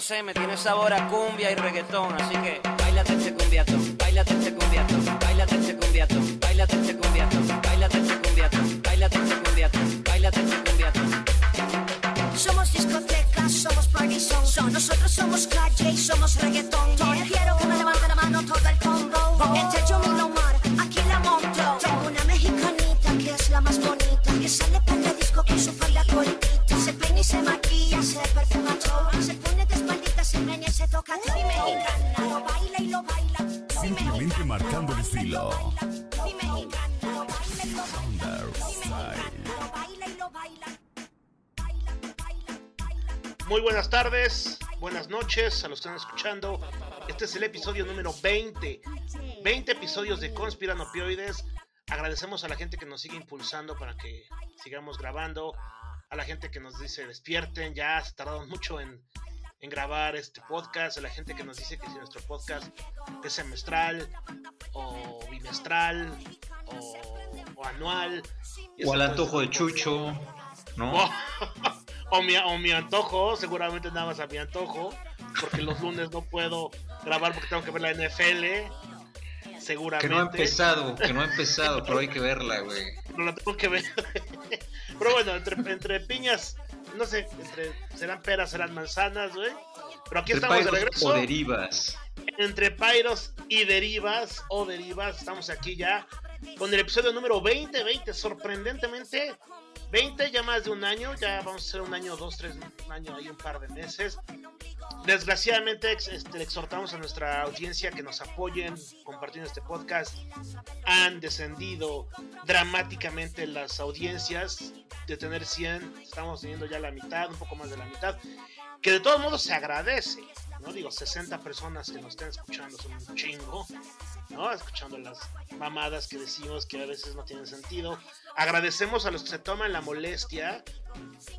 no sé, me tiene sabor a cumbia y reggaetón, así que bailate este cumbiatón, bailate este cumbiatón, bailate este cumbiatón, bailate este cumbiatón, bailate este cumbiatón, bailate este cumbiatón, bailate este cumbiatón. Somos discoteca, somos party song, son. Nosotros somos calle y somos reggaetón. Noches a los que están escuchando. Este es el episodio número 20. 20 episodios de Conspiran Opioides. Agradecemos a la gente que nos sigue impulsando para que sigamos grabando. A la gente que nos dice despierten, ya se tardaron mucho en, en grabar este podcast. A la gente que nos dice que si nuestro podcast es semestral o bimestral o, o anual. O al eso, antojo pues, de Chucho, ¿no? o, mi, o mi antojo, seguramente nada más a mi antojo, porque los lunes no puedo grabar porque tengo que ver la NFL. Seguramente. Que no ha empezado, que no ha empezado, pero hay que verla, güey. No la tengo que ver. Pero bueno, entre, entre piñas, no sé, entre serán peras, serán manzanas, güey. Pero aquí Entre estamos de regreso. o derivas. Entre Pairos y derivas o derivas, estamos aquí ya con el episodio número 20, 20, sorprendentemente 20, ya más de un año, ya vamos a hacer un año, dos, tres, un año y un par de meses. Desgraciadamente este, le exhortamos a nuestra audiencia que nos apoyen compartiendo este podcast. Han descendido dramáticamente las audiencias de tener 100, estamos teniendo ya la mitad, un poco más de la mitad, que de todos modos se agradece. ¿no? Digo, 60 personas que nos estén escuchando son un chingo, ¿no? Escuchando las mamadas que decimos que a veces no tienen sentido. Agradecemos a los que se toman la molestia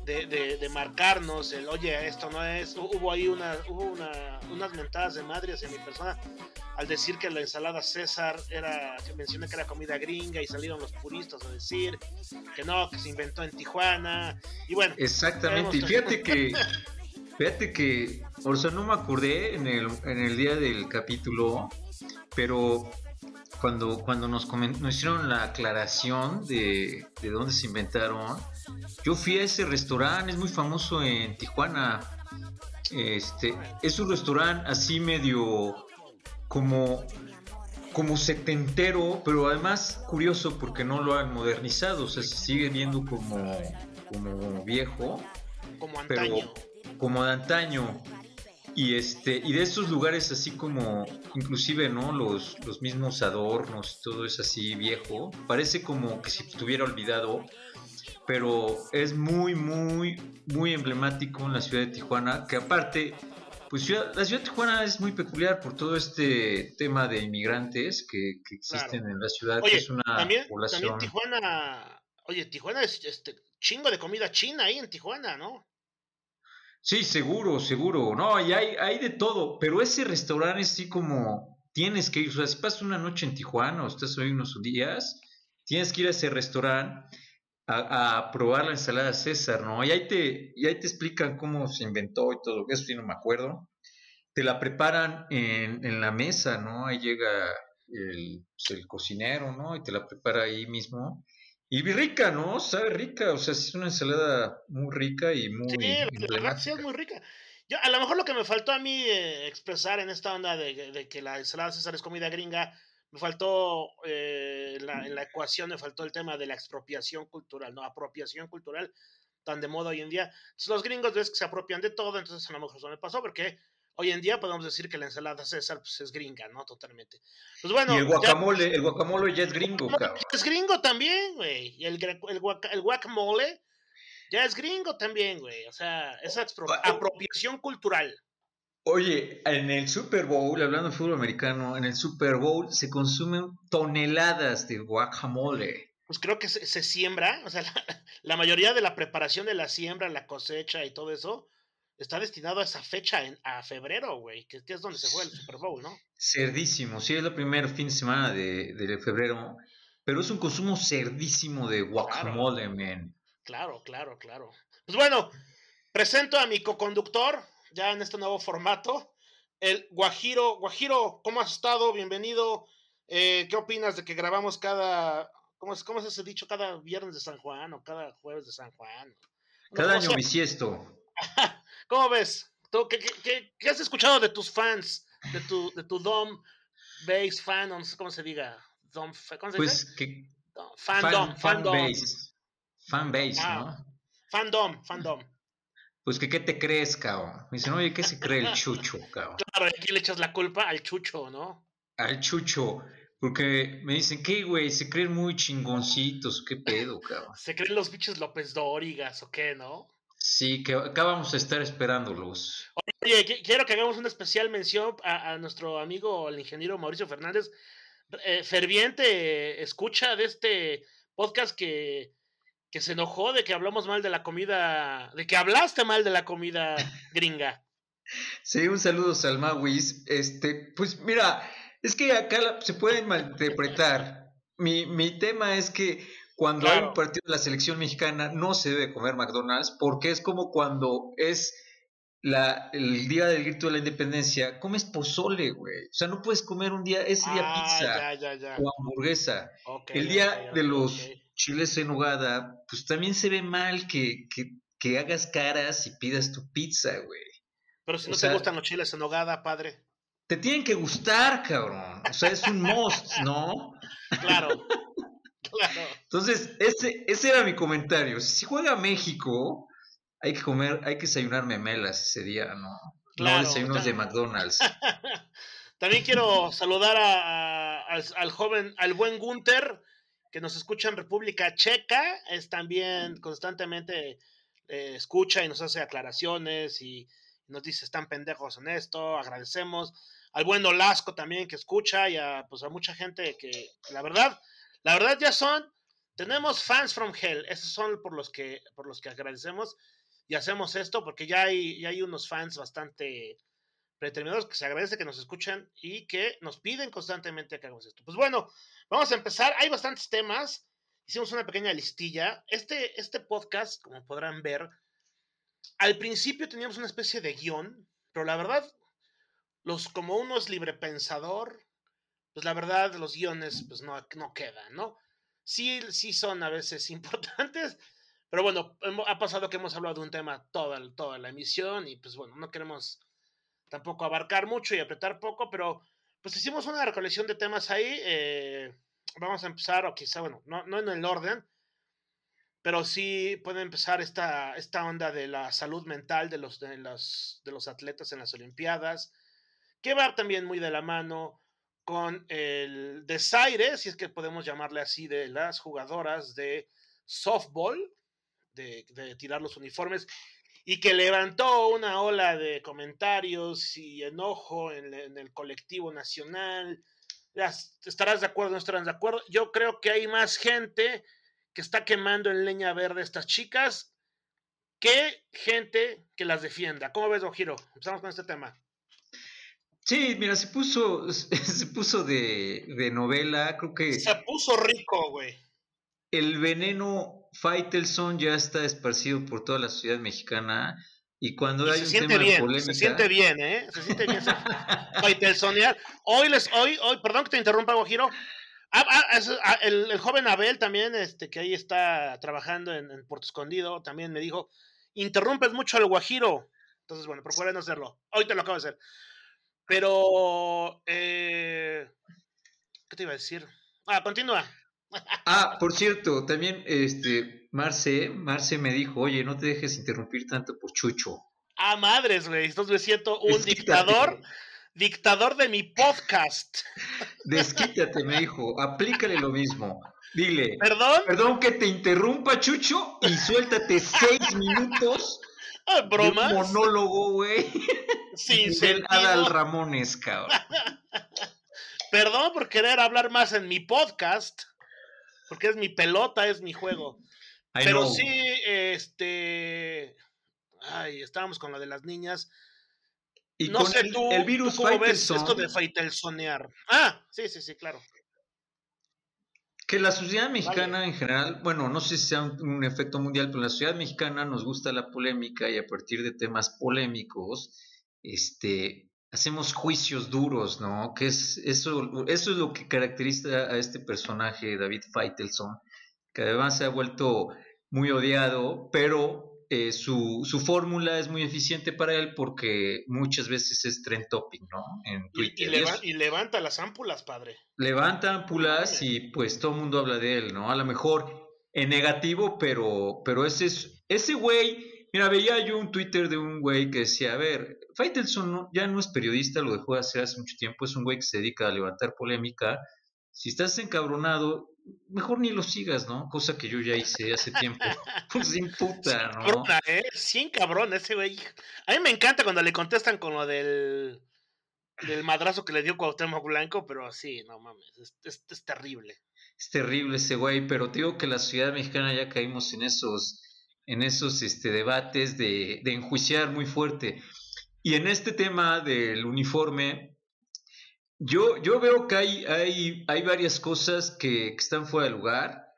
de, de- de marcarnos el, oye, esto no es, hu- hubo ahí una, hubo una, unas mentadas de madre hacia mi persona al decir que la ensalada César era, que mencioné que era comida gringa y salieron los puristas a decir que no, que se inventó en Tijuana, y bueno, Exactamente. Y fíjate que, fíjate que, o sea, no me acordé en el, en el día del capítulo, pero cuando, cuando nos, nos hicieron la aclaración de, de dónde se inventaron, yo fui a ese restaurante, es muy famoso en Tijuana. Este, es un restaurante así medio como como setentero, pero además curioso porque no lo han modernizado, o sea, se sigue viendo como, como viejo, como pero como de antaño. Y este, y de esos lugares así como, inclusive, ¿no? Los, los mismos adornos, todo es así viejo. Parece como que si estuviera olvidado. Pero es muy, muy, muy emblemático en la ciudad de Tijuana. Que aparte, pues ciudad- la ciudad de Tijuana es muy peculiar por todo este tema de inmigrantes que, que existen Claro. en la ciudad, que es una también, población. también Tijuana, oye, Tijuana es este chingo de comida china ahí en Tijuana, ¿no? Sí, seguro, seguro. No, y hay, hay de todo, pero ese restaurante es así como tienes que ir, o sea, si pasas una noche en Tijuana o estás hoy unos días, tienes que ir a ese restaurante a, probar la ensalada César, ¿no? Y ahí te, y ahí te explican cómo se inventó y todo, eso sí no me acuerdo. Te la preparan en, en la mesa, ¿no? Ahí llega el, pues, el cocinero, ¿no? Y te la prepara ahí mismo. Y rica, ¿no? Sabe rica, o sea, es una ensalada muy rica y muy Sí, la- verdad sí es muy rica. Yo, a lo mejor lo que me faltó a mí eh, expresar en esta onda de, de que la ensalada César es comida gringa, me faltó eh, la, en la ecuación, me faltó el tema de la expropiación cultural, ¿no? Apropiación cultural, tan de moda hoy en día. Entonces, los gringos ves que se apropian de todo, entonces a lo mejor eso me pasó, porque hoy en día podemos decir que la ensalada César pues, es gringa, ¿no? Totalmente. Pues bueno, y el ya- guacamole, el guacamole ya es gringo, cabrón. Es gringo también, güey. Y el, guacamole ya es gringo también, güey. O sea, es expro- Ah, apropiación cultural. Oye, en el Super Bowl, hablando de fútbol americano, en el Super Bowl se consumen toneladas de guacamole. Pues creo que se, se siembra, o sea, la, la mayoría de la preparación de la siembra, la cosecha y todo eso está destinado a esa fecha, en, a febrero, güey, que, que es donde se juega el Super Bowl, ¿no? Cerdísimo, sí, es el primer fin de semana de, de febrero, pero es un consumo cerdísimo de guacamole, man. Claro, claro, claro. Pues bueno, presento a mi coconductor, ya en este nuevo formato. El Guajiro, Guajiro, ¿cómo has estado? Bienvenido. Eh, ¿Qué opinas de que grabamos cada, ¿cómo es, cómo es ese dicho? Cada viernes de San Juan o cada jueves de San Juan. Cada año bisiesto. ¿Cómo ves? ¿Tú, qué, qué, qué, has escuchado de tus fans? De tu, de tu Dom Base fan, no sé cómo se diga. Dom, ¿Cómo se pues dice? Que, fandom, fan, fandom. Fan base. Fan base, Ah. ¿no? Fandom, fandom. Pues que qué te crees, cabrón. Me dicen, oye, ¿qué se cree el chucho, cabrón? Claro, aquí le echas la culpa al chucho, ¿no? Al chucho. Porque me dicen, ¿qué, güey? Se creen muy chingoncitos. ¿Qué pedo, cabrón? Se creen los bichos López Dórigas o qué, ¿no? Sí, que acá vamos a estar esperándolos. Oye, qui- quiero que hagamos una especial mención a, a nuestro amigo, el ingeniero Mauricio Fernández, eh, ferviente escucha de este podcast que, que se enojó de que hablamos mal de la comida, de que hablaste mal de la comida gringa. Sí, un saludo al Mawis. Este, pues mira, es que acá la- se pueden malinterpretar. Mi, mi tema es que cuando hay un partido de la selección mexicana no se debe comer McDonald's porque es como cuando es la, el día del grito de la independencia, comes pozole, güey. O sea, no puedes comer un día, ese día Ah, pizza ya, ya, ya. o hamburguesa. El día de los chiles en nogada, pues también se ve mal que, que, que hagas caras y pidas tu pizza, güey. Pero si o no sea- te gustan los chiles en nogada, padre. Te tienen que gustar, cabrón. O sea, es un must, ¿no? Claro. claro. Entonces, ese, ese era mi comentario. Si juega México, hay que comer, hay que desayunar memelas ese día, ¿no? Claro, no desayunos de. McDonald's. También quiero saludar a, a- al, al joven, al buen Gunther, que nos escucha en República Checa. Es también constantemente eh, escucha y nos hace aclaraciones y nos dice están pendejos en esto. Agradecemos. Al buen Olasco también que escucha y a, pues, a mucha gente que, la verdad, la verdad ya son, tenemos fans from hell. Esos son por los que, por los que agradecemos y hacemos esto porque ya hay, ya hay unos fans bastante predeterminados que se agradece que nos escuchan y que nos piden constantemente que hagamos esto. Pues bueno, vamos a empezar. Hay bastantes temas. Hicimos una pequeña listilla. Este, este podcast, como podrán ver, al principio teníamos una especie de guion, pero la verdad, los, como uno es librepensador, pues la verdad los guiones pues no, no quedan, ¿no? Sí, sí son a veces importantes, pero bueno, ha pasado que hemos hablado de un tema toda, toda la emisión y pues bueno, no queremos tampoco abarcar mucho y apretar poco, pero pues hicimos una recolección de temas ahí. eh, vamos a empezar, o quizá, bueno, no, no en el orden, pero sí puede empezar esta, esta onda de la salud mental de los, de, los, de los atletas en las Olimpiadas, que va también muy de la mano con el desaire, si es que podemos llamarle así, de las jugadoras de softball, de, tirar los uniformes, y que levantó una ola de comentarios y enojo en, el colectivo nacional. Las- ¿Estarás de acuerdo o no estarás de acuerdo? Yo creo que hay más gente que está quemando en leña verde estas chicas que gente que las defienda. ¿Cómo ves, Ojiro? Empezamos con este tema. Sí, mira, se puso, se puso de, de novela. Creo que Se puso rico, güey. el veneno Faitelson ya está esparcido por toda la sociedad mexicana. Y cuando Y hay se un siente tema de bien, polémica. se siente bien, ¿eh? Se siente bien. Faitelsonear. Hoy les, hoy, hoy, perdón que te interrumpa, Guajiro. Ah, ah, es- ah, el, el joven Abel también, este, que ahí está trabajando en, en Puerto Escondido, también me dijo, interrumpes mucho al Guajiro. Entonces, bueno, procura no hacerlo. Hoy te lo acabo de hacer. Pero, eh, ¿qué te iba a decir? Ah, continúa. Ah, por cierto, también este Marce, Marce me dijo, oye, no te dejes interrumpir tanto por Chucho. Ah, madres, güey. Entonces me siento un Desquítate. dictador, dictador de mi podcast. Desquítate, me dijo, aplícale lo mismo. Dile, ¿Perdón? perdón que te interrumpa, Chucho, y suéltate seis minutos De un ¿Bromas? monólogo, güey. Sin sentido. Adal Ramones, cabrón. Perdón por querer hablar más en mi podcast, porque es mi pelota, es mi juego. I Pero know. sí, este. Ay, estábamos con lo de las niñas. Y no sé el, tú, el tú virus cómo ves esto de faitelsonear. Ah, sí, sí, sí, claro. Que la sociedad mexicana en general, bueno, no sé si sea un, efecto mundial, pero en la sociedad mexicana nos gusta la polémica y a partir de temas polémicos, este, hacemos juicios duros, ¿no? Que es eso, eso es lo que caracteriza a este personaje, David Feitelson, que además se ha vuelto muy odiado, pero eh, su, su fórmula es muy eficiente para él porque muchas veces es trend topping, ¿no? En Twitter. Y, levanta las ámpulas, padre. Levanta ámpulas y pues todo el mundo habla de él, ¿no? A lo mejor en negativo, pero, pero ese es, ese güey, mira, veía yo un Twitter de un güey que decía, a ver, Faitelson ya no es periodista, lo dejó de hacer hace mucho tiempo, es un güey que se dedica a levantar polémica. Si estás encabronado, mejor ni lo sigas, ¿no? Cosa que yo ya hice hace tiempo. pues sin puta, ¿no? Cabrona, ¿eh? Sin cabrón ese güey. A mí me encanta cuando le contestan con lo del, del madrazo que le dio Cuauhtémoc Blanco, pero sí, no mames, es, es, terrible. Es terrible ese güey, pero te digo que la sociedad mexicana ya caímos en esos, en esos este, debates de, de enjuiciar muy fuerte. Y en este tema del uniforme, yo, yo veo que hay, hay, hay varias cosas que, están fuera de lugar.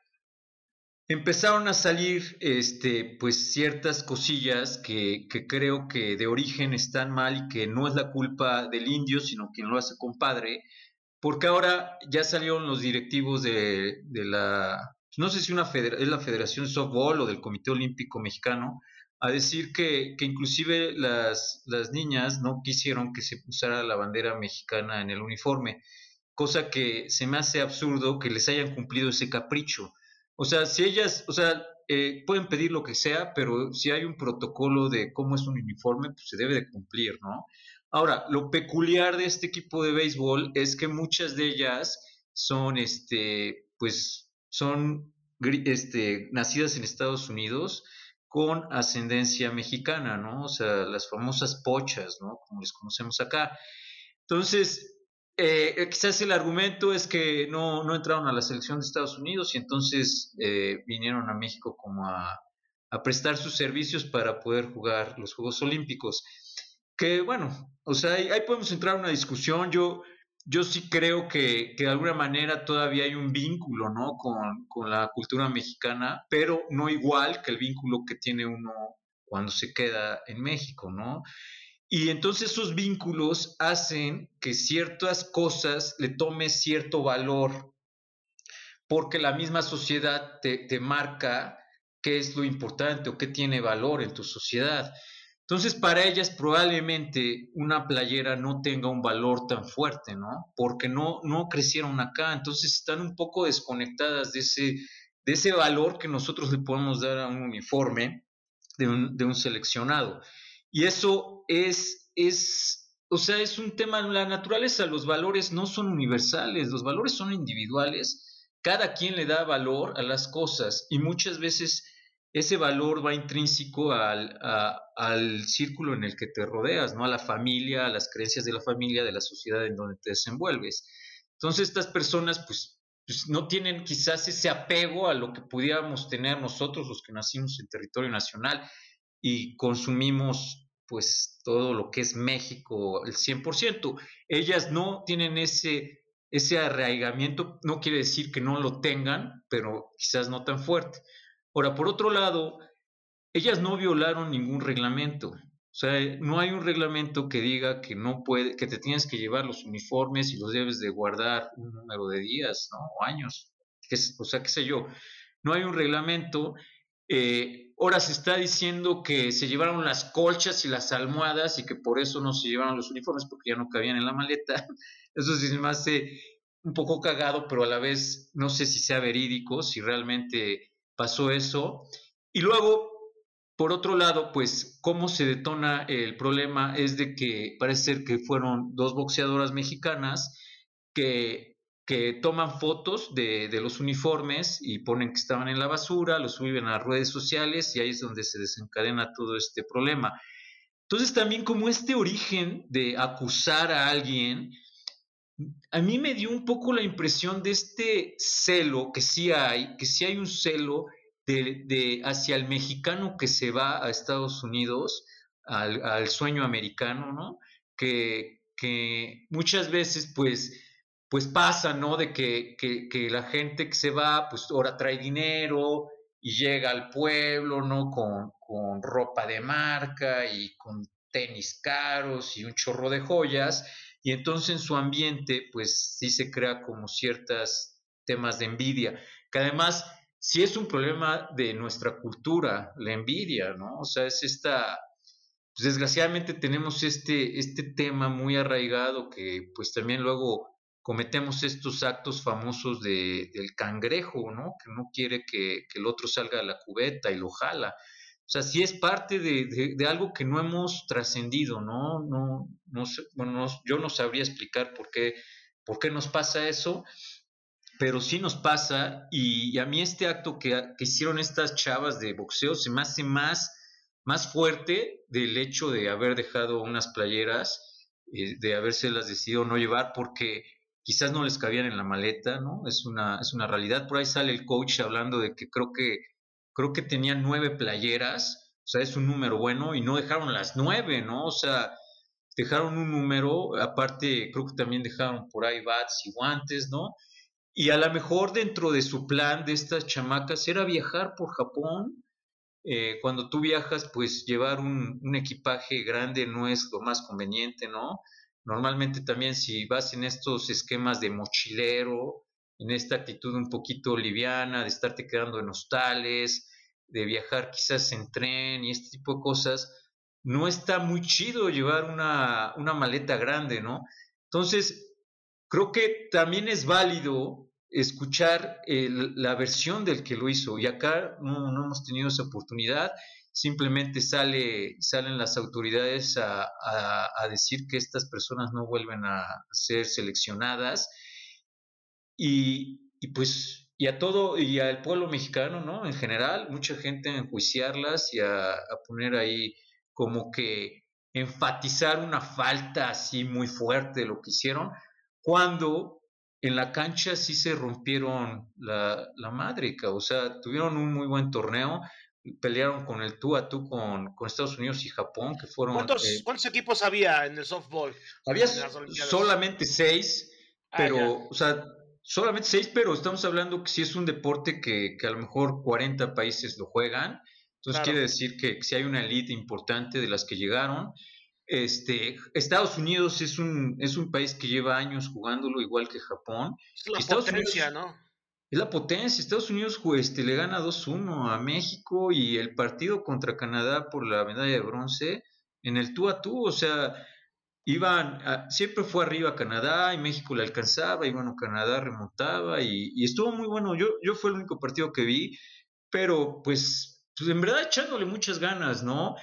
Empezaron a salir este, pues ciertas cosillas que, que, creo que de origen están mal y que no es la culpa del indio, sino quien lo hace compadre, porque ahora ya salieron los directivos de, de la, no sé si una es la Federación de Softball o del Comité Olímpico Mexicano, a decir que, que inclusive las, las, niñas no quisieron que se usara la bandera mexicana en el uniforme, cosa que se me hace absurdo que les hayan cumplido ese capricho. O sea, si ellas, o sea, eh, pueden pedir lo que sea, pero si hay un protocolo de cómo es un uniforme, pues se debe de cumplir, ¿no? Ahora, lo peculiar de este equipo de béisbol es que muchas de ellas son, este, pues, son, este, nacidas en Estados Unidos, con ascendencia mexicana, ¿no? O sea, las famosas pochas, ¿no? Como les conocemos acá. Entonces, eh, quizás el argumento es que no, no, entraron a la selección de Estados Unidos y entonces eh, vinieron a México como a, a, prestar sus servicios para poder jugar los Juegos Olímpicos. Que bueno, o sea, ahí, ahí podemos entrar a una discusión. Yo, yo sí creo que, de alguna manera todavía hay un vínculo, ¿no? Con, con, la cultura mexicana, pero no igual que el vínculo que tiene uno cuando se queda en México, ¿no? Y entonces esos vínculos hacen que ciertas cosas le tome cierto valor, porque la misma sociedad te, te marca qué es lo importante o qué tiene valor en tu sociedad. Entonces, para ellas probablemente una playera no tenga un valor tan fuerte, ¿no? Porque no, no crecieron acá, entonces están un poco desconectadas de ese, de ese valor que nosotros le podemos dar a un uniforme de un, de un seleccionado. Y eso es, es, o sea, es un tema, la naturaleza, los valores no son universales, los valores son individuales, cada quien le da valor a las cosas y muchas veces ese valor va intrínseco al, al, círculo en el que te rodeas, ¿no? A la familia, a las creencias de la familia, de la sociedad en donde te desenvuelves. Entonces estas personas pues, pues, no tienen quizás ese apego a lo que pudiéramos tener nosotros los que nacimos en territorio nacional y consumimos pues todo lo que es México, el 100%. Ellas no tienen ese, ese arraigamiento, no quiere decir que no lo tengan, pero quizás no tan fuerte. Ahora, por otro lado, ellas no violaron ningún reglamento. O sea, no hay un reglamento que diga que no puede, que te tienes que llevar los uniformes y los debes de guardar un número de días. O años. o sea, qué sé yo. No hay un reglamento. Eh, ahora se está diciendo que se llevaron las colchas y las almohadas y que por eso no se llevaron los uniformes porque ya no cabían en la maleta. Eso sí me hace un poco cagado, pero a la vez no sé si sea verídico, si realmente pasó eso. Y luego, por otro lado, pues cómo se detona el problema es de que parece ser que fueron dos boxeadoras mexicanas que, que toman fotos de, de, los uniformes y ponen que estaban en la basura, los suben a las redes sociales y ahí es donde se desencadena todo este problema. Entonces también como este origen de acusar a alguien, a mí me dio un poco la impresión de este celo que sí hay, que sí hay un celo de, hacia el mexicano que se va a Estados Unidos, al, sueño americano, ¿no? Que, muchas veces, pues, pues pasa, ¿no? De que, que, la gente que se va, pues ahora trae dinero y llega al pueblo, ¿no? Con, con ropa de marca y con tenis caros y un chorro de joyas, y entonces en su ambiente, pues sí se crea como ciertos temas de envidia, que además sí es un problema de nuestra cultura, la envidia, ¿no? O sea, es esta, pues desgraciadamente tenemos este, este tema muy arraigado que pues también luego cometemos estos actos famosos de, del cangrejo, ¿no? Que no quiere que, que, el otro salga de la cubeta y lo jala. O sea, sí es parte de, de, algo que no hemos trascendido, ¿no? No, no sé, bueno, yo no sabría explicar por qué, por qué nos pasa eso, pero sí nos pasa y, a mí este acto que, que, hicieron estas chavas de boxeo se me hace más, más fuerte del hecho de haber dejado unas playeras, eh, de habérselas decidido no llevar porque quizás no les cabían en la maleta, ¿no? Es una, es una realidad. Por ahí sale el coach hablando de que creo que creo que tenían nueve playeras, o sea, es un número bueno y no dejaron las nueve, ¿no? O sea, dejaron un número, aparte creo que también dejaron por ahí bats y guantes, ¿no? Y a lo mejor dentro de su plan de estas chamacas era viajar por Japón. Eh, cuando tú viajas, pues llevar un, un, equipaje grande no es lo más conveniente, ¿no? Normalmente también si vas en estos esquemas de mochilero, en esta actitud un poquito liviana, de estarte quedando en hostales, de viajar quizás en tren y este tipo de cosas, no está muy chido llevar una, una maleta grande, ¿no? Entonces, creo que también es válido escuchar la versión del que lo hizo y acá no, hemos tenido esa oportunidad, simplemente sale, salen las autoridades a, a decir que estas personas no vuelven a ser seleccionadas y, pues, y a todo, y al pueblo mexicano, ¿no? En general, mucha gente a enjuiciarlas y a, poner ahí como que enfatizar una falta así muy fuerte de lo que hicieron, cuando en la cancha sí se rompieron la, la madre, o sea, tuvieron un muy buen torneo, pelearon con el tú a tú con, Estados Unidos y Japón, que fueron... ¿Cuántos, eh, ¿cuántos equipos había en el softball? Había solamente seis, ah, pero, o sea, solamente seis, pero estamos hablando que si es un deporte que, que a lo mejor 40 países lo juegan. Entonces quiere decir que, si hay una elite importante de las que llegaron. Este, Estados Unidos es un, es un país que lleva años jugándolo, igual que Japón. Es la Estados potencia, ¿no? Es la potencia. Estados Unidos este, le gana 2-1 a México y el partido contra Canadá por la medalla de bronce en el tú a tú. O sea, iban, siempre fue arriba Canadá y México le alcanzaba y bueno, Canadá remontaba y, estuvo muy bueno. Yo, yo fue el único partido que vi, pero pues, pues en verdad echándole muchas ganas, ¿no?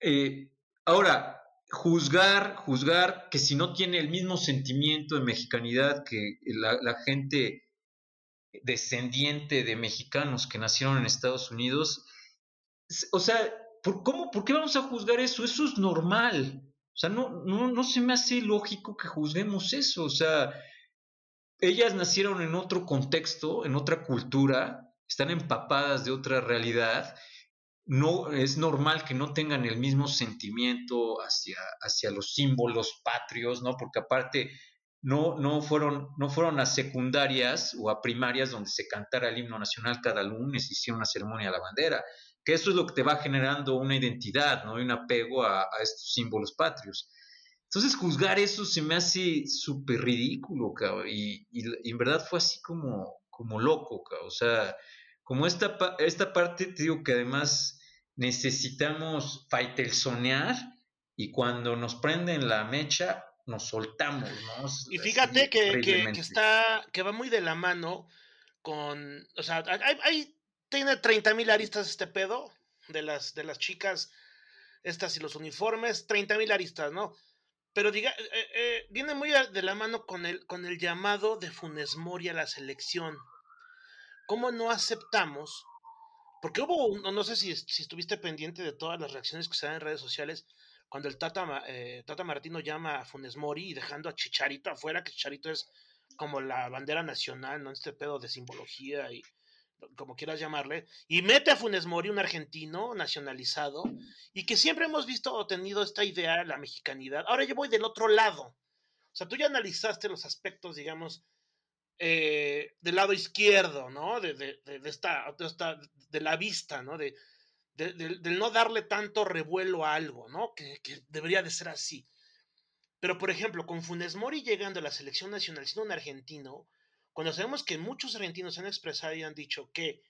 Eh, ahora, juzgar, juzgar que si no tiene el mismo sentimiento de mexicanidad que la, la gente descendiente de mexicanos que nacieron en Estados Unidos, o sea, ¿por, cómo, ¿por qué vamos a juzgar eso? Eso es normal. O sea, no, no, no se me hace lógico que juzguemos eso. O sea, ellas nacieron en otro contexto, en otra cultura, están empapadas de otra realidad. No es normal que no tengan el mismo sentimiento hacia, hacia los símbolos patrios, ¿no? Porque aparte no, no, fueron, no fueron a secundarias o a primarias donde se cantara el himno nacional cada lunes y hiciera una ceremonia a la bandera que eso es lo que te va generando una identidad, ¿no? Y un apego a, estos símbolos patrios. Entonces, juzgar eso se me hace súper ridículo, cabrón. Y, en verdad fue así como, como loco, cabrón. O sea, como esta, esta parte, te digo que además necesitamos faitelzonear y cuando nos prenden la mecha, nos soltamos, ¿no? Y fíjate que, que, está, que va muy de la mano con, o sea, hay, hay tiene 30 mil aristas este pedo de las, de las chicas, estas y los uniformes, 30 mil aristas, ¿no? Pero diga, eh, eh, eh, viene muy de la mano con el, con el llamado de Funes Mori a la selección. ¿Cómo no aceptamos? Porque hubo, no sé si, si, estuviste pendiente de todas las reacciones que se dan en redes sociales cuando el Tata, Tata Martino llama a Funes Mori y dejando a Chicharito afuera, que Chicharito es como la bandera nacional, ¿no? Este pedo de simbología y, como quieras llamarle, y mete a Funes Mori, un argentino nacionalizado, y que siempre hemos visto o tenido esta idea, la mexicanidad. Ahora yo voy del otro lado. O sea, tú ya analizaste los aspectos, digamos, eh, del lado izquierdo, ¿no? De, de, de, de, esta, de la vista, ¿no? De, de, no darle tanto revuelo a algo, ¿no? Que, que, debería de ser así. Pero, por ejemplo, con Funes Mori llegando a la selección nacional siendo un argentino, cuando sabemos que muchos argentinos han expresado y han dicho que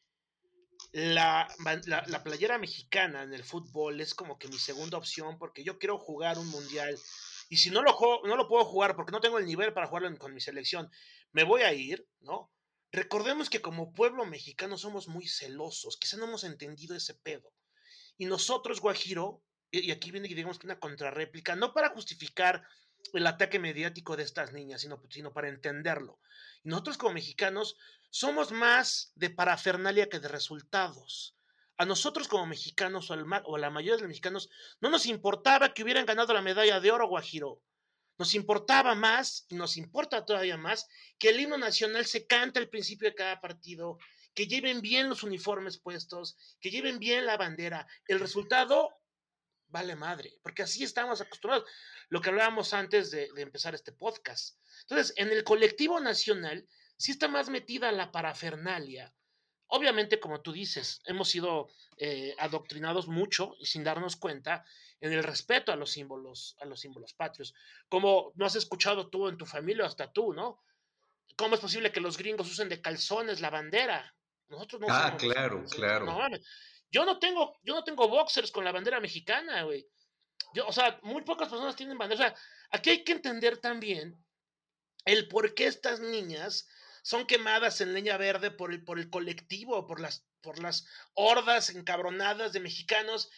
la, la, la, playera mexicana en el fútbol es como que mi segunda opción porque yo quiero jugar un mundial y si no lo, juego, no lo puedo jugar porque no tengo el nivel para jugarlo con mi selección, me voy a ir, ¿no? Recordemos que como pueblo mexicano somos muy celosos, quizá no hemos entendido ese pedo. Y nosotros, Guajiro, y aquí viene digamos una contrarréplica, no para justificar el ataque mediático de estas niñas, sino, sino para entenderlo. Nosotros como mexicanos somos más de parafernalia que de resultados. A nosotros como mexicanos o, al, o a la mayoría de los mexicanos no nos importaba que hubieran ganado la medalla de oro Guajiro. Nos importaba más y nos importa todavía más que el himno nacional se cante al principio de cada partido, que lleven bien los uniformes puestos, que lleven bien la bandera. El resultado vale madre, porque así estamos acostumbrados. Lo que hablábamos antes de, de empezar este podcast. Entonces, en el colectivo nacional sí está más metida la parafernalia. Obviamente, como tú dices, hemos sido eh, adoctrinados mucho y sin darnos cuenta en el respeto a los símbolos, a los símbolos patrios. Como no has escuchado tú en tu familia, hasta tú, ¿no? ¿Cómo es posible que los gringos usen de calzones la bandera? Nosotros no Ah, claro, claro. No, yo no tengo, yo no tengo boxers con la bandera mexicana, güey. Yo, o sea, muy pocas personas tienen bandera. O sea, aquí hay que entender también el por qué estas niñas son quemadas en leña verde por el, por el colectivo, por las, por las hordas encabronadas de mexicanos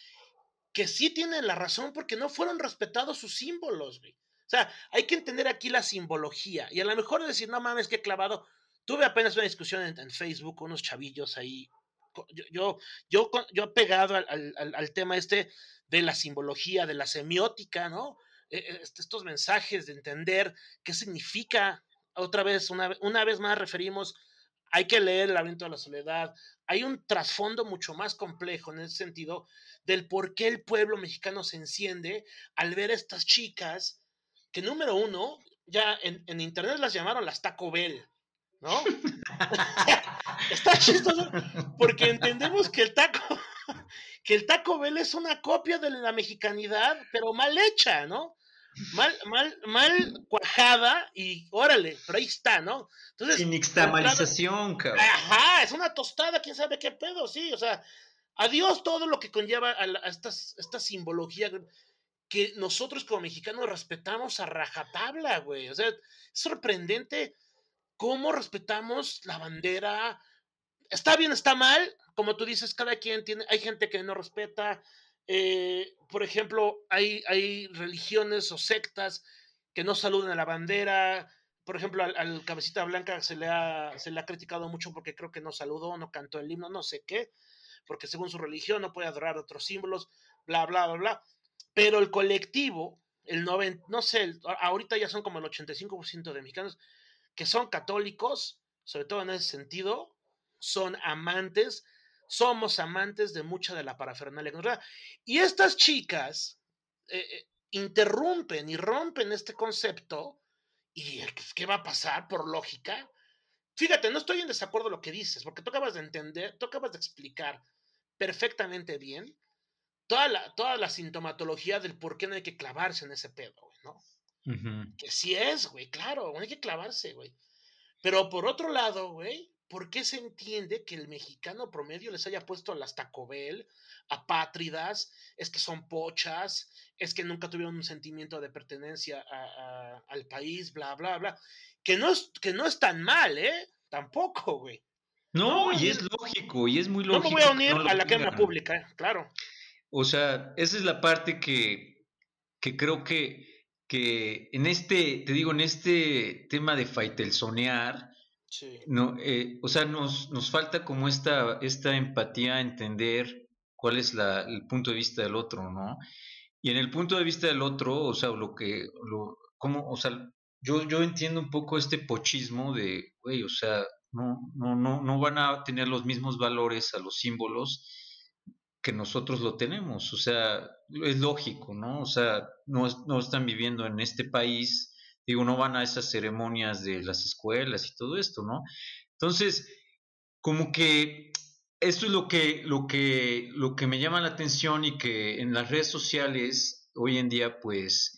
que sí tienen la razón porque no fueron respetados sus símbolos, güey. O sea, hay que entender aquí la simbología y a lo mejor decir, no mames, qué clavado. Tuve apenas una discusión en, en Facebook, unos chavillos ahí. Yo, yo, yo, yo pegado al, tema este de la simbología, de la semiótica, ¿no? Estos mensajes de entender qué significa otra vez, una, una vez más referimos, hay que leer El laberinto de la soledad. Hay un trasfondo mucho más complejo en ese sentido del por qué el pueblo mexicano se enciende al ver a estas chicas que, número uno, ya en, en internet las llamaron las Taco Bell, ¿no? Está chistoso porque entendemos que el taco, que el Taco Bell es una copia de la mexicanidad, pero mal hecha, ¿no? mal, mal, mal cuajada y órale, pero ahí está, ¿no? Entonces, Sin nixtamalización, cabrón. Ajá, es una tostada, quién sabe qué pedo, sí, o sea, adiós todo lo que conlleva a, a estas, esta simbología que nosotros como mexicanos respetamos a rajatabla, güey. O sea, es sorprendente cómo respetamos la bandera. Está bien, está mal, como tú dices, cada quien tiene, hay gente que no respeta, eh, por ejemplo, hay, hay religiones o sectas que no saludan a la bandera. Por ejemplo, al, Cabecita Blanca se le, ha, se le ha criticado mucho porque creo que no saludó, no cantó el himno, no sé qué, porque según su religión no puede adorar otros símbolos, bla, bla, bla, bla. Pero el colectivo, el 90, no sé, ahorita ya son como el 85% de mexicanos que son católicos, sobre todo en ese sentido, son amantes somos amantes de mucha de la parafernalia. Y estas chicas eh, eh, interrumpen y rompen este concepto. ¿Y qué va a pasar por lógica? Fíjate, no estoy en desacuerdo con lo que dices, porque tú acabas de entender, tú acabas de explicar perfectamente bien toda la, toda la sintomatología del por qué no hay que clavarse en ese pedo, ¿no? Uh -huh. Que sí es, güey, claro, hay que clavarse, güey. Pero por otro lado, güey, ¿por qué se entiende que el mexicano promedio les haya puesto a las Taco Bell, apátridas, es que son pochas, es que nunca tuvieron un sentimiento de pertenencia a, a, al país, bla, bla, bla? Que no, es, que no es tan mal, ¿eh? Tampoco, güey. No, no, y es lógico, y es muy lógico. No me voy a unir no a la Cámara Pública, ¿eh? claro. O sea, esa es la parte que, que creo que, que en este, te digo, en este tema de faitelsonear, Sí. No, eh, o sea, nos, nos falta como esta, esta empatía, entender cuál es la, el punto de vista del otro, ¿no? Y en el punto de vista del otro, o sea, lo que, lo, como, o sea, yo, yo entiendo un poco este pochismo de, güey, o sea, no, no, no, no van a tener los mismos valores a los símbolos que nosotros lo tenemos, o sea, es lógico, ¿no? O sea, no, no están viviendo en este país digo, no van a esas ceremonias de las escuelas y todo esto, ¿no? Entonces, como que esto es lo que, lo que, lo que me llama la atención y que en las redes sociales hoy en día, pues,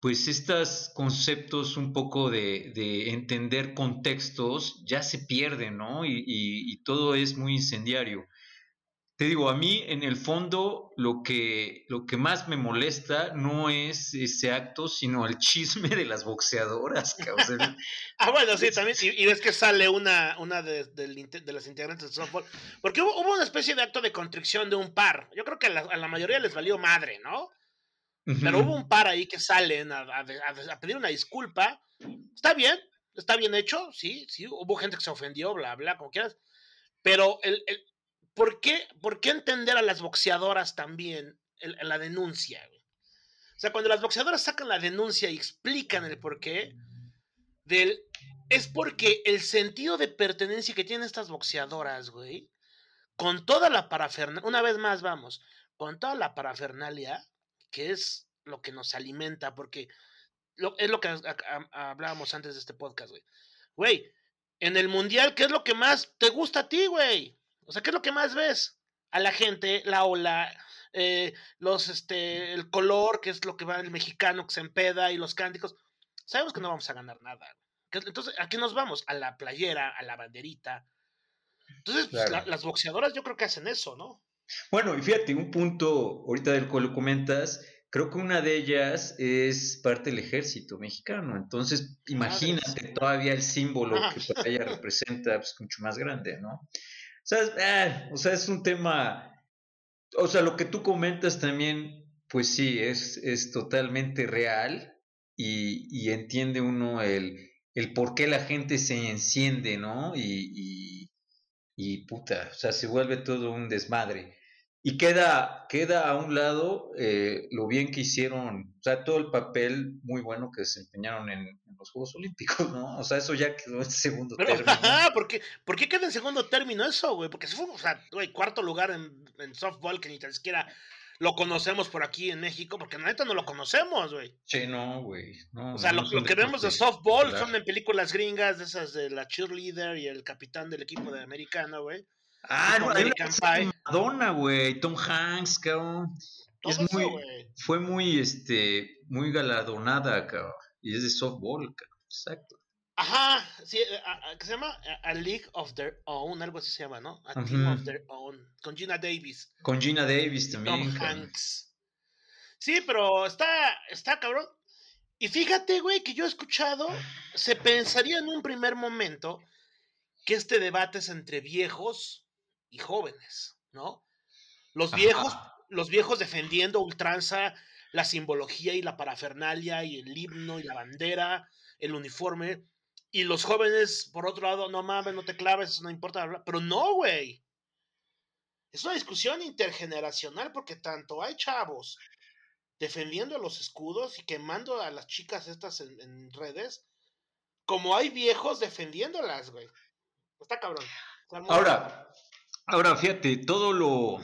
pues estos conceptos un poco de, de entender contextos ya se pierden, ¿no? Y, y, todo es muy incendiario. Te digo, a mí en el fondo lo que, lo que más me molesta no es ese acto, sino el chisme de las boxeadoras. ah, bueno, sí, también. Y, ves que sale una, una de, de, las integrantes de softball. Porque hubo, hubo, una especie de acto de contrición de un par. Yo creo que a la, a la mayoría les valió madre, ¿no? Pero hubo un par ahí que salen a, pedir una disculpa. Está bien, está bien hecho, sí, sí, hubo gente que se ofendió, bla, bla, como quieras. Pero el, el ¿por, qué, ¿por qué entender a las boxeadoras también la denuncia? O sea, cuando las boxeadoras sacan la denuncia y explican el por qué, del, es porque el sentido de pertenencia que tienen estas boxeadoras, güey, con toda la parafernalia, una vez más vamos, con toda la parafernalia, que es lo que nos alimenta, porque es lo que hablábamos antes de este podcast, güey. Güey, en el mundial, ¿qué es lo que más te gusta a ti, güey? O sea, ¿qué es lo que más ves? A la gente, la ola, eh, los, este, el color, que es lo que va el mexicano que se empeda y los cánticos. Sabemos que no vamos a ganar nada. Entonces, ¿a qué nos vamos? A la playera, a la banderita. Entonces, pues, las boxeadoras yo creo que hacen eso, ¿no? Bueno, y fíjate, un punto ahorita del cual lo comentas, creo que una de ellas es parte del ejército mexicano. Entonces, imagínate todavía el símbolo que para ella representa, pues mucho más grande, ¿no? Sea, eh, o sea, es un tema, o sea, lo que tú comentas también, pues sí, es, es totalmente real y, y entiende uno el, el por qué la gente se enciende, ¿no? Y, y, y puta, o sea, se vuelve todo un desmadre. Y queda, queda a un lado eh, lo bien que hicieron, o sea, todo el papel muy bueno que desempeñaron en, los Juegos Olímpicos, ¿no? O sea, eso ya quedó en segundo término. Ajá, ¿por qué, ¿por qué queda en segundo término eso, güey? Porque si fue, o sea, güey, cuarto lugar en, en softball que ni tan siquiera lo conocemos por aquí en México, porque en neta no lo conocemos, güey. Sí, no, güey. o sea, lo, que vemos de softball son en películas gringas, de esas de la cheerleader y el capitán del equipo de americano, güey. Ah, no. Madonna, güey, Tom Hanks, cabrón. Es muy, fue muy, este, muy galardonada, cabrón. Y es de softball, cabrón. Exacto. Ajá, sí, eh, que se llama A League of Their Own, algo así se llama, ¿no? A Team of Their Own, con Gina Davis. Con Gina Davis también. Tom Hanks. Sí, pero está, está cabrón. Y fíjate, güey, que yo he escuchado, se pensaría en un primer momento que este debate es entre viejos y jóvenes, ¿no? Los viejos, los viejos defendiendo ultranza la simbología y la parafernalia y el himno y la bandera, el uniforme, y los jóvenes, por otro lado, no mames, no te claves, no importa, pero no, güey. Es una discusión intergeneracional porque tanto hay chavos defendiendo los escudos y quemando a las chicas estas en, en redes, como hay viejos defendiéndolas, güey. Está cabrón. Ahora, Ahora, fíjate, todo lo,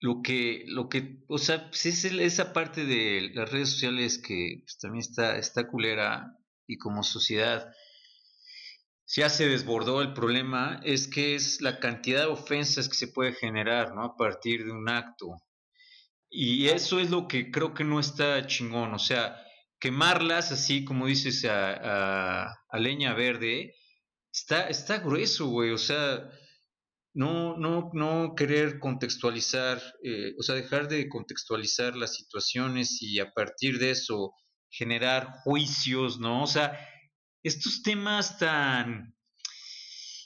lo que, lo que, o sea, pues es esa parte de las redes sociales que pues, también está, está culera y como sociedad ya se desbordó el problema, es que es la cantidad de ofensas que se puede generar, ¿no? A partir de un acto. Y eso es lo que creo que no está chingón, o sea, quemarlas así como dices a, a, a leña verde, está, está grueso, güey, o sea, no, no, no querer contextualizar, eh, o sea, dejar de contextualizar las situaciones y a partir de eso generar juicios, ¿no? O sea, estos temas tan,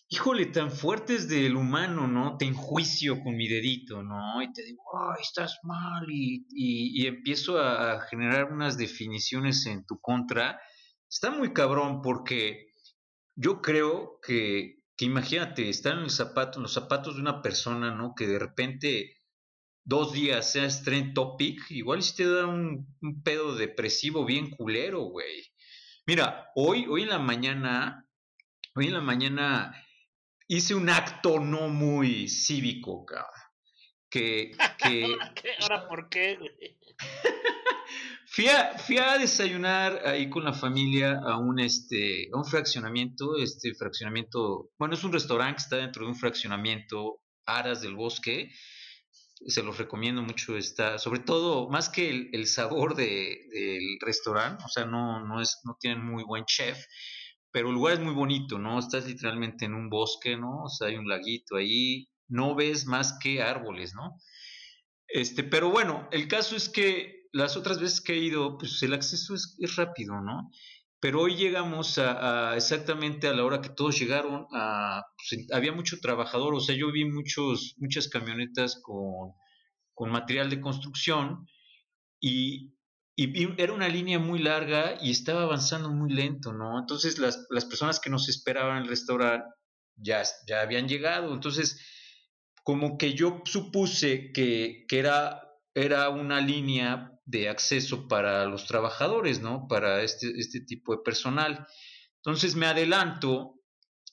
híjole, tan fuertes del humano, ¿no? Te enjuicio con mi dedito, ¿no? Y te digo, ay, estás mal, y, y, y empiezo a generar unas definiciones en tu contra. Está muy cabrón porque yo creo que que imagínate, estar en, el zapato, en los zapatos de una persona, ¿no? Que de repente dos días seas trend topic, igual si te da un, pedo depresivo bien culero, güey. Mira, hoy, hoy en la mañana, hoy en la mañana hice un acto no muy cívico, cabrón. Que, que... ¿Ahora por qué, güey? Fui a, fui desayunar ahí con la familia a un, este, a un fraccionamiento, este fraccionamiento, bueno, es un restaurante que está dentro de un fraccionamiento, Aras del Bosque, se los recomiendo mucho, está, sobre todo, más que el, el sabor de, del restaurante, o sea, no, no, es, no tienen muy buen chef, pero el lugar es muy bonito, ¿no? Estás literalmente en un bosque, ¿no? O sea, hay un laguito ahí, no ves más que árboles, ¿no? Este, pero bueno, el caso es que las otras veces que he ido, pues el acceso es, rápido, ¿no? Pero hoy llegamos a, exactamente a la hora que todos llegaron, pues, había mucho trabajador, o sea, yo vi muchos, muchas camionetas con, con material de construcción y, y, era una línea muy larga y estaba avanzando muy lento, ¿no? Entonces las, las personas que nos esperaban en el restaurante ya, ya habían llegado, entonces como que yo supuse que, que era, era una línea de acceso para los trabajadores, ¿no? Para este, este tipo de personal. Entonces me adelanto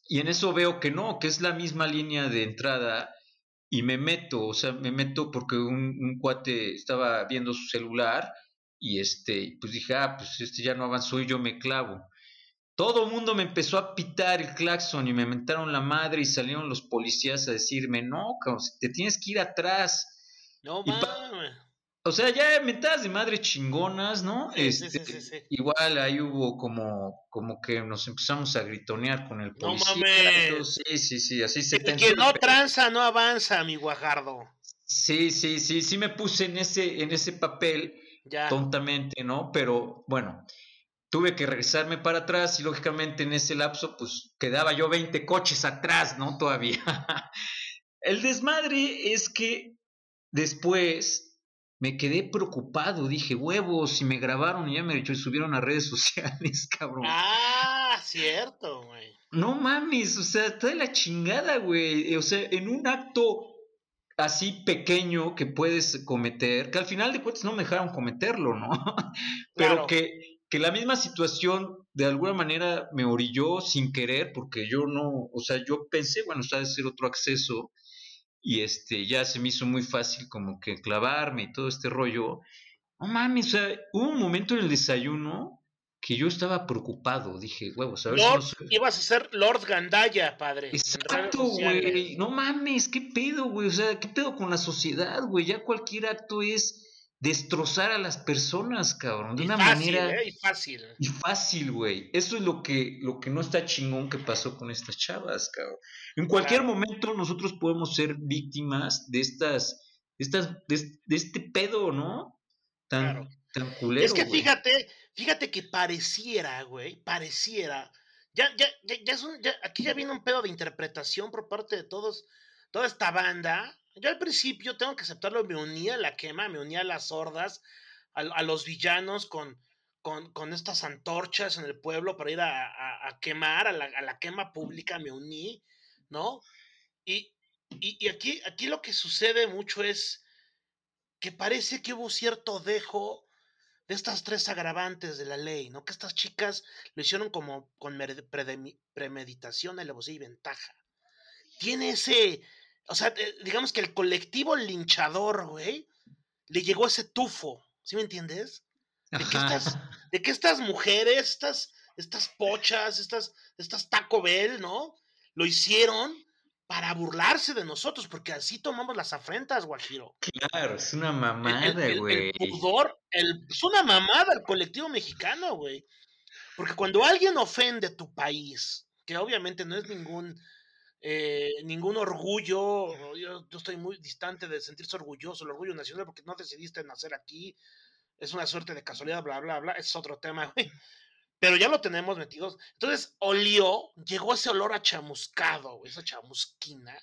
y en eso veo que no, que es la misma línea de entrada y me meto, o sea, me meto porque un, un cuate estaba viendo su celular y este, pues dije, ah, pues este ya no avanzó y yo me clavo. Todo el mundo me empezó a pitar el claxon y me mentaron la madre y salieron los policías a decirme, no, te tienes que ir atrás. No mames. O sea, ya mentadas de madre chingonas, ¿no? este, igual ahí hubo como, como que nos empezamos a gritonear con el policía. No mames. Sí, sí, sí, así se El que no tranza no avanza, mi guajardo. Sí, sí, sí, sí me puse en ese, en ese papel ya. tontamente, ¿no? Pero bueno, tuve que regresarme para atrás y lógicamente en ese lapso pues quedaba yo 20 coches atrás, ¿no? Todavía. El desmadre es que después me quedé preocupado, dije, huevos, si me grabaron y ya me subieron a redes sociales, cabrón. Ah, cierto, güey. No mames, o sea, toda la chingada, güey. O sea, en un acto así pequeño que puedes cometer, que al final de cuentas no me dejaron cometerlo, ¿no? Pero que que la misma situación de alguna manera me orilló sin querer, porque yo no, o sea, yo pensé, bueno, está de ser otro acceso, y este, ya se me hizo muy fácil como que clavarme y todo este rollo. No mames, o sea, hubo un momento en el desayuno que yo estaba preocupado, dije, huevos, a ver Lord, ibas a ser Lord Gandaya, padre. Exacto, güey, no mames, qué pedo, güey, o sea, qué pedo con la sociedad, güey, ya cualquier acto es destrozar a las personas, cabrón, de una manera ¿eh? y fácil. Y fácil, güey. Eso es lo que lo que no está chingón que pasó con estas chavas, cabrón. En cualquier momento nosotros podemos ser víctimas de estas estas de, este pedo, ¿no? Tan tan culero. Es que fíjate, fíjate que pareciera, güey, pareciera ya, ya, ya, ya, es un, ya aquí ya viene un pedo de interpretación por parte de todos, toda esta banda, yo al principio, tengo que aceptarlo, me unía a la quema, me unía a las hordas, a, los villanos con, con, estas antorchas en el pueblo para ir a, quemar, a la, quema pública, me uní, ¿no? Y, y, aquí, aquí lo que sucede mucho es que parece que hubo cierto dejo de estas tres agravantes de la ley, ¿no? Que estas chicas lo hicieron como con premeditación, alevosía y ventaja. Tiene ese, o sea, eh, digamos que el colectivo linchador, güey, le llegó ese tufo, ¿sí me entiendes? De que estas, de que estas mujeres, estas, estas pochas, estas, estas Taco Bell, ¿no? Lo hicieron para burlarse de nosotros, porque así tomamos las afrentas, Guajiro. Claro, es una mamada, güey. El, pudor, es una mamada el colectivo mexicano, güey. Porque cuando alguien ofende a tu país, que obviamente no es ningún eh, ningún orgullo, yo, estoy muy distante de sentirse orgulloso, el orgullo nacional, porque no decidiste nacer aquí, es una suerte de casualidad, bla, bla, bla, es otro tema, güey. Pero ya lo tenemos metidos. Entonces, olió, llegó ese olor a chamuscado, esa chamusquina,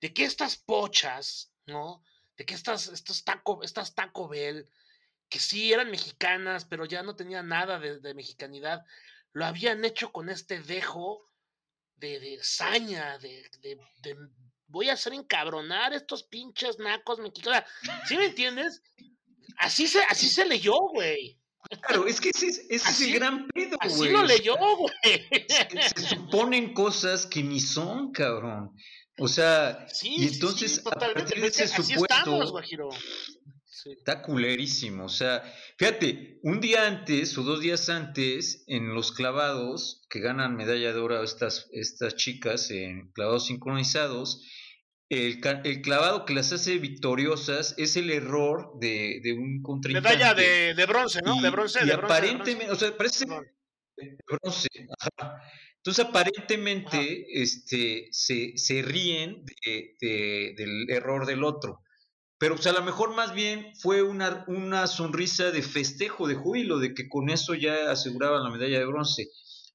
de que estas pochas, ¿no? De que estas, estos taco, estas Taco Bell, que sí eran mexicanas, pero ya no tenían nada de, de mexicanidad, lo habían hecho con este dejo de, de saña, de, de, de, voy a hacer encabronar estos pinches nacos mexicanos. ¿Sí me entiendes? Así se, así se leyó, güey. Claro, es que ese, es el gran pedo, güey. Así lo leyó, güey. Se, suponen cosas que ni son, cabrón. O sea, y entonces, totalmente. a partir de ese supuesto, estamos, Sí. Está culerísimo. O sea, fíjate, un día antes o dos días antes, en los clavados que ganan medalla de oro estas, estas chicas en clavados sincronizados, el, el clavado que las hace victoriosas es el error de, de un contrincante. Medalla de, de bronce, ¿no? Y- de bronce, y de bronce. de aparentemente, o sea, parece bronce. de bronce, ajá. Entonces aparentemente este, se, se ríen de- del error del otro. Pero pues, a lo mejor más bien fue una, una sonrisa de festejo, de júbilo, de que con eso ya aseguraban la medalla de bronce.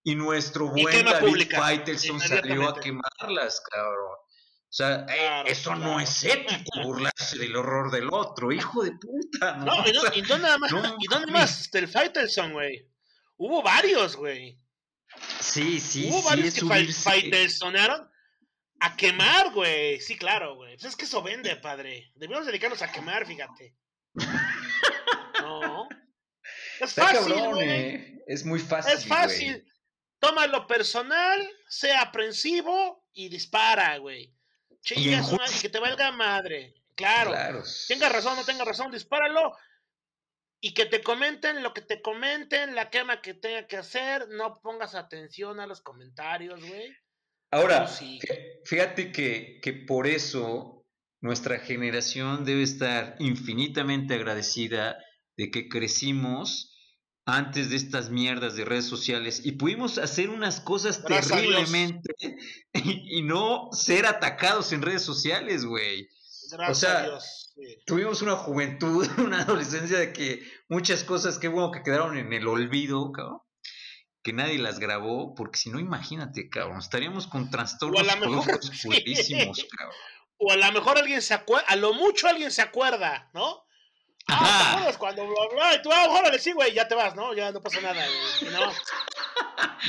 Y nuestro buen David Faitelson salió a quemarlas, cabrón. O sea, eh, Claro, eso no es ético, burlarse del horror del otro, hijo de puta, ¿no? No, y no, O sea, y no nada más, no y mames. más del Faitelson, güey. Hubo varios, güey. sí, sí, Hubo sí, varios es que subirse. Faitelsonaron a quemar, güey. Sí, claro, güey. Pues es que eso vende, padre. Debemos dedicarnos a quemar, fíjate. No. Es Está fácil, cabrón, güey. eh. Es muy fácil. Es fácil. güey. Tómalo personal, sea aprensivo y dispara, güey. Chingas, madre, y que te valga madre. Claro. Claro. Tenga razón, no tenga razón, dispáralo. Y que te comenten lo que te comenten, la quema que tenga que hacer. No pongas atención a los comentarios, güey. Ahora, sí. fíjate que, que por eso nuestra generación debe estar infinitamente agradecida de que crecimos antes de estas mierdas de redes sociales y pudimos hacer unas cosas Gracias terriblemente y, y no ser atacados en redes sociales, güey. Gracias O sea, sí. Tuvimos una juventud, una adolescencia de que muchas cosas, qué bueno que quedaron en el olvido, cabrón. Que nadie las grabó, porque si no, imagínate, cabrón, estaríamos con trastornos O a lo mejor, psicológicos sí. cabrón. O a lo mejor alguien se acuerda, a lo mucho alguien se acuerda, ¿no? Ah, ¿te acuerdas cuando bla, bla? Y tú, ah, órale, sí, güey, ya te vas, ¿no? Ya no pasa nada, güey, ¿no?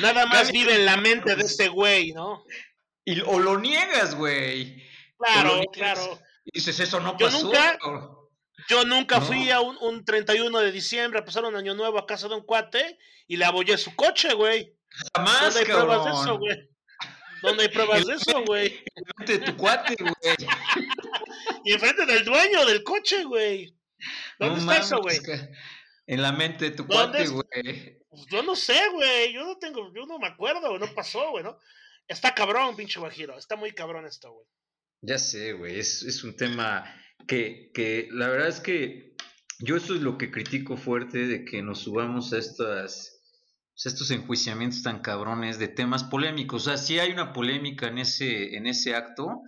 Nada más vive en la mente de ese güey, ¿no? Y, o lo niegas, güey. Claro, niegas. claro. Y dices, eso no Yo pasó. nunca- cabrón. Yo nunca No. fui a un, un 31 de diciembre a pasar un año nuevo a casa de un cuate y le abollé su coche, güey. Jamás, ¿Dónde hay pruebas de eso, güey? ¿Dónde hay pruebas de eso, güey? Enfrente de tu cuate, güey. Y enfrente del dueño del coche, güey. ¿Dónde No está eso, güey? En la mente de tu ¿Dónde cuate, güey. Pues yo no sé, güey. Yo no tengo, yo no me acuerdo, güey. No pasó, güey, ¿no? Está cabrón, pinche guajiro. Está muy cabrón esto, güey. Ya sé, güey, es, es un tema que, que la verdad es que yo eso es lo que critico fuerte de que nos subamos a estas pues, estos enjuiciamientos tan cabrones de temas polémicos. O sea, sí hay una polémica en ese, en ese acto,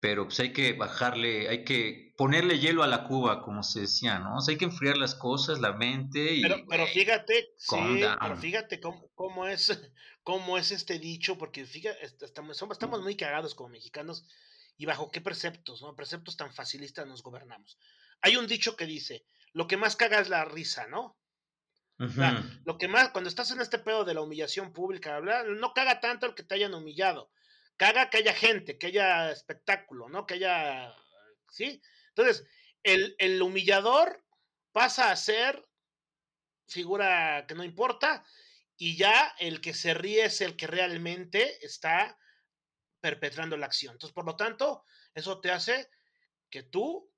pero pues hay que bajarle, hay que ponerle hielo a la cuba, como se decía, ¿no? O sea, hay que enfriar las cosas, la mente y Pero, pero fíjate, sí, pero fíjate cómo, cómo es, cómo es este dicho, porque fíjate, est- estamos, estamos muy cagados como mexicanos y bajo qué preceptos, ¿no? Preceptos tan facilistas nos gobernamos. Hay un dicho que dice, lo que más caga es la risa, ¿no? O sea, lo que más, cuando estás en este pedo de la humillación pública, bla, no caga tanto el que te hayan humillado, caga que haya gente, que haya espectáculo, ¿no? Que haya, ¿sí? Entonces, el, el humillador pasa a ser figura que no importa y ya el que se ríe es el que realmente está perpetrando la acción. Entonces, por lo tanto, eso te hace que tú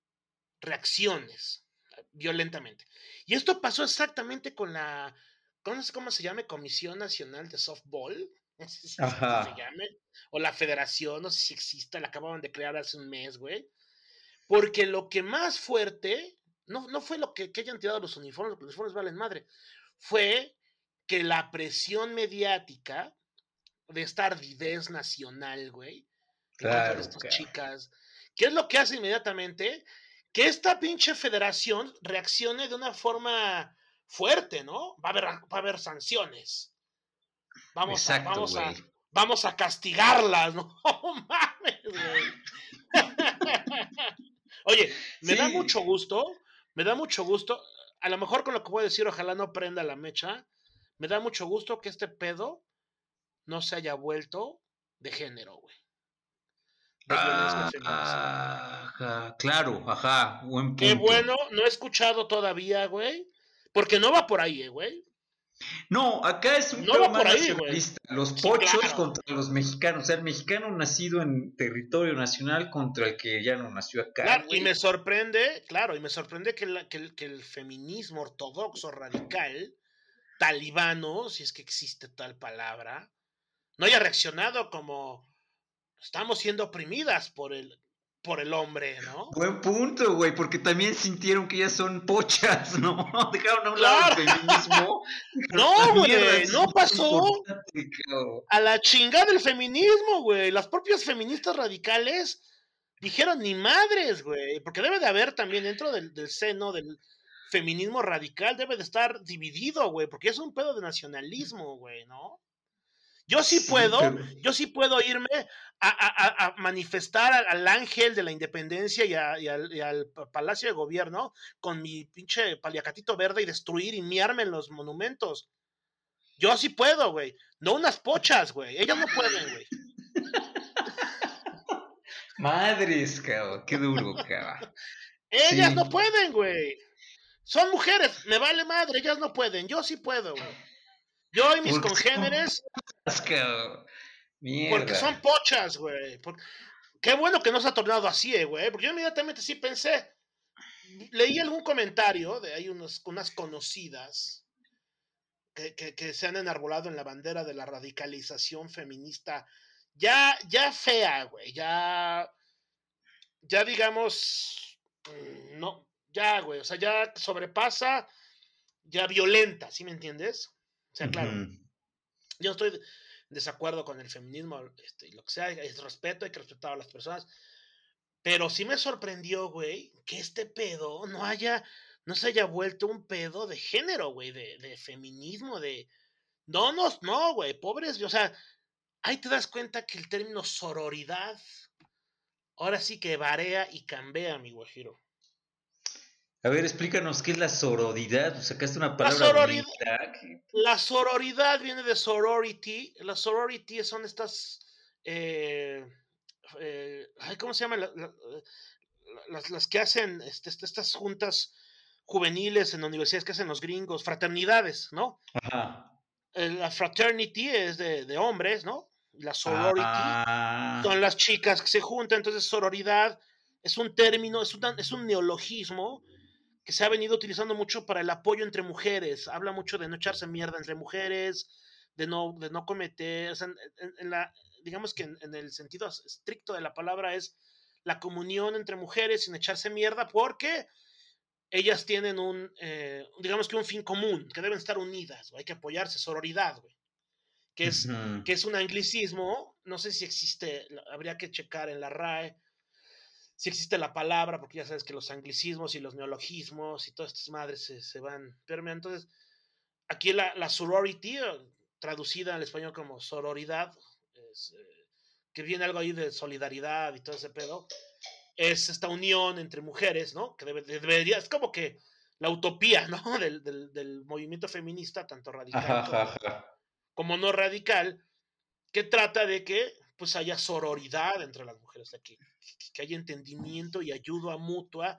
reacciones violentamente. Y esto pasó exactamente con la, no sé cómo se llame, Comisión Nacional de Softball, no sé si Ajá. se llame, o la Federación, no sé si exista, la acababan de crear hace un mes, güey. Porque lo que más fuerte, no, no fue lo que, que hayan tirado los uniformes, porque los uniformes valen madre, fue que la presión mediática de esta ardidez nacional, güey, Claro, estas chicas, ¿qué es lo que hace inmediatamente? Que esta pinche federación reaccione de una forma fuerte, ¿no? Va a haber, va a haber sanciones. Vamos, Exacto, a, vamos, a, vamos a castigarlas, ¿no? ¡No mames, güey! Oye, me da mucho gusto, me da mucho gusto, a lo mejor con lo que voy a decir, ojalá no prenda la mecha, me da mucho gusto que este pedo no se haya vuelto de género, güey. Ah, ajá, claro, ajá, buen punto. Qué bueno, no he escuchado todavía, güey, porque no va por ahí, eh, güey. No, acá es un No tema por ahí. Los Sí, pochos claro. contra los mexicanos. O sea, el mexicano nacido en territorio nacional contra el que ya no nació acá. Claro, y me sorprende, claro, y me sorprende que, la- que el, que el feminismo ortodoxo radical, talibano, si es que existe tal palabra, no haya reaccionado como estamos siendo oprimidas por el, por el hombre, ¿no? Buen punto, güey, porque también sintieron que ya son pochas, ¿no? Dejaron a un lado el feminismo. No, güey, no pasó. A la chingada del feminismo, güey. Las propias feministas radicales dijeron ni madres, güey. Porque debe de haber también dentro del, del seno del feminismo radical, debe de estar dividido, güey. Porque es un pedo de nacionalismo, güey, ¿no? Yo sí, Sí, puedo, pero- yo sí puedo irme a, a- a- a manifestar al, al ángel de la independencia y, a- y al, y al pa- palacio de gobierno con mi pinche paliacatito verde y destruir y miarme en los monumentos. Yo sí puedo, güey. No unas pochas, güey. Ellas no pueden, güey. Madres, cabrón, qué duro, cabrón. Ellas Sí. no pueden, güey. Son mujeres, me vale madre, ellas no pueden. Yo sí puedo, güey. Yo y mis congéneres, porque son pochas, güey. Qué bueno que no se ha tornado así, eh, güey. Porque yo inmediatamente sí pensé. Leí algún comentario de hay unos, unas conocidas que, que- que se han enarbolado en la bandera de la radicalización feminista. Ya, ya fea, güey. Ya. Ya digamos. mm, No. Ya, güey. O sea, ya sobrepasa. Ya violenta, ¿sí me entiendes? O sea, claro. Ujú. Yo estoy desacuerdo con el feminismo este, y lo que sea, es respeto, hay que respetar a las personas. Pero sí me sorprendió, güey, que este pedo no haya, no se haya vuelto un pedo de género, güey, de, de feminismo, de... No, no, no, güey, pobres, o sea, ahí te das cuenta que el término sororidad ahora sí que varía y cambia, mi guajiro. A ver, explícanos qué es la sororidad. Sacaste una palabra sororidad- bonita que- La sororidad viene de sorority. La sorority son estas. eh, eh, ¿Cómo se llaman? La- la- la- las, las que hacen este, estas juntas juveniles en universidades que hacen los gringos, fraternidades, ¿no? Ajá. Eh, La fraternity es de, de hombres, ¿no? La sorority Ah, son las chicas que se juntan, entonces sororidad es un término, es un neologismo que se ha venido utilizando mucho para el apoyo entre mujeres, habla mucho de no echarse mierda entre mujeres, de no, de no cometer, o sea, en, en- la, digamos que en, en el sentido estricto de la palabra es la comunión entre mujeres sin echarse mierda, porque ellas tienen un, eh, digamos que un fin común, que deben estar unidas, güey, hay que apoyarse, sororidad, güey, que es ujú. que es un anglicismo, no sé si existe, habría que checar en la RAE si existe la palabra, porque ya sabes que los anglicismos y los neologismos y todas estas madres se, se van permeando. Entonces, aquí la, la sorority, traducida al español como sororidad, es, eh, que viene algo ahí de solidaridad y todo ese pedo, es esta unión entre mujeres, ¿no? Que debe- debería, es como que la utopía, ¿no? Del, del- del movimiento feminista, tanto radical Ajá, como, ajá, ajá. como no radical, que trata de que pues haya sororidad entre las mujeres, sea, que, haya entendimiento y ayuda mutua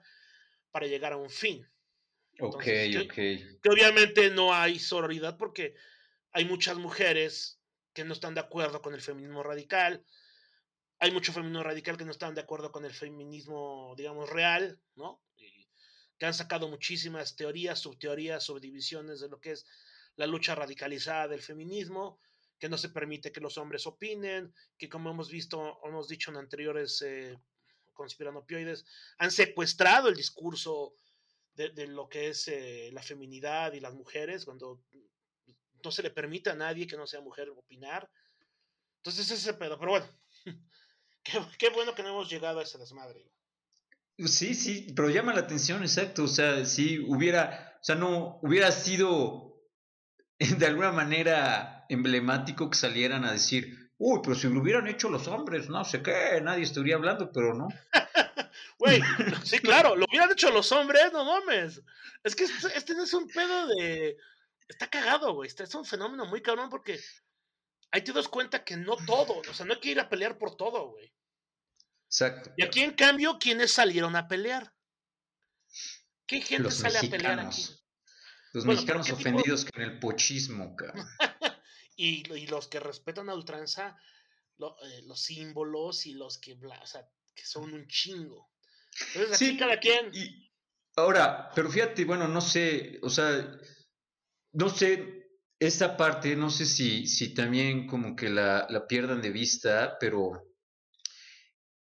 para llegar a un fin. Ok, ok. Que obviamente no hay sororidad porque hay muchas mujeres que no están de acuerdo con el feminismo radical, hay mucho feminismo radical que no están de acuerdo con el feminismo, digamos, real, ¿no? Y que han sacado muchísimas teorías, subteorías, subdivisiones de lo que es la lucha radicalizada del feminismo, que no se permite que los hombres opinen, que como hemos visto, o hemos dicho en anteriores eh, conspiranopioides, han secuestrado el discurso de, lo que es eh, la feminidad y las mujeres, cuando no se le permite a nadie que no sea mujer opinar. Entonces ese pedo, pero bueno, qué, qué bueno que no hemos llegado a ese desmadre. Sí, sí, pero llama la atención, exacto. O sea, si hubiera, o sea, no hubiera sido de alguna manera emblemático que salieran a decir, uy, pero si lo hubieran hecho los hombres, no sé qué, nadie estaría hablando, pero no. Güey, sí, claro, lo hubieran hecho los hombres, no mames. Es que este, este no es un pedo de. Está cagado, güey. Este es un fenómeno muy cabrón porque ahí te das cuenta que no todo, o sea, no hay que ir a pelear por todo, güey. Exacto. Y aquí, en cambio, ¿quiénes salieron a pelear? ¿Qué gente Los sale a pelear aquí? mexicanos. Los Bueno, mexicanos pero ¿qué tipo- ofendidos con el pochismo, cabrón. Y, y los que respetan a ultranza lo- eh, los símbolos y los que, bla- o sea, que son un chingo. Entonces aquí Sí, cada quien... Y ahora, pero fíjate, bueno, no sé, o sea, no sé, esta parte, no sé si, si también como que la, la pierdan de vista, pero,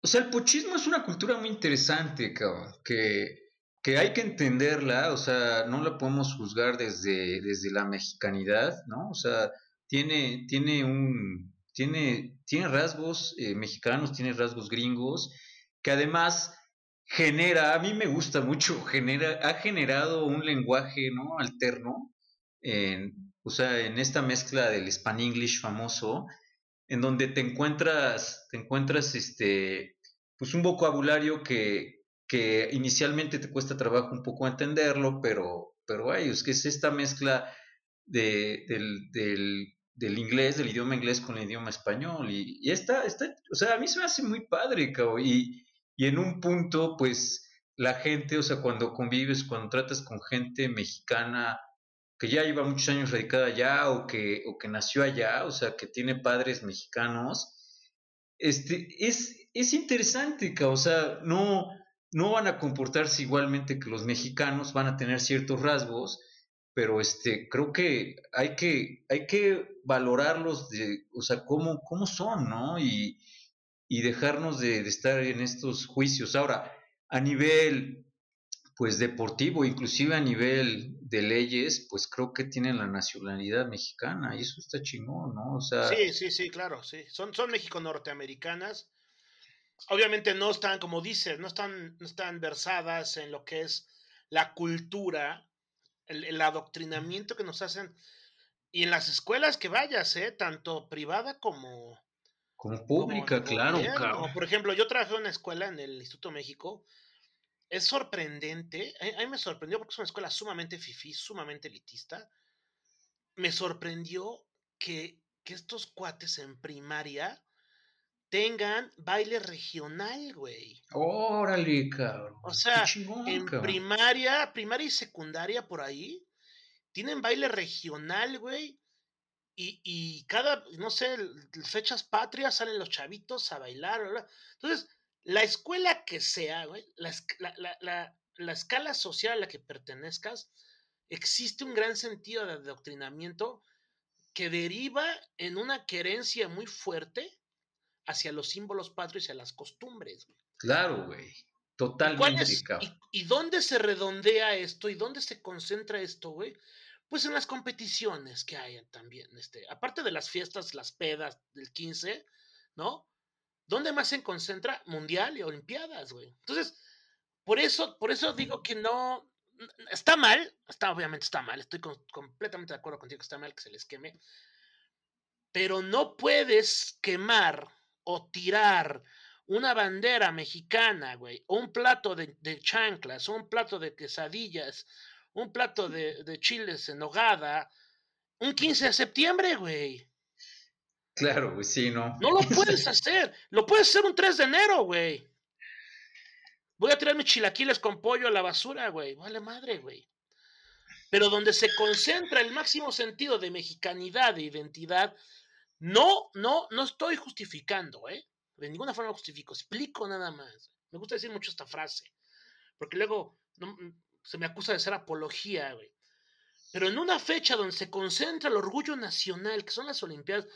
o sea, el pochismo es una cultura muy interesante, cabrón, que, que hay que entenderla, o sea, no la podemos juzgar desde, desde la mexicanidad, ¿no? O sea, tiene, tiene un, tiene, tiene rasgos eh, mexicanos, tiene rasgos gringos, que además genera, a mí me gusta mucho, genera, ha generado un lenguaje, ¿no? Alterno, en, o sea, en esta mezcla del Span English famoso, en donde te encuentras, te encuentras, este, pues un vocabulario que, que inicialmente te cuesta trabajo un poco entenderlo, pero, pero ay, es que es esta mezcla de, del, del, del inglés, del idioma inglés con el idioma español, y, y esta, esta, o sea, a mí se me hace muy padre, cabrón, y, y en un punto, pues, la gente, o sea, cuando convives, cuando tratas con gente mexicana que ya lleva muchos años radicada allá o que, o que nació allá, o sea, que tiene padres mexicanos, este, es, es interesante, ca, o sea, no, no van a comportarse igualmente que los mexicanos, van a tener ciertos rasgos, pero este, creo que hay que, hay que valorarlos de, o sea, cómo, cómo son, ¿no? Y, y dejarnos de, estar en estos juicios. Ahora, a nivel pues deportivo, inclusive a nivel de leyes, pues creo que tienen la nacionalidad mexicana y eso está chingón, ¿no? O sea, Sí, sí, sí, claro, sí. Son, son México-norteamericanas. Obviamente no están, como dices, no están, no están versadas en lo que es la cultura, el, el adoctrinamiento que nos hacen. Y en las escuelas que vayas, ¿eh? tanto privada como, como como pública, el claro, cabrón. Por ejemplo, yo trabajé en una escuela en el Instituto México. Es sorprendente, a, a mí me sorprendió porque es una escuela sumamente fifí, sumamente elitista. Me sorprendió que, que estos cuates en primaria tengan baile regional, güey. Órale, cabrón. O sea, chingón, en cabrón. primaria, primaria y secundaria por ahí, tienen baile regional, güey. Y, y cada, no sé, fechas patrias salen los chavitos a bailar, ¿verdad? Entonces, la escuela que sea, güey, la, la, la- la escala social a la que pertenezcas, existe un gran sentido de adoctrinamiento que deriva en una querencia muy fuerte hacia los símbolos patrios y a las costumbres. güey. Claro, güey. ¿Y, cuál Totalmente, es- y, y dónde se redondea esto y dónde se concentra esto, güey? Pues en las competiciones que hay también, este, aparte de las fiestas, las pedas del 15, ¿no? ¿Dónde más se concentra? Mundial y Olimpiadas, güey. Entonces, por eso, por eso digo que no, está mal, está, obviamente está mal, estoy con- completamente de acuerdo contigo que está mal que se les queme, pero no puedes quemar o tirar una bandera mexicana, güey, o un plato de, de chanclas, o un plato de quesadillas, un plato de, de chiles en nogada, un 15 de septiembre, güey. Claro, güey, sí, ¿no? No lo puedes hacer. Lo puedes hacer un 3 de enero, güey. Voy a tirar mis chilaquiles con pollo a la basura, güey. Vale madre, güey. Pero donde se concentra el máximo sentido de mexicanidad, de identidad, no, no, no estoy justificando, ¿eh? De ninguna forma justifico. Explico nada más. Me gusta decir mucho esta frase. Porque luego no, se me acusa de ser apología, güey. Pero en una fecha donde se concentra el orgullo nacional, que son las Olimpiadas,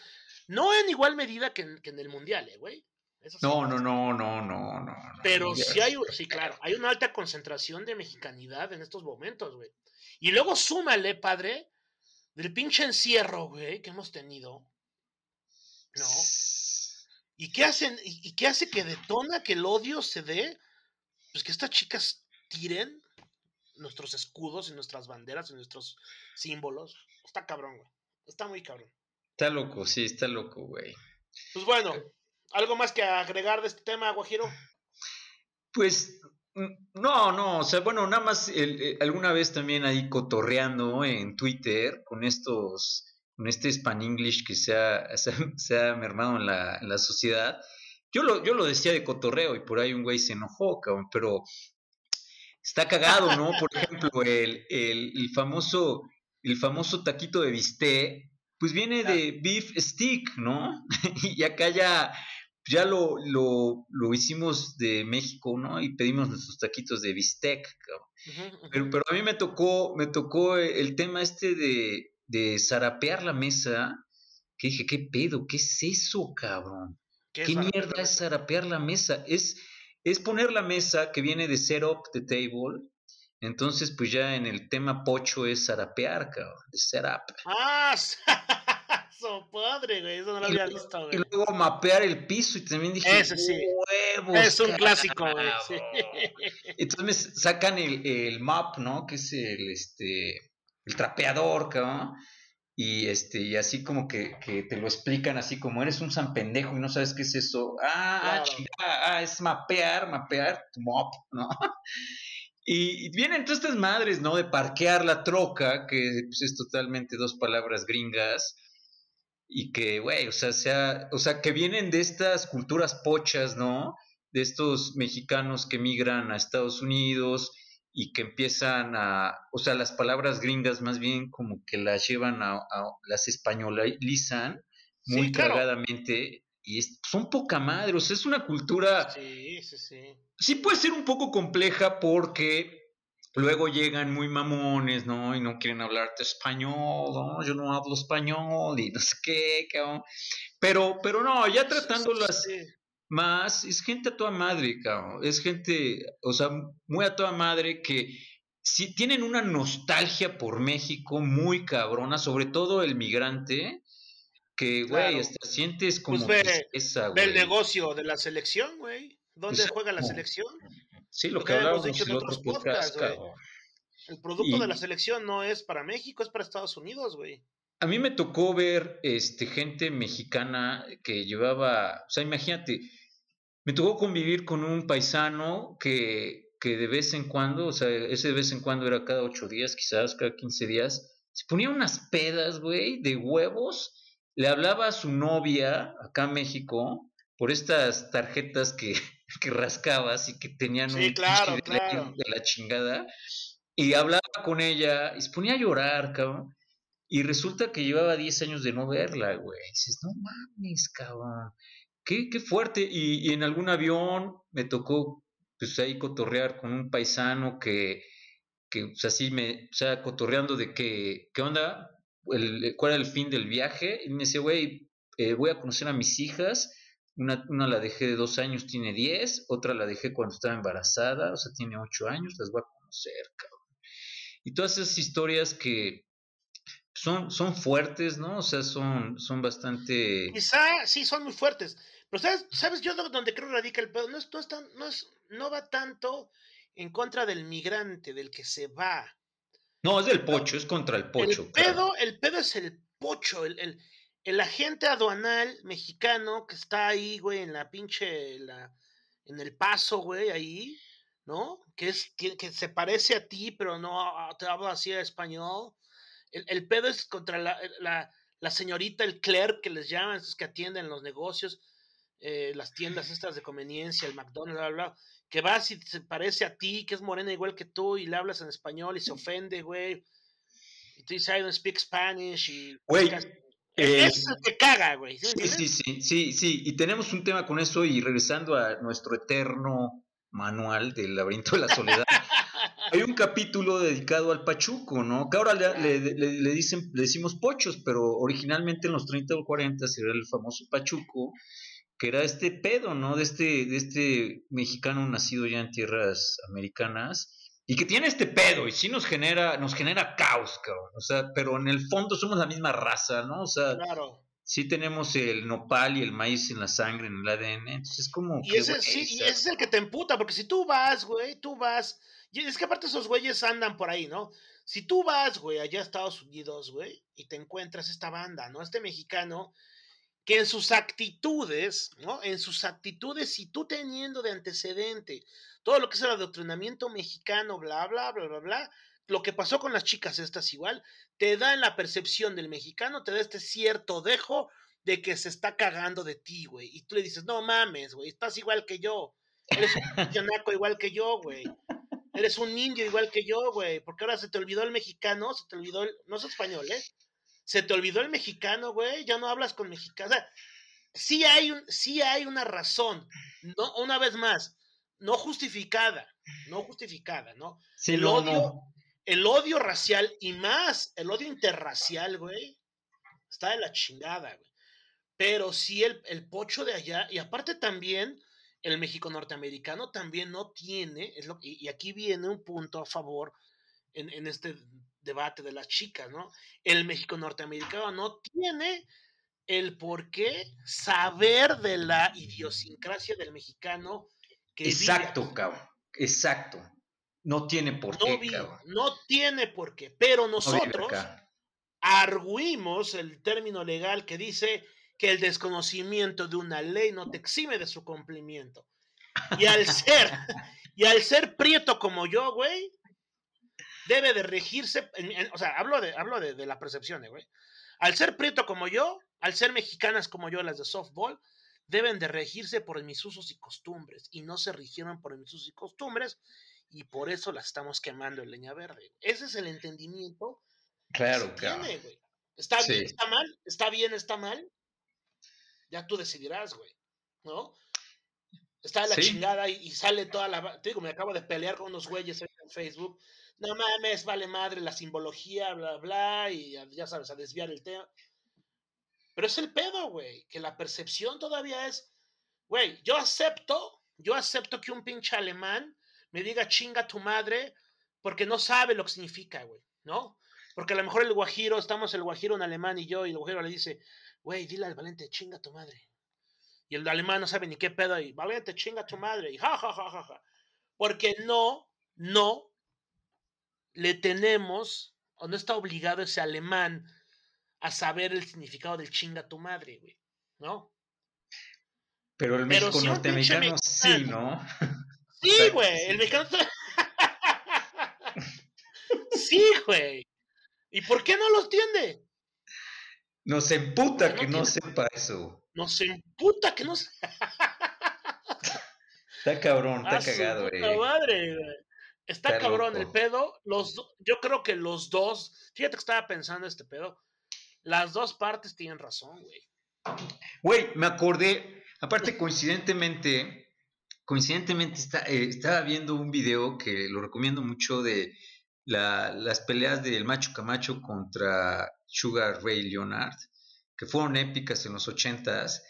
no en igual medida que en, que en el Mundial, ¿eh, güey. Sí No, no, no, no, no, no. Pero sí hay, sí, claro, hay una alta concentración de mexicanidad en estos momentos, güey. Y luego súmale, padre, del pinche encierro, güey, que hemos tenido. ¿No? ¿Y qué hacen? ¿Y, y qué hace que detona que el odio se dé? Pues que estas chicas tiren nuestros escudos y nuestras banderas y nuestros símbolos. Está cabrón, güey. Está muy cabrón. Está loco, sí, está loco, güey. Pues bueno, ¿algo más que agregar de este tema, Guajiro? Pues no, no, o sea, bueno, nada más el- eh, alguna vez también ahí cotorreando en Twitter con estos, este Span English que se ha, se ha- se ha mermado en la, en la sociedad. Yo lo, yo lo decía de cotorreo y por ahí un güey se enojó, cabrón, pero está cagado, ¿no? Por ejemplo, el, el, el famoso, el famoso taquito de bistec, pues viene de beef stick, ¿no? y acá ya, ya lo, lo, lo hicimos de México, ¿no? Y pedimos nuestros taquitos de bistec, cabrón. Pero, pero a mí me tocó, me tocó el tema este de, de zarapear la mesa, que dije, ¿qué pedo? ¿Qué es eso, cabrón? ¿Qué ¿Qué es para- mierda es zarapear la mesa? Es, es poner la mesa que viene de set up the table. Entonces, pues ya en el tema pocho es zarapear, cabrón, de set up. Ah, su padre, güey. Eso no lo Y había visto, Y güey. luego mapear el piso y también dije, Ese sí. huevos. Es un clásico, güey. cabrón". sí. Entonces me sacan el, el mop, ¿no? Que es el, este, el trapeador, cabrón. Y, este, y así como que, que te lo explican así como eres un san pendejo y no sabes qué es eso. Ah, ah, Claro. chingada, ah, es mapear, mapear, tu mop, ¿no? Y, y vienen todas estas madres, ¿no? De parquear la troca, que pues, es totalmente dos palabras gringas. Y que, güey, o sea, sea, o sea, que vienen de estas culturas pochas, ¿no? de estos mexicanos que migran a Estados Unidos y que empiezan a, o sea, las palabras gringas más bien como que las llevan a, a- las españolizan muy Sí, claro. cargadamente y es- son poca madre, o sea, es una cultura, Sí, sí, sí. sí puede ser un poco compleja porque luego llegan muy mamones, ¿no? Y no quieren hablarte español, ¿no? Yo no hablo español y no sé qué, cabrón. Pero, pero no, ya tratándolas Sí, más es gente a toda madre, cabrón. Es gente, o sea, muy a toda madre que sí tienen una nostalgia por México muy cabrona, sobre todo el migrante, que, güey, Claro. hasta sientes como ve- tristeza, Ve el negocio de la selección, güey. ¿Dónde Exacto. juega la selección? Sí, lo lo que hablábamos dicho en otros podcast, podcasts. El producto de la selección no es para México, es para Estados Unidos, güey. A mí me tocó ver este, gente mexicana que llevaba, o sea, imagínate, me tocó convivir con un paisano que, que de vez en cuando, o sea, ese de vez en cuando era cada ocho días, quizás cada 15 días, se ponía unas pedas, güey, de huevos, le hablaba a su novia acá en México por estas tarjetas que, que rascabas y que tenían Sí, un claro, delay claro. de la chingada, y hablaba con ella y se ponía a llorar, cabrón. Y resulta que llevaba 10 años de no verla, güey. Dices, no mames, cabrón. Qué, fuerte. Y, en algún avión me tocó, pues ahí cotorrear con un paisano que, que pues, así me, o sea, cotorreando de que, ¿qué onda? ¿Cuál era el fin del viaje? Y me dice, güey, eh, voy a conocer a mis hijas. Una, una la dejé de dos años, tiene 10. Otra la dejé cuando estaba embarazada, o sea, tiene 8 años. Las voy a conocer, cabrón. Y todas esas historias que, son, son fuertes, ¿no? O sea, son, son bastante... Quizá sí son muy fuertes. Pero sabes, sabes yo donde creo radica el pedo. No es, no es tan- no es, no va tanto en contra del migrante, del que se va. No, es del pocho, es contra el pocho. el claro. pedo, el pedo es el pocho, el, el, el agente aduanal mexicano que está ahí, güey, en la pinche, la, en el paso, güey, ahí, ¿no? Que es, que, que se parece a ti, pero no te habla así español. El, el pedo es contra la, la, la señorita, el clerk que les llaman, esos que atienden los negocios, eh, las tiendas estas de conveniencia, el McDonald's, bla, bla, bla, que vas y se parece a ti, que es morena igual que tú, y le hablas en español y se ofende, güey. Y tú dices, I don't speak Spanish, y... Güey, eh, Eso te caga, güey. ¿sí Sí, sí, sí, sí, sí. Y tenemos un tema con eso y regresando a nuestro eterno manual del laberinto de la soledad. Hay un capítulo dedicado al pachuco, ¿no? Que ahora le, le- le- le dicen, le decimos pochos, pero originalmente en los 30 o 40 era el famoso pachuco, que era este pedo, ¿no? De este, de este mexicano nacido ya en tierras americanas y que tiene este pedo y sí nos genera, nos genera caos, cabrón. O sea, pero en el fondo somos la misma raza, ¿no? O sea, Claro. sí tenemos el nopal y el maíz en la sangre, en el ADN. Entonces es como Y ese, sí, y ese es el que te emputa, porque si tú vas, güey, tú vas. Y es que aparte esos güeyes andan por ahí, ¿no? Si tú vas, güey, allá a Estados Unidos, güey, y te encuentras esta banda, ¿no? Este mexicano, que en sus actitudes, ¿no? En sus actitudes, si tú teniendo de antecedente todo lo que es el adoctrinamiento mexicano, bla, bla, bla, bla, bla, lo que pasó con las chicas estas igual, te da en la percepción del mexicano, te da este cierto dejo de que se está cagando de ti, güey. Y tú le dices, no mames, güey, estás igual que yo. Eres un pinche naco igual que yo, güey. Eres un indio igual que yo, güey. Porque ahora se te olvidó el mexicano, se te olvidó el. No es español, ¿eh? Se te olvidó el mexicano, güey. Ya no hablas con mexicanos. O sea, sí hay, un, sí hay una razón. No, una vez más, no justificada. No justificada, ¿no? Sí, el no, odio, no. el odio racial y más el odio interracial, güey, está de la chingada, güey. Pero sí el, el pocho de allá, y aparte también el México norteamericano también no tiene, es lo, y, y aquí viene un punto a favor en, en este debate de las chicas, ¿no? El México norteamericano no tiene el por qué saber de la idiosincrasia del mexicano que vive Exacto, aquí. cabrón. Exacto. No tiene por No, qué, cabrón. no tiene por qué, pero No vive nosotros arguimos el término legal que dice que el desconocimiento de una ley no te exime de su cumplimiento. Y al ser, y al ser prieto como yo, güey, debe de regirse, en- en- o sea, hablo de, hablo de, de la percepción, eh, güey. Al ser prieto como yo, al ser mexicanas como yo, las de softball, deben de regirse por mis usos y costumbres, y no se rigieron por mis usos y costumbres, y por eso las estamos quemando en leña verde. Ese es el entendimiento Claro, se cabrón. tiene, güey. ¿Está Sí. bien, está mal? ¿Está bien, está mal? Ya tú decidirás, güey. ¿No? Está de la Sí. chingada y, y sale toda la... Te digo, me acabo de pelear con unos güeyes en Facebook. No mames, vale madre la simbología, bla, bla, y ya, sabes, a desviar el tema. Pero es el pedo, güey, que la percepción todavía es, güey, yo acepto, yo acepto que un pinche alemán me diga chinga tu madre porque no sabe lo que significa, güey, ¿no? Porque a lo mejor el guajiro, estamos el guajiro en alemán y yo, y el guajiro le dice, güey, dile al valente, chinga tu madre. Y el alemán no sabe ni qué pedo, y valente, chinga tu madre, y ja, ja, ja, ja, ja. Porque no, no le tenemos, o no está obligado ese alemán a saber el significado del chinga tu madre, güey, ¿no? Pero el Pero México si norteamericano sí, ¿no? Sí, güey, el mexicano Sí, güey. ¿Y por qué no lo entiende? Nos emputa que no sepa eso. Nos emputa que no se... Está cabrón, está cagado, puta eh. madre, güey. Está, cabrón el pedo. Los, yo creo que los dos, fíjate que estaba pensando este pedo. Las dos partes tienen razón, güey. Güey, me acordé, aparte coincidentemente, coincidentemente está- eh, estaba viendo un video que lo recomiendo mucho de la- las peleas del Macho Camacho contra Sugar Ray Leonard, que fueron épicas en los ochentas.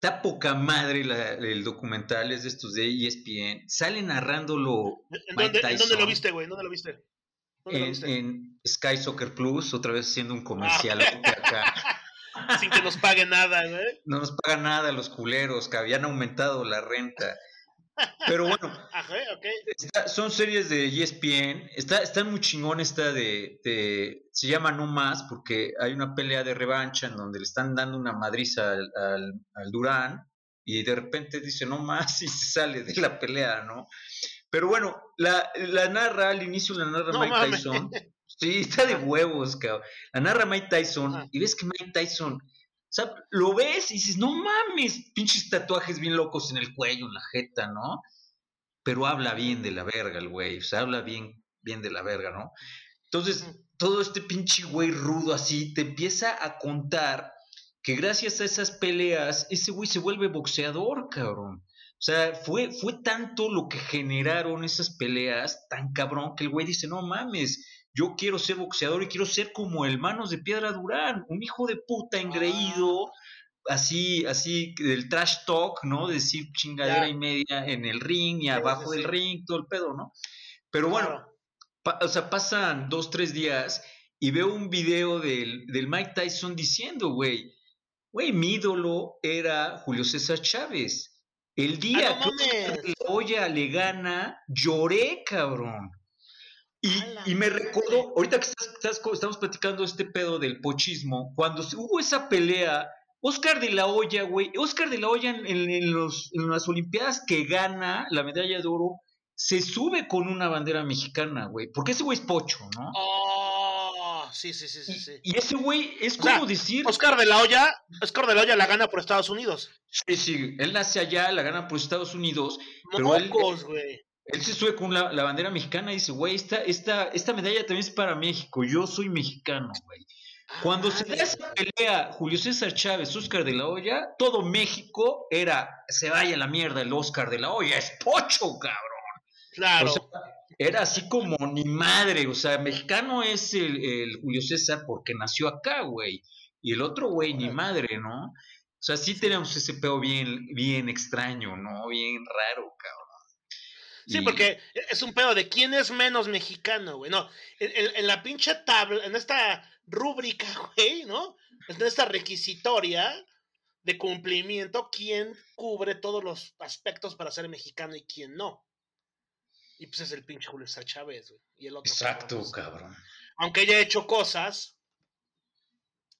Está poca madre la- el documental, es de estos de ESPN. Sale narrándolo ¿En dónde, en dónde lo viste, güey? ¿En dónde lo viste? ¿Dónde lo en, viste? en Sky Soccer Plus, otra vez haciendo un comercial Ah. acá. Sin que nos pague nada, güey. No nos pagan nada los culeros, que habían aumentado la renta. Pero bueno, Ajá, ok. está- son series de ESPN. Está, está muy chingón esta de, de- Se llama No Más porque hay una pelea de revancha en donde le están dando una madriza al, al, al Durán y de repente dice No Más y se sale de la pelea, ¿no? Pero bueno, la, la narra, al inicio la narra No Mike mames. Tyson. Sí, está de huevos, cabrón. La narra Mike Tyson Ajá. y ves que Mike Tyson, o sea, lo ves y dices, no mames, pinches tatuajes bien locos en el cuello, en la jeta, ¿no? Pero habla bien de la verga el güey, o sea, habla bien, bien de la verga, ¿no? Entonces, todo este pinche güey rudo así te empieza a contar que gracias a esas peleas, ese güey se vuelve boxeador, cabrón. O sea, fue, fue tanto lo que generaron esas peleas, tan cabrón, que el güey dice, no mames, yo quiero ser boxeador y quiero ser como el Manos de Piedra Durán, un hijo de puta engreído, así, así, del trash talk, ¿no? Decir chingadera Ya. y media en el ring y abajo del ring, todo el pedo, ¿no? Pero bueno, Claro. pa- o sea, pasan dos, tres días y veo un video del, del Mike Tyson diciendo, güey, güey, mi ídolo era Julio César Chávez. El día Ah, no que la Hoya le gana, lloré, cabrón. Y, y me recordó, ahorita que estás- estás co- estamos platicando este pedo del pochismo, cuando hubo esa pelea, Oscar de la Hoya, güey, Oscar de la Hoya en, en- en los, en las Olimpiadas que gana la medalla de oro, se sube con una bandera mexicana, güey, porque ese güey es pocho, ¿no? Oh, sí, sí, sí, sí, Y, sí. y ese güey es O sea, como decir, Oscar de la Hoya, Oscar de la Hoya la gana por Estados Unidos. sí, sí, él nace allá, la gana por Estados Unidos, Pero él- Mocos, güey. Él se sube con la, la bandera mexicana y dice, güey, esta, esta, esta medalla también es para México, yo soy mexicano, güey. Ah, Cuando se da madre. esa pelea Julio César Chávez, Oscar de la Hoya, todo México era, se vaya a la mierda el Oscar de la Hoya, es pocho, cabrón. Claro. O sea, era así como ni madre, o sea, mexicano es el, el Julio César porque nació acá, güey. Y el otro güey, ni madre, ¿no? O sea, sí tenemos ese pedo bien, bien extraño, ¿no? Bien raro, cabrón. Sí, Y- porque es un pedo de quién es menos mexicano, güey. No, en, en- en la pinche tabla, en esta rúbrica, güey, ¿no? En esta requisitoria de cumplimiento, quién cubre todos los aspectos para ser mexicano y quién no. Y pues es el pinche Julio César Chávez, güey. Y el otro. Exacto, cabrón, pues, cabrón. aunque haya hecho cosas,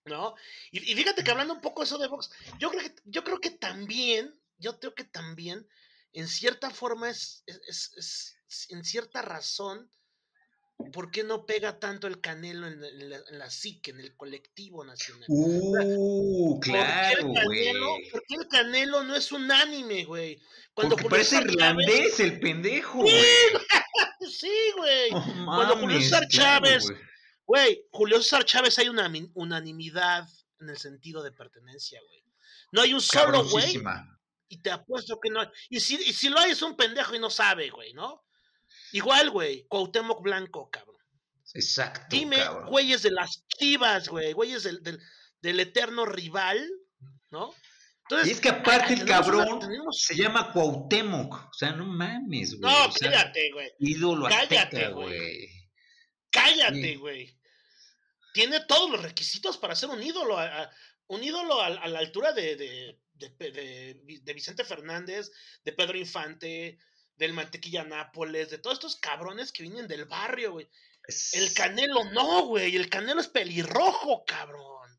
¿no? Y, y fíjate que hablando un poco eso de Vox, yo creo que, yo creo que también, yo creo que también, en cierta forma es, es, es- es- en cierta razón, ¿por qué no pega tanto el canelo en, en la, en la psique, en el colectivo nacional? Uh, ¿Por qué claro, güey. ¿Por qué el Canelo no es unánime, güey? Cuando Porque parece irlandés el pendejo, Sí, güey. Sí. No Cuando Julio César Chávez güey. Julio César Chávez hay una mi- unanimidad en el sentido de pertenencia, güey. No hay un solo güey. Y te apuesto que no hay. Y si, y si lo hay es un pendejo y no sabe, güey, ¿no? Igual, güey, Cuauhtémoc Blanco, cabrón. Exacto, Dime, cabrón. güeyes de las chivas, güey, güeyes del, del, del eterno rival, ¿no? Entonces, Y es que aparte el cabrón tenemos- se llama Cuauhtémoc. O sea, no mames, güey. No, o sea, cállate, güey. ídolo Cállate, azteca, güey. güey. Cállate, Sí. güey. Tiene todos los requisitos para ser un ídolo. a- a- un ídolo a, a la altura de, de, de, de Vi- de Vicente Fernández, de Pedro Infante, del Mantequilla Nápoles, de todos estos cabrones que vienen del barrio, güey. Es El Canelo no, güey. El Canelo es pelirrojo, cabrón.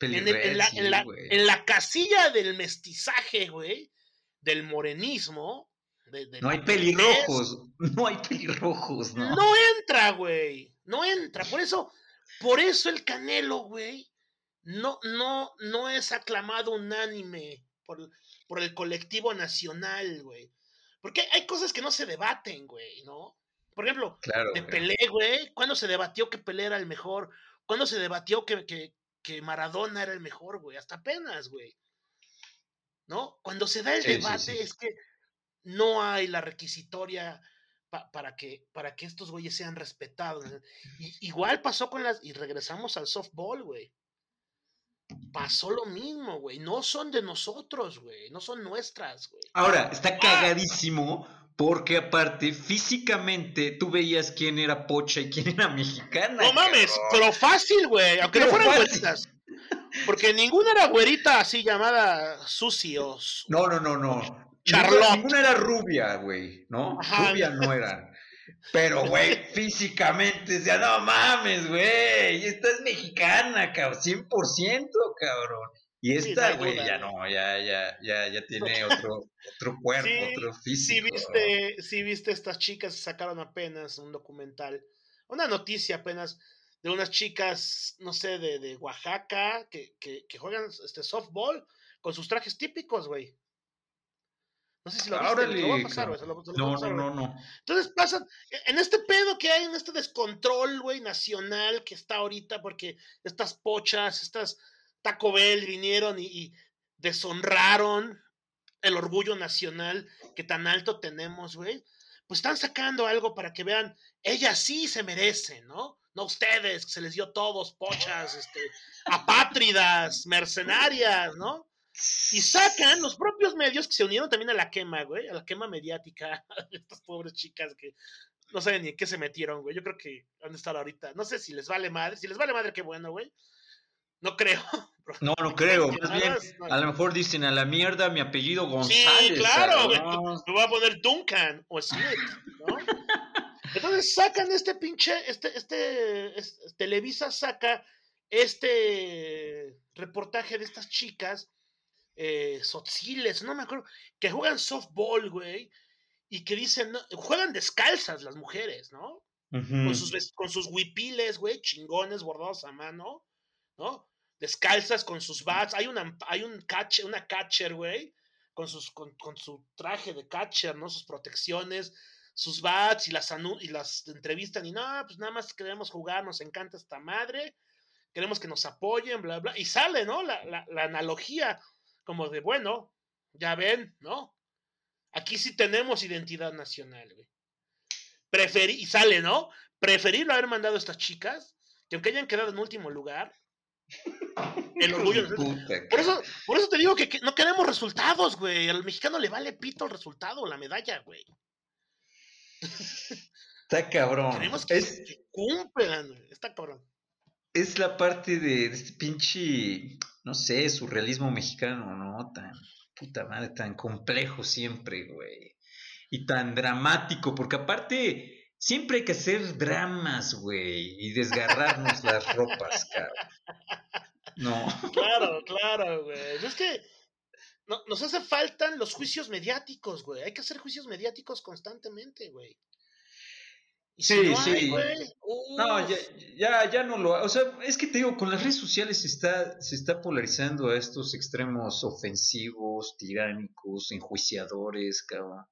En, el- en la, sí, en la- güey. en la casilla del mestizaje, güey, del morenismo. de- No hay pelirrojos. No hay pelirrojos, ¿no? no entra, güey. No entra. Por eso, por eso el Canelo, güey, no, no, no es aclamado unánime por, por el colectivo nacional, güey. Porque hay cosas que no se debaten, güey, ¿no? Por ejemplo, Claro. de. Pelé, güey. ¿Cuándo se debatió que Pelé era el mejor? ¿Cuándo se debatió que, que, que Maradona era el mejor, güey? Hasta apenas, güey. ¿No? Cuando se da el Sí, sí, debate sí. es que no hay la requisitoria pa- para, que, para que estos güeyes sean respetados. Y- igual pasó con las... Y regresamos al softball, güey. Pasó lo mismo, güey. No son de nosotros, güey. No son nuestras, güey. Ahora, Ah. está cagadísimo porque aparte, físicamente, tú veías quién era pocha y quién era mexicana. No mames, cabrón. pero fácil, güey. Aunque no fueran fácil. güeritas. Porque ninguna era güerita así llamada sucios. No, no, no, no. Charlotte. Ninguna, ninguna era rubia, güey, ¿no? Ajá. Rubia no eran. Pero, güey, físicamente, decía, no mames, güey, esta es mexicana, cabrón, 100%, cabrón. Y Sí, esta, güey, ya no, ya, ya, ya, ya tiene otro, otro cuerpo, Sí, otro Sí físico. viste, sí viste estas chicas sacaron apenas un documental, una noticia apenas de unas chicas, no sé, de, de Oaxaca, que, que, que juegan este softball con sus trajes típicos, güey. No sé si lo viste, Órale, te lo voy a pasar, güey, No, no, no, no. Entonces pasan, en este pedo que hay, en este descontrol, güey, nacional que está ahorita, porque estas pochas, estas Taco Bell vinieron y, y deshonraron el orgullo nacional que tan alto tenemos, güey. Pues están sacando algo para que vean, ellas sí se merecen, ¿no? No ustedes, que se les dio todos, pochas, este, apátridas, mercenarias, ¿no? Y sacan los propios medios que se unieron también a la quema, güey, a la quema mediática de estas pobres chicas que no saben ni en qué se metieron, güey. Yo creo que han estar ahorita. No sé si les vale madre. Si les vale madre, qué bueno, güey. No creo. No, no creo. Más bien, no. a lo mejor dicen a la mierda mi apellido González. Sí, claro, güey. Me voy a poner Duncan o Smith, ¿no? Entonces sacan este pinche, este, este, es- Televisa saca este reportaje de estas chicas, eh, Sotziles, no me acuerdo, que juegan softball, güey, y que dicen, no, juegan descalzas las mujeres, ¿no? Con sus, con sus huipiles, güey, chingones bordados a mano, ¿no? Descalzas con sus bats. Hay una, hay un catcher, una catcher, güey, con sus, con, con su traje de catcher, ¿no? Sus protecciones, sus bats y las, anu- y las entrevistan y no, pues nada más queremos jugar, nos encanta esta madre, queremos que nos apoyen, bla, bla. Y sale, ¿no? La, la, la analogía como de, bueno, ya ven, ¿no? Aquí sí tenemos identidad nacional, güey. Preferí, y sale, ¿no? Preferible haber mandado a estas chicas, que aunque hayan quedado en último lugar, el orgullo. Puta, Por eso, por eso te digo que, que no queremos resultados, güey. Al mexicano le vale pito el resultado, la medalla, güey. Está cabrón. Queremos que, Es, que cumplan, güey. Está cabrón. es la parte de, de este pinche, no sé, surrealismo mexicano, ¿no? Tan, puta madre, tan complejo siempre, güey. Y tan dramático, porque aparte, siempre hay que hacer dramas, güey, y desgarrarnos las ropas, cabrón. No. Claro, claro, güey. Es que no- nos hace falta los juicios mediáticos, güey. Hay que hacer juicios mediáticos constantemente, güey. Y si Sí, no hay, sí. güey, No, ya, ya, ya no lo. O sea, es que te digo, con las redes sociales se está, se está polarizando a estos extremos ofensivos, tiránicos, enjuiciadores, cabrón.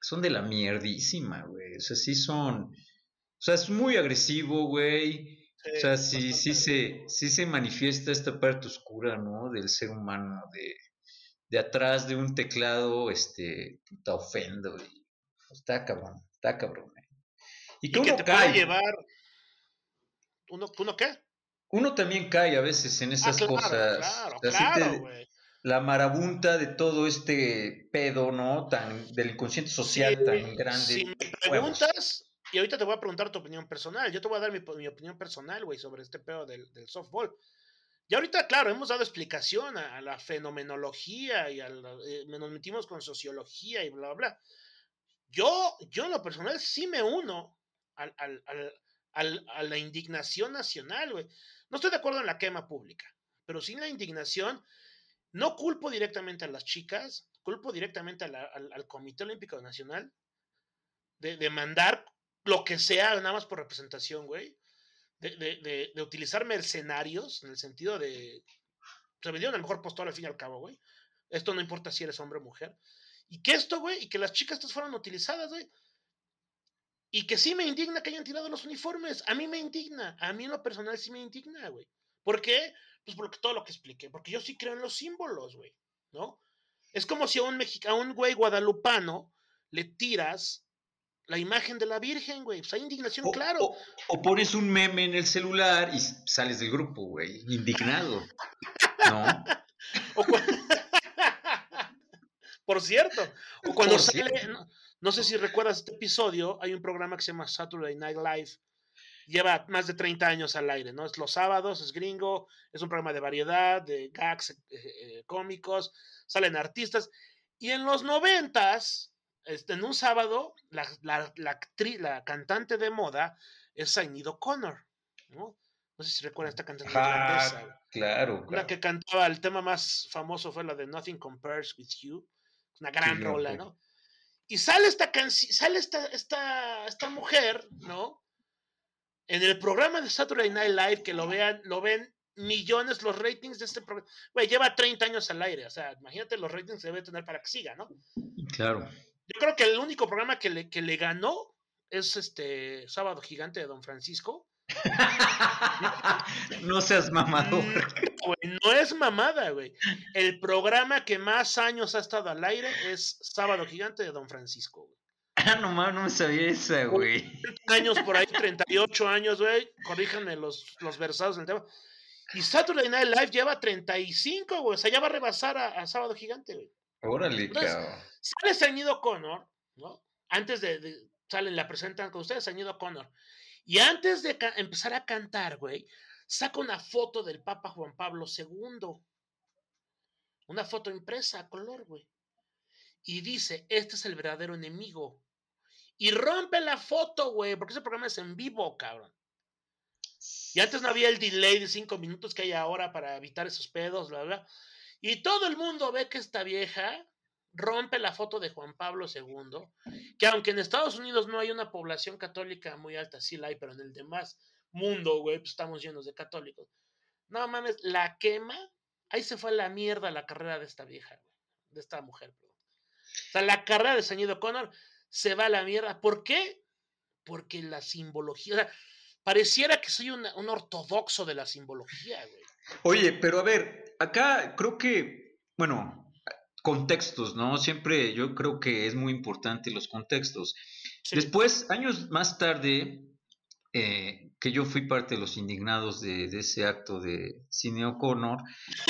Son de la mierdísima, güey. O sea, sí son. O sea, es muy agresivo, güey. O sea, sí, sí se, sí se manifiesta esta parte oscura, ¿no? Del ser humano, de, de atrás de un teclado, este, puta ofendo. Y, está cabrón, está cabrón, güey. Y y que uno te puede cae. llevar. ¿Uno, ¿Uno qué? Uno también cae a veces en Ah, esas claro, cosas. claro, te- claro, güey. la marabunta de todo este pedo, ¿no? Tan del inconsciente social Sí, tan grande. Si me Huevos. preguntas, y ahorita te voy a preguntar tu opinión personal, yo te voy a dar mi, mi opinión personal, güey, sobre este pedo del, del softball. Y ahorita, claro, hemos dado explicación a, a la fenomenología y a la- eh, nos metimos con sociología y bla, bla, bla. Yo, yo en lo personal sí me uno al, al- al- a la indignación nacional, güey. No estoy de acuerdo en la quema pública, pero sí en la indignación. No culpo directamente a las chicas, culpo directamente al, Comité Olímpico Nacional de, de mandar lo que sea, nada más por representación, güey. De, de- de- de utilizar mercenarios, en el sentido de. Se vendieron el mejor postor al fin y al cabo, güey. Esto no importa si eres hombre o mujer. Y que esto, güey, y que las chicas estas fueron utilizadas, güey. Y que sí me indigna que hayan tirado los uniformes. A mí me indigna. A mí en lo personal sí me indigna, güey. ¿Por qué? Pues porque todo lo que expliqué. Porque yo sí creo en los símbolos, güey. ¿No? Es como si a un, mexica, a un güey guadalupano le tiras la imagen de la Virgen, güey. Pues hay indignación, O, claro. o- o pones un meme en el celular y sales del grupo, güey. Indignado. ¿No? O cu- Por cierto, o cuando sale, no, no sé si recuerdas este episodio, hay un programa que se llama Saturday Night Live. Lleva más de 30 años al aire, ¿no? Es los sábados, es gringo, es un programa de variedad, de gags eh, eh, cómicos, salen artistas. Y en los noventas, este, en un sábado, la, la, la, actri- la cantante de moda es Sinead O'Connor, ¿no? No sé si recuerdan esta cantante irlandesa. Ah, claro, claro. que cantaba, el tema más famoso fue la de Nothing Compares with You. Una gran Sí, rola. ¿no? Y sale esta canción, sale esta, esta, esta mujer, ¿no? En el programa de Saturday Night Live, que lo vean, lo ven millones los ratings de este programa. Güey, lleva 30 años al aire. O sea, imagínate los ratings que debe tener para que siga, ¿no? Claro. Yo creo que el único programa que le, que le ganó es este Sábado Gigante de Don Francisco. no seas mamador. Mm, no es mamada, güey. El programa que más años ha estado al aire es Sábado Gigante de Don Francisco, güey. Ah, no mames, no me sabía esa, güey. Años por ahí, 38 años, güey. Corríjanme los, los versados en el tema. Y Saturday Night Live lleva 35, güey. O sea, ya va a rebasar a, a Sábado Gigante, güey. Órale, cabrón. Sale Sañido O'Connor, ¿no? Antes de, de- salen, la presentan con ustedes, Sañido O'Connor. Y antes de empezar a cantar, güey, saca una foto del Papa Juan Pablo II. Una foto impresa a color, güey. Y dice, este es el verdadero enemigo. Y rompe la foto, güey, porque ese programa es en vivo, cabrón. Y antes no había el delay de cinco minutos que hay ahora para evitar esos pedos, bla, bla. Y todo el mundo ve que esta vieja rompe la foto de Juan Pablo II, que aunque en Estados Unidos no hay una población católica muy alta, sí la hay, pero en el demás mundo, güey, pues estamos llenos de católicos. No mames, la quema, ahí se fue la mierda la carrera de esta vieja, güey, de esta mujer, perdón. O sea, la carrera de Sañido Connor se va a la mierda. ¿Por qué? Porque la simbología, o sea, pareciera que soy un ortodoxo de la simbología, güey. Oye, pero a ver, acá creo que, bueno, contextos, ¿no? Siempre yo creo que es muy importante los contextos. Sí. Después, años más tarde, eh, que yo fui parte de los indignados de, de ese acto de Cine O'Connor,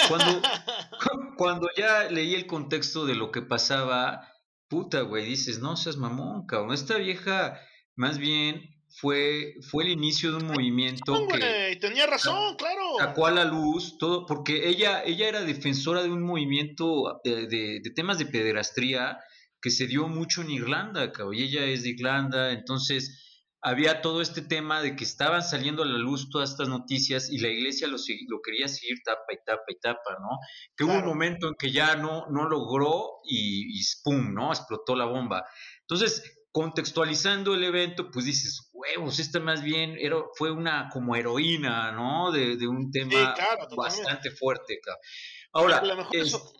cuando, cuando ya leí el contexto de lo que pasaba, puta, güey, dices, no seas mamón, cabrón. Esta vieja, más bien, fue, fue el inicio de un movimiento No, que tenía razón, claro. sacó a la luz todo, porque ella, ella era defensora de un movimiento de, de- de temas de pederastría que se dio mucho en Irlanda, cabrón, y ella es de Irlanda, entonces había todo este tema de que estaban saliendo a la luz todas estas noticias y la iglesia lo, lo quería seguir tapa y tapa y tapa, ¿no? Que hubo un momento en que ya no, no logró y, y ¡pum! ¿no? Explotó la bomba. Entonces, contextualizando el evento, pues dices, huevos, esta más bien era, fue una como heroína, ¿no? De, de un tema claro, bastante fuerte, cabrón. Ahora, es- eso.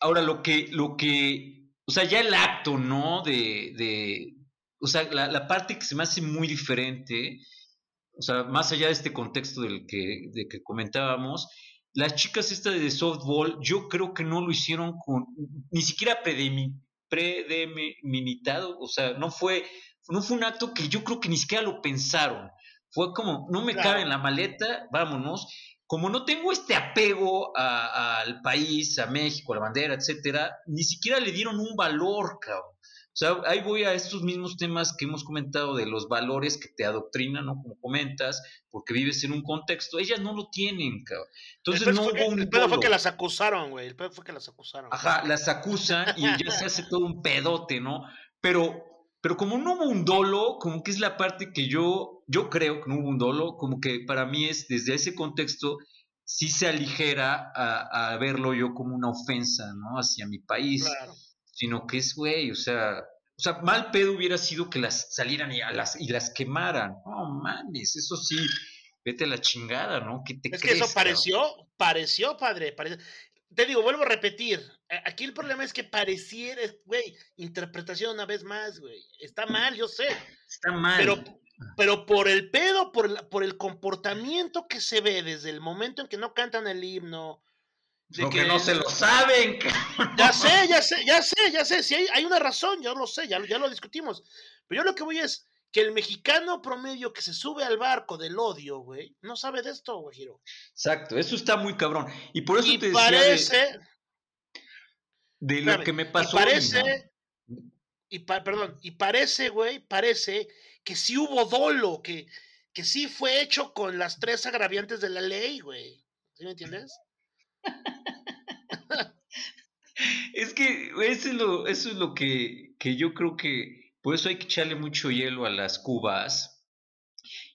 Ahora lo que, lo que, o sea, ya el acto, ¿no? De, de o sea, la, la parte que se me hace muy diferente, o sea, más allá de este contexto del que, de que comentábamos, las chicas estas de softball, yo creo que no lo hicieron con, ni siquiera predeminitado, o sea, no fue, no fue un acto que yo creo que ni siquiera lo pensaron. Fue como, no me Claro. cabe en la maleta, vámonos. Como no tengo este apego al país, a México, a la bandera, etcétera, ni siquiera le dieron un valor, cabrón. O sea, ahí voy a estos mismos temas que hemos comentado de los valores que te adoctrinan, ¿no? Como comentas, porque vives en un contexto. Ellas no lo tienen, cabrón. Entonces el no que, hubo un el pedo fue que las acusaron, güey. El pedo fue que las acusaron. Ajá, las acusan y ya se hace todo un pedote, ¿no? Pero, pero como no hubo un dolo, como que es la parte que yo, yo creo que no hubo un dolo, como que para mí es, desde ese contexto, sí se aligera a, a verlo yo como una ofensa, ¿no? Hacia mi país, Claro. Sino que es, güey, o sea, o sea, mal pedo hubiera sido que las salieran y, a las, y las quemaran. No mames, eso sí, vete a la chingada, ¿no? ¿Qué te Es que eso pareció, pareció, padre. pareció- Te digo, vuelvo a repetir. Aquí el problema es que pareciera, güey, interpretación una vez más, güey. Está mal, yo sé. Está mal. Pero, pero por el pedo, por el, por el comportamiento que se ve desde el momento en que no cantan el himno. De Porque que- no se lo saben, cabrón. Ya sé, ya sé, ya sé, ya sé. Si hay, hay una razón, yo lo sé, ya, lo- ya lo discutimos. Pero yo lo que voy es que el mexicano promedio que se sube al barco del odio, güey, no sabe de esto, güey, Giro. Exacto, eso está muy cabrón. Y por eso Y te decía de- parece, de, lo espérame, que me y pasó. hoy, parece, ¿no? y pa- perdón, y parece, güey, parece que sí hubo dolo, que, que sí fue hecho con las tres agraviantes de la ley, güey. ¿Sí me entiendes? Es que eso es lo, eso es lo que, que yo creo que por eso hay que echarle mucho hielo a las cubas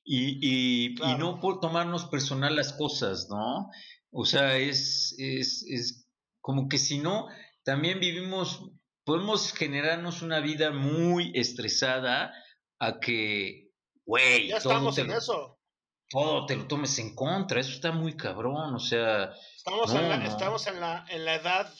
y, y, no por tomarnos personal las cosas, ¿no? O sea, es, es, es como que si no, también vivimos, podemos generarnos una vida muy estresada a que, güey, Ya estamos te en eso. Todo te lo tomes en contra, eso está muy cabrón, o sea, Estamos, No, en, la, no. estamos en, la, en la edad,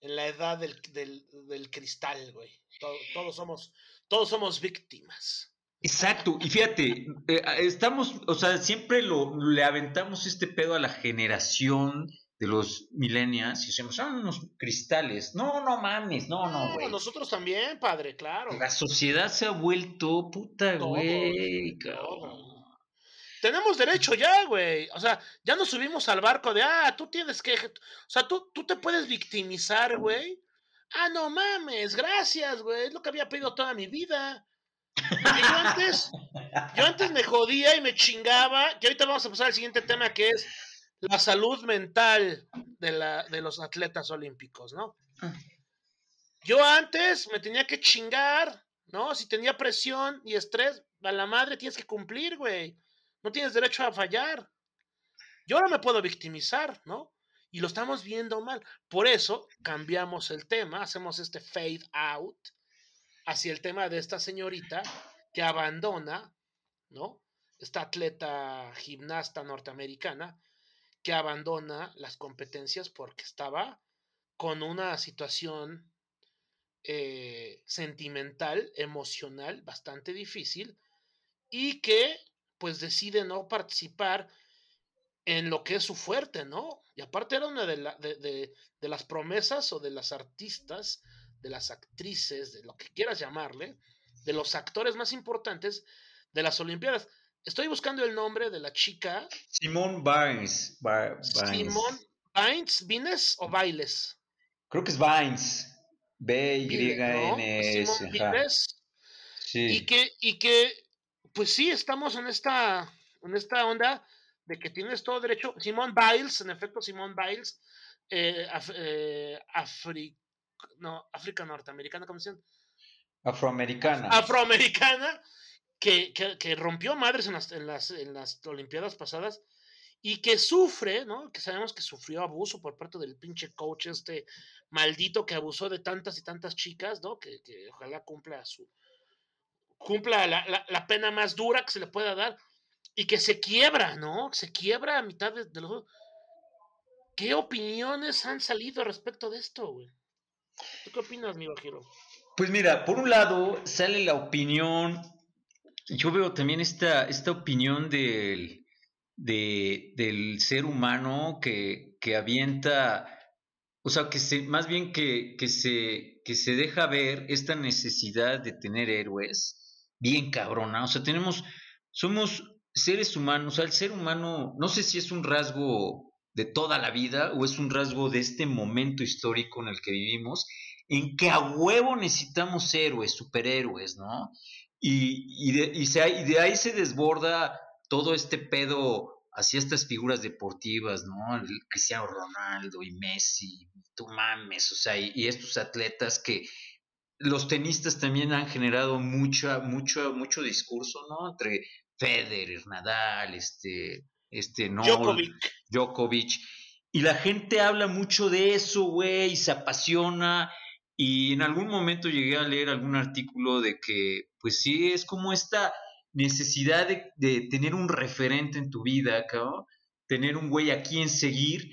en la edad del, del, del cristal, güey. Todo- todos somos, todos somos víctimas. Exacto, y fíjate, eh, estamos, o sea, siempre lo, le aventamos este pedo a la generación de los millennials y decimos, son unos cristales. No, no mames, no, no, No, güey. nosotros también, padre, claro. La sociedad se ha vuelto puta, güey, cabrón. Tenemos derecho ya, güey. O sea, ya nos subimos al barco de, ah, tú tienes que, o sea, tú, tú te puedes victimizar, güey. Ah, no mames, gracias, güey. Es lo que había pedido toda mi vida. Porque yo antes, yo antes me jodía y me chingaba. Que ahorita vamos a pasar al siguiente tema que es la salud mental de, la, de los atletas olímpicos, ¿no? Yo antes me tenía que chingar, ¿no? Si tenía presión y estrés, a la madre tienes que cumplir, güey. No tienes derecho a fallar. Yo ahora me puedo victimizar, ¿no? Y lo estamos viendo mal. Por eso cambiamos el tema, hacemos este fade out hacia el tema de esta señorita que abandona, ¿no? Esta atleta gimnasta norteamericana que abandona las competencias porque estaba con una situación eh, sentimental, emocional, bastante difícil, y que pues decide no participar en lo que es su fuerte, ¿no? Y aparte era una de, de, las promesas o de las artistas, de las actrices, de lo que quieras llamarle, de los actores más importantes de las Olimpiadas. Estoy buscando el nombre de la chica. Simone Biles. Simone Biles, ¿Vines o Bailes? Creo que es Vines. B-Y-N-S. Sí. Y que, y que, pues sí, estamos en esta, en esta onda de que tienes todo derecho. Simón Biles, en efecto, Simón Biles, eh, eh no, África norteamericana, ¿cómo se llama? Afroamericana. Afroamericana, que, que, rompió madres en las, en, las, en las Olimpiadas pasadas y que sufre, ¿no? Que sabemos que sufrió abuso por parte del pinche coach este maldito que abusó de tantas y tantas chicas, ¿no? Que, que ojalá cumpla su cumpla la, la, pena más dura que se le pueda dar y que se quiebra, ¿no? Se quiebra a mitad de, los... ¿Qué opiniones han salido respecto de esto, güey? ¿Tú qué opinas, mi Giro? Pues mira, por un lado sale la opinión, yo veo también esta, esta opinión del, del ser humano que, que, avienta, o sea, que se, más bien que, que, se, que se deja ver esta necesidad de tener héroes bien cabrona, o sea, tenemos, somos seres humanos, o sea, el ser humano, no sé si es un rasgo de toda la vida o es un rasgo de este momento histórico en el que vivimos, en que a huevo necesitamos héroes, superhéroes, ¿no? Y, de, y, de ahí se desborda todo este pedo hacia estas figuras deportivas, ¿no? Cristiano Ronaldo y Messi, tú mames, o sea, y, y, estos atletas que los tenistas también han generado mucha, mucho, mucho discurso, ¿no? Entre Federer, Nadal, este, este, no, Djokovic. Y la gente habla mucho de eso, güey, y se apasiona. Y en algún momento llegué a leer algún artículo de que, pues sí, es como esta necesidad de, tener un referente en tu vida, cabrón. Tener un güey a quien seguir.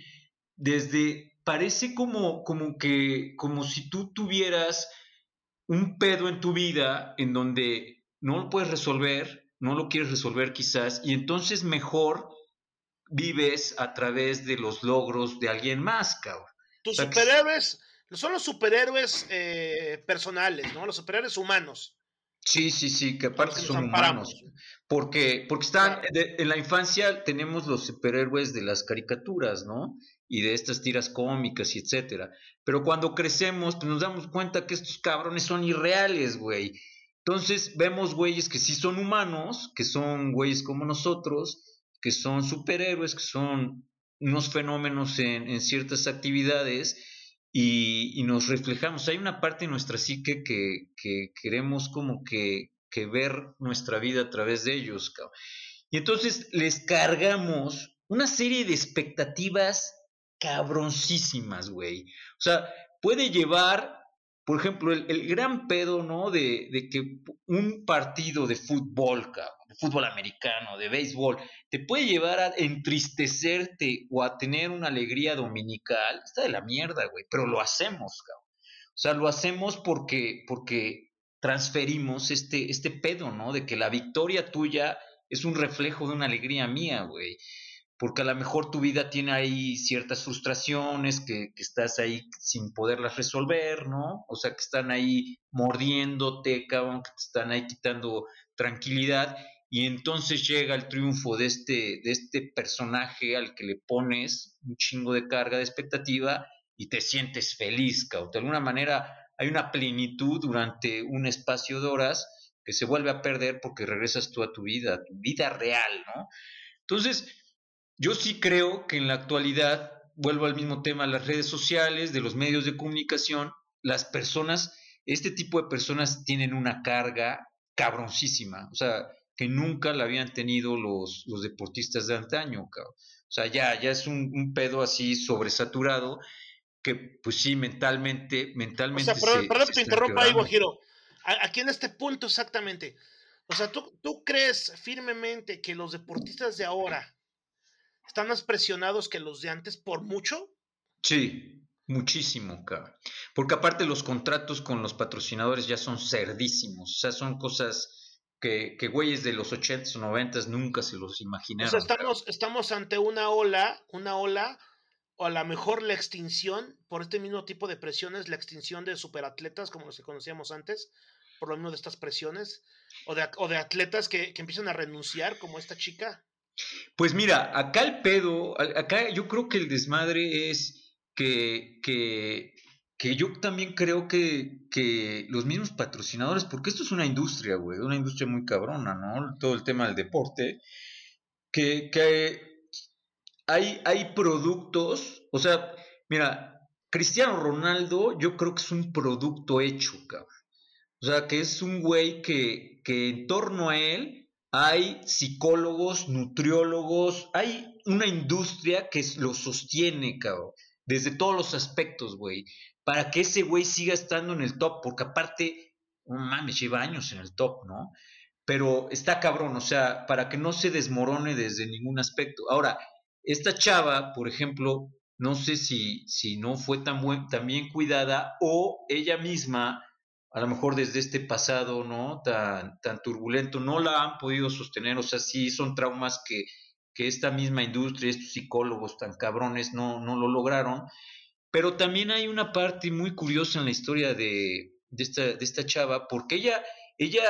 Desde, parece como, como que, como si tú tuvieras un pedo en tu vida en donde no lo puedes resolver no lo quieres resolver quizás, y entonces mejor vives a través de los logros de alguien más, cabrón. Tus superhéroes son los superhéroes eh, personales, ¿no? Los superhéroes humanos. Sí, sí, sí, que aparte son humanos. Porque, porque están, en la infancia tenemos los superhéroes de las caricaturas, ¿no? Y de estas tiras cómicas y etcétera. Pero cuando crecemos, pues nos damos cuenta que estos cabrones son irreales, güey. Entonces vemos güeyes que sí son humanos, que son güeyes como nosotros, que son superhéroes, que son unos fenómenos en, ciertas actividades y, nos reflejamos. Hay una parte de nuestra psique que, queremos como que, ver nuestra vida a través de ellos. Y entonces les cargamos una serie de expectativas cabroncísimas, güey. O sea, puede llevar por ejemplo, el, gran pedo, ¿no? De, que un partido de fútbol, de fútbol americano, de béisbol, te puede llevar a entristecerte o a tener una alegría dominical, está de la mierda, güey, pero lo hacemos, cabrón. O sea, lo hacemos porque, porque transferimos este, este pedo, ¿no? De que la victoria tuya es un reflejo de una alegría mía, güey porque a lo mejor tu vida tiene ahí ciertas frustraciones que, estás ahí sin poderlas resolver, ¿no? O sea, que están ahí mordiéndote, cabrón, que te están ahí quitando tranquilidad, y entonces llega el triunfo de este, de este personaje al que le pones un chingo de carga de expectativa y te sientes feliz, cabrón. De alguna manera hay una plenitud durante un espacio de horas que se vuelve a perder porque regresas tú a tu vida, a tu vida real, ¿no? Entonces, yo sí creo que en la actualidad, vuelvo al mismo tema, las redes sociales, de los medios de comunicación, las personas, este tipo de personas tienen una carga cabroncísima, o sea, que nunca la habían tenido los, los deportistas de antaño, cabrón. O sea, ya, ya es un, pedo así sobresaturado que, pues sí, mentalmente, mentalmente. O sea, perdón, te interrumpa ahí, Guajiro. Aquí en este punto exactamente. O sea, ¿tú, ¿tú crees firmemente que los deportistas de ahora están más presionados que los de antes por mucho. Sí, muchísimo, cabrón. Porque aparte los contratos con los patrocinadores ya son cerdísimos, o sea, son cosas que, que güeyes de los 80s o 90s nunca se los imaginaron. O sea, estamos, estamos ante una ola, una ola, o a lo mejor la extinción, por este mismo tipo de presiones, la extinción de superatletas, como los que conocíamos antes, por lo mismo de estas presiones, o de, o de atletas que, que empiezan a renunciar, como esta chica. Pues mira, acá el pedo, acá yo creo que el desmadre es que, que, que yo también creo que, que los mismos patrocinadores, porque esto es una industria, güey, una industria muy cabrona, ¿no? Todo el tema del deporte, que, hay, hay productos, o sea, mira, Cristiano Ronaldo yo creo que es un producto hecho, cabrón. O sea, que es un güey que, que en torno a él hay psicólogos, nutriólogos, hay una industria que lo sostiene, cabrón, desde todos los aspectos, güey, para que ese güey siga estando en el top, porque aparte, no mames, lleva años en el top, ¿no? Pero está cabrón, o sea, para que no se desmorone desde ningún aspecto. Ahora, esta chava, por ejemplo, no sé si, si no fue tan, buen, tan bien cuidada o ella misma a lo mejor desde este pasado, ¿no? Tan, tan turbulento, no la han podido sostener, o sea, sí son traumas que, que esta misma industria, estos psicólogos tan cabrones no, no lo lograron, pero también hay una parte muy curiosa en la historia de, de, esta, de esta chava, porque ella, ella,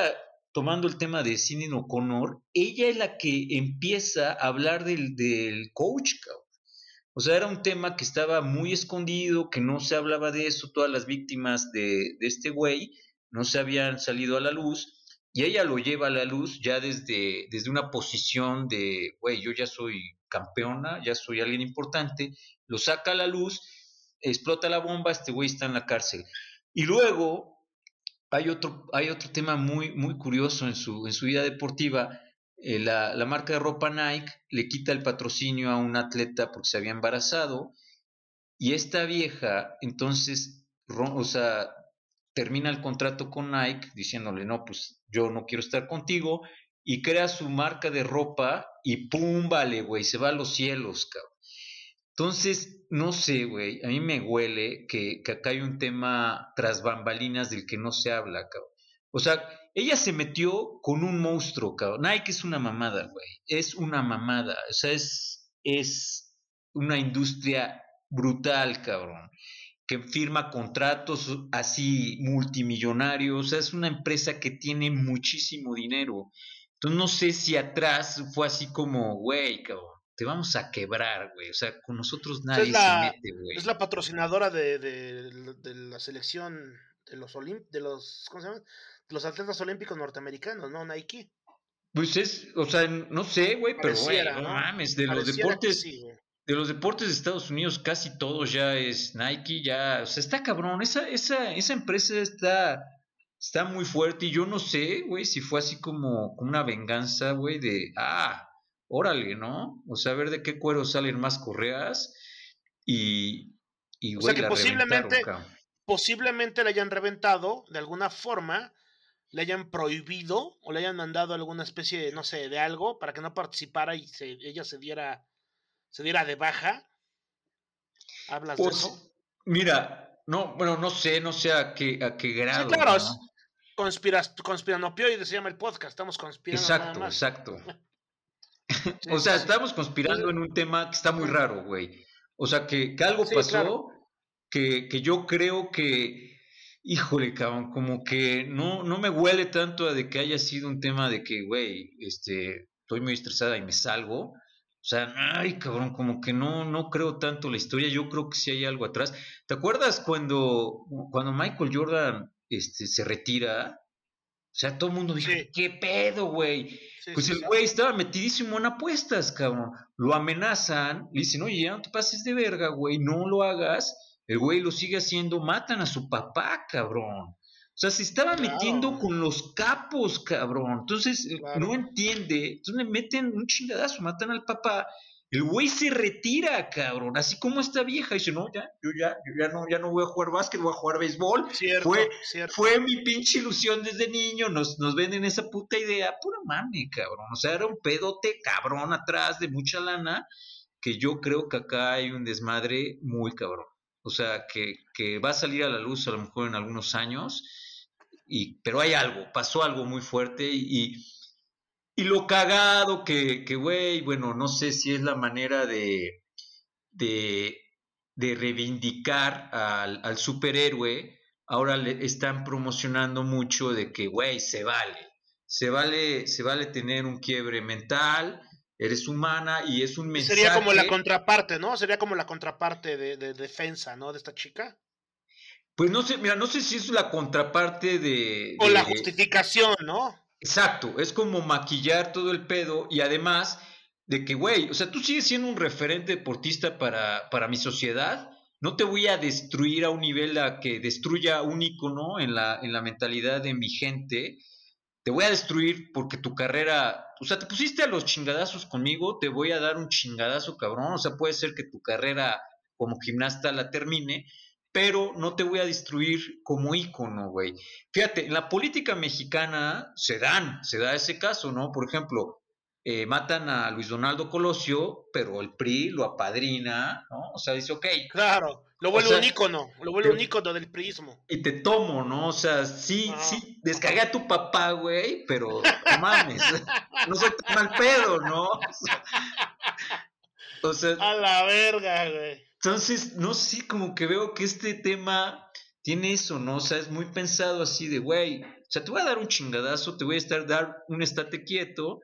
tomando el tema de Cindy O'Connor, ella es la que empieza a hablar del, del coach. O sea, era un tema que estaba muy escondido, que no se hablaba de eso, todas las víctimas de, de este güey no se habían salido a la luz, y ella lo lleva a la luz ya desde, desde una posición de, güey, yo ya soy campeona, ya soy alguien importante, lo saca a la luz, explota la bomba, este güey está en la cárcel. Y luego hay otro, hay otro tema muy, muy curioso en su, en su vida deportiva, eh, la, la, marca de ropa Nike le quita el patrocinio a un atleta porque se había embarazado y esta vieja entonces, o sea, termina el contrato con Nike diciéndole, no, pues yo no quiero estar contigo y crea su marca de ropa y pum, vale, güey, se va a los cielos, cabrón. Entonces, no sé, güey, a mí me huele que, que acá hay un tema tras bambalinas del que no se habla, cabrón. O sea, ella se metió con un monstruo, cabrón. Nike es una mamada, güey. Es una mamada. O sea, es, es una industria brutal, cabrón. Que firma contratos así multimillonarios. O sea, es una empresa que tiene muchísimo dinero. Entonces, no sé si atrás fue así como, güey, cabrón. Te vamos a quebrar, güey. O sea, con nosotros nadie es la, se mete, güey. Es la patrocinadora de, de, de la selección de los Olimp de los ¿cómo se llama? De los atletas olímpicos norteamericanos, ¿no? Nike. Pues es, o sea, no sé, güey, pero güey, no, ¿no? mames, de los deportes, sí, de los deportes de Estados Unidos casi todos ya es Nike, ya, o sea, está cabrón, esa, esa, esa empresa está, está muy fuerte y yo no sé, güey, si fue así como, como una venganza, güey, de, ah, órale, ¿no? O sea, a ver de qué cuero salen más correas y, y o sea que la posiblemente, posiblemente le hayan reventado de alguna forma, le hayan prohibido o le hayan mandado alguna especie de, no sé, de algo para que no participara y se, ella se diera, se diera de baja. ¿Hablas Pues, de eso? mira, no, bueno, no sé, no sé a qué, a qué grado. Sí, claro, ¿no? conspiras, conspiranopioides se llama el podcast, estamos conspirando nada Exacto, más. exacto. O sea, estamos conspirando en un tema que está muy raro, güey. O sea, que, que algo Sí, pasó claro. que, que yo creo que, híjole, cabrón, como que no, no me huele tanto a de que haya sido un tema de que, güey, este, estoy muy estresada y me salgo. O sea, ay, cabrón, como que no, no creo tanto la historia. Yo creo que sí hay algo atrás. ¿Te acuerdas cuando, cuando Michael Jordan este, se retira? O sea, todo el mundo dijo, Sí. ¿qué pedo, güey? Sí, Pues sí, el güey estaba metidísimo en apuestas, cabrón. Lo amenazan, le dicen, oye, ya no te pases de verga, güey, no lo hagas. El güey lo sigue haciendo, matan a su papá, cabrón. O sea, se estaba Claro. metiendo con los capos, cabrón. Entonces, eh, Claro. no entiende. Entonces le meten un chingadazo, matan al papá. El güey se retira, cabrón. Así como esta vieja dice, no, ya, yo ya, yo ya no, ya no voy a jugar básquet, voy a jugar béisbol. Cierto, Fue- cierto. Fue mi pinche ilusión desde niño, nos, nos venden esa puta idea, pura mami, cabrón. O sea, era un pedote cabrón atrás de mucha lana, que yo creo que acá hay un desmadre muy cabrón. o sea, que, que va a salir a la luz a lo mejor en algunos años, y, pero hay algo, pasó algo muy fuerte y, y lo cagado que, que, güey, bueno, no sé si es la manera de, de, de reivindicar al, al superhéroe, ahora le están promocionando mucho de que, güey, se vale, se vale, se vale tener un quiebre mental, eres humana y es un mensaje. Sería como la contraparte, ¿no? Sería como la contraparte de, de defensa, ¿no? De esta chica. Pues no sé, mira, no sé si es la contraparte de... O de- la justificación, ¿no? Exacto, es como maquillar todo el pedo y además de que, güey, o sea, tú sigues siendo un referente deportista para, para mi sociedad, no te voy a destruir a un nivel a que destruya un icono en la, en la mentalidad de mi gente, te voy a destruir porque tu carrera, o sea, te pusiste a los chingadazos conmigo, te voy a dar un chingadazo, cabrón, o sea, puede ser que tu carrera como gimnasta la termine, pero no te voy a destruir como ícono, güey. Fíjate, en la política mexicana se dan, se da ese caso, ¿no? Por ejemplo, eh, matan a Luis Donaldo Colosio, pero el PRI lo apadrina, ¿no? O sea, dice, ok, Claro. Lo vuelve sea, un ícono. Lo vuelve un ícono del prismo. y te tomo, ¿no? O sea, sí, Ah. sí, descargué a tu papá, güey, pero no mames, no soy tan mal pedo, ¿no? O sea, A la verga, güey. Entonces, no sé, como que veo que este tema tiene eso, ¿no? O sea, es muy pensado así de, güey, o sea, te voy a dar un chingadazo, te voy a estar dar un estate quieto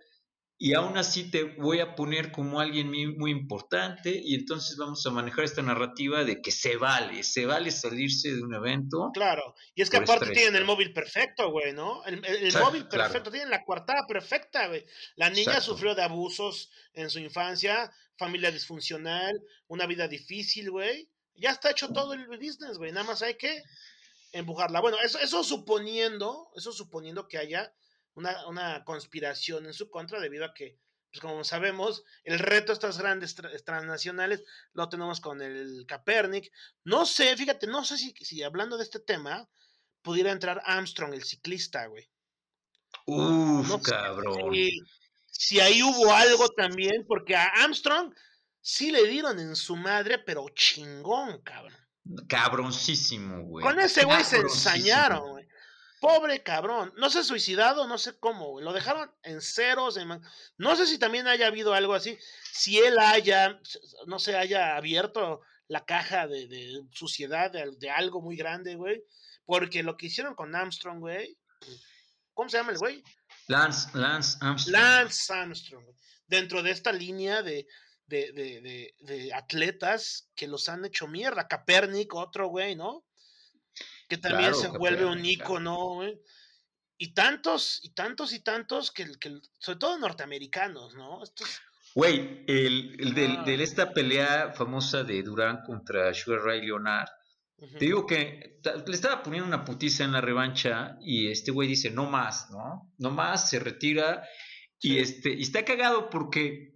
y aún así te voy a poner como alguien muy, muy importante y entonces vamos a manejar esta narrativa de que se vale, se vale salirse de un evento. Claro. Y es que aparte estrés, tienen el claro. móvil perfecto, güey, ¿no? El, el- el Sí, móvil claro. perfecto. Tienen la coartada perfecta, güey. La niña Exacto. sufrió de abusos en su infancia, familia disfuncional, una vida difícil, güey. Ya está hecho todo el business, güey. Nada más hay que empujarla. Bueno, eso, eso suponiendo, eso suponiendo que haya una, una conspiración en su contra debido a que, pues como sabemos, el reto de estas grandes tra- transnacionales lo tenemos con el Capernic. No sé, fíjate, no sé si, si hablando de este tema pudiera entrar Armstrong, el ciclista, güey. Uf, No sé cabrón. Si, si ahí hubo algo también, porque a Armstrong sí le dieron en su madre, pero chingón, cabrón. Cabroncísimo, güey. Con ese güey se ensañaron, güey. Pobre cabrón. No se ha suicidado, no sé cómo, güey. Lo dejaron en ceros. en man- No sé si también haya habido algo así. Si él haya, no sé, haya abierto la caja de, de suciedad de, de algo muy grande, güey. Porque lo que hicieron con Armstrong, güey. ¿Cómo se llama el güey? Lance, Lance Armstrong. Lance Armstrong. Dentro de esta línea de, de, de, de, de atletas que los han hecho mierda. Capernic, otro güey, ¿no? Que también Claro, se vuelve un claro. ícono, güey. Y tantos, y tantos, y tantos, que, que sobre todo norteamericanos, ¿no? Estos, Güey, el, el del- Ah. de esta pelea famosa de Durán contra Sugar Ray Leonard, te digo que le estaba poniendo una putiza en la revancha y este güey dice, no más, ¿no? No más, se retira y este y está cagado porque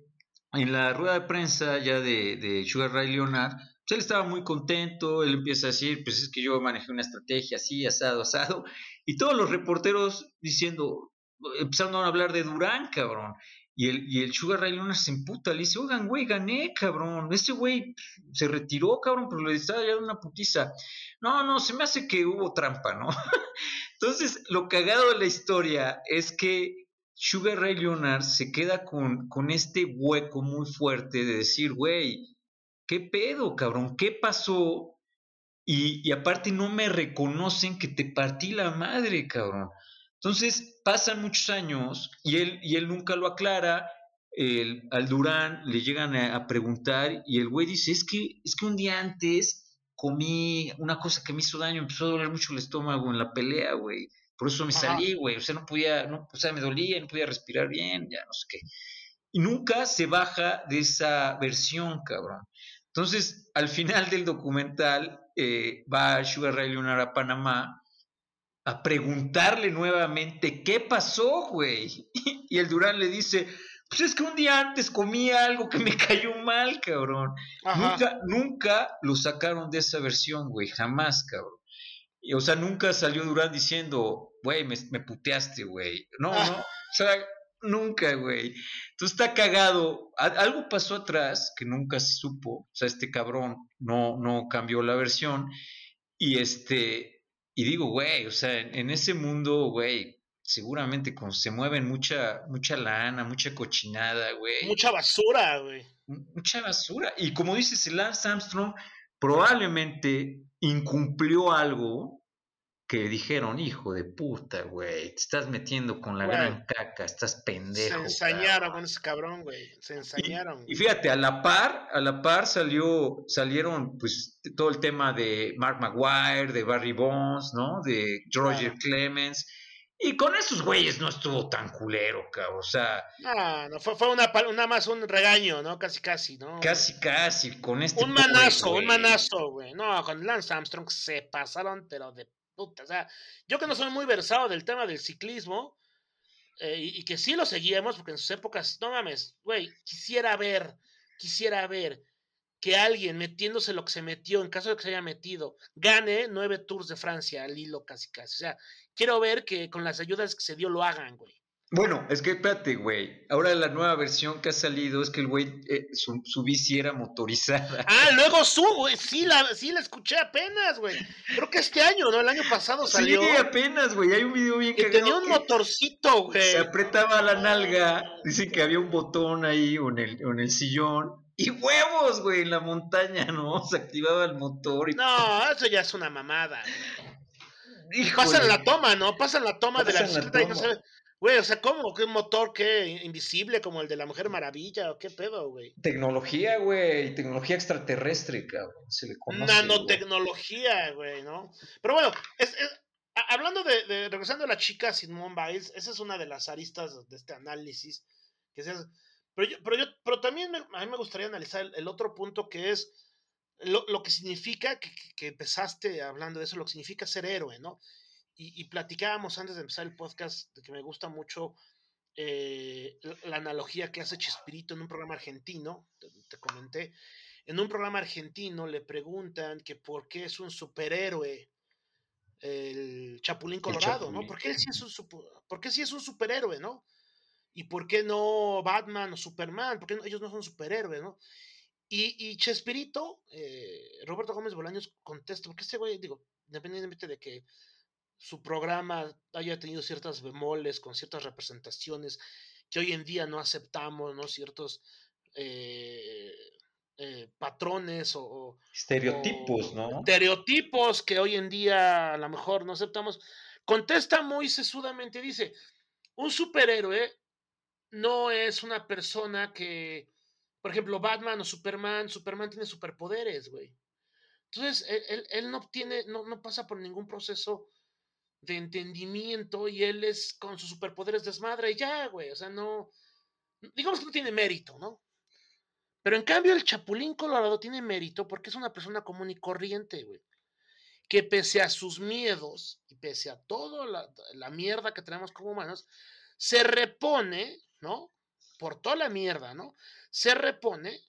en la rueda de prensa ya de, de Sugar Ray Leonard, pues él estaba muy contento, él empieza a decir, pues es que yo manejé una estrategia así, asado, asado, y todos los reporteros diciendo, empezando a hablar de Durán, cabrón. Y el, y el Sugar Ray Leonard se emputa, le dice, oigan, güey, gané, cabrón. Ese güey se retiró, cabrón, pero le estaba dando una putiza. No, no, se me hace que hubo trampa, ¿no? Entonces, lo cagado de la historia es que Sugar Ray Leonard se queda con, con este hueco muy fuerte de decir, güey, ¿qué pedo, cabrón? ¿Qué pasó? Y, y aparte no me reconocen que te partí la madre, cabrón. Entonces pasan muchos años y él, y él nunca lo aclara. El, al Durán le llegan a, a preguntar y el güey dice, es que, es que un día antes comí una cosa que me hizo daño, empezó a doler mucho el estómago en la pelea, güey. Por eso me Ajá. salí, güey. O sea, no podía, no, o sea, me dolía, no podía respirar bien, ya no sé qué. Y nunca se baja de esa versión, cabrón. Entonces, al final del documental, eh, va Sugar Ray Leonard a Panamá a preguntarle nuevamente qué pasó, güey. Y el Durán le dice, pues es que un día antes comí algo que me cayó mal, cabrón. Ajá. Nunca, nunca lo sacaron de esa versión, güey, jamás, cabrón. Y, o sea, nunca salió Durán diciendo, güey, me, me puteaste, güey. No, no. O sea, Nunca, güey. Entonces está cagado. Algo pasó atrás que nunca se supo. O sea, este cabrón no, no cambió la versión. Y este, y digo, güey, o sea, en, en ese mundo, güey, seguramente con, se mueven mucha, mucha lana, mucha cochinada, güey. Mucha basura, güey. mucha basura. Y como dices, Lance Armstrong probablemente incumplió algo que dijeron, hijo de puta, güey, te estás metiendo con la gran caca, estás pendejo. Se ensañaron cabrón". con ese cabrón, güey. Se ensañaron. Y fíjate, a la par, a la par salió, salieron pues todo el tema de Mark Maguire, de Barry Bonds, ¿no? De Roger. Clemens. Y con esos güeyes no estuvo tan culero, cabrón. O sea, No, no, fue, fue una, una más un regaño, ¿no? Casi, casi, ¿no? casi, casi, con este Un pobre manazo, un manazo, güey. No, con Lance Armstrong se pasaron, pero de puta. O sea, yo que no soy muy versado del tema del ciclismo, eh, y, y que sí lo seguíamos, porque en sus épocas, no mames, güey, quisiera ver, quisiera ver que alguien metiéndose lo que se metió, en caso de que se haya metido, gane nueve Tours de Francia al hilo casi casi. O sea, quiero ver que con las ayudas que se dio lo hagan, güey. Bueno, es que espérate, güey. Ahora la nueva versión que ha salido es que el güey, eh, su, su bici era motorizada. Ah, luego su, güey, sí la, sí la escuché apenas, güey. Creo que este año, ¿no? El año pasado salió. Sí, apenas, güey. Hay un video bien que cagado tenía un que motorcito, güey. Se apretaba la nalga. Dicen que había un botón ahí o en el, o en el sillón. Y huevos, güey, en la montaña, ¿no? Se activaba el motor y... No, eso ya es una mamada. Híjole. Pasan la toma, ¿no? Pasan la toma de la bicicleta y no toma. Güey, o sea, ¿cómo? ¿Qué motor? ¿Qué? ¿Invisible como el de la Mujer Maravilla? ¿O qué pedo, güey? Tecnología, güey. Tecnología extraterrestre, cabrón. Se le conoce. Nanotecnología, güey, ¿no? Pero bueno, es, es- a- hablando de, de- regresando a la chica Simone Biles, esa es una de las aristas de este análisis. Que se hace- pero, yo, pero, yo, pero también me- a mí me gustaría analizar el, el otro punto que es lo, lo que significa, que empezaste hablando de eso, lo que significa ser héroe, ¿no? Y, y platicábamos antes de empezar el podcast de que me gusta mucho eh, la, analogía que hace Chespirito en un programa argentino, te, te comenté, en un programa argentino le preguntan que por qué es un superhéroe el Chapulín Colorado, ¿no? Chapulín. ¿Por qué, sí es un, por qué es un superhéroe, ¿no? ¿Y por qué no Batman o Superman? ¿Por qué no- ellos no son superhéroes, ¿no? Y, y Chespirito, eh, Roberto Gómez Bolaños contesta, porque este güey, digo, independientemente de que su programa haya tenido ciertas bemoles con ciertas representaciones que hoy en día no aceptamos, ¿no? Ciertos eh, eh, patrones o, Estereotipos, o ¿no? Estereotipos que hoy en día a lo mejor no aceptamos. Contesta muy sesudamente, dice, un superhéroe no es una persona que, por ejemplo, Batman o Superman, Superman tiene superpoderes, güey. Entonces, él, él- él no tiene, no, no pasa por ningún proceso de entendimiento y él es con sus superpoderes desmadre y ya, güey. O sea, no, digamos que no tiene mérito, ¿no? Pero en cambio el Chapulín Colorado tiene mérito porque es una persona común y corriente, güey. Que pese a sus miedos y pese a toda la, la mierda que tenemos como humanos, se repone, ¿no? Por toda la mierda, ¿no? Se repone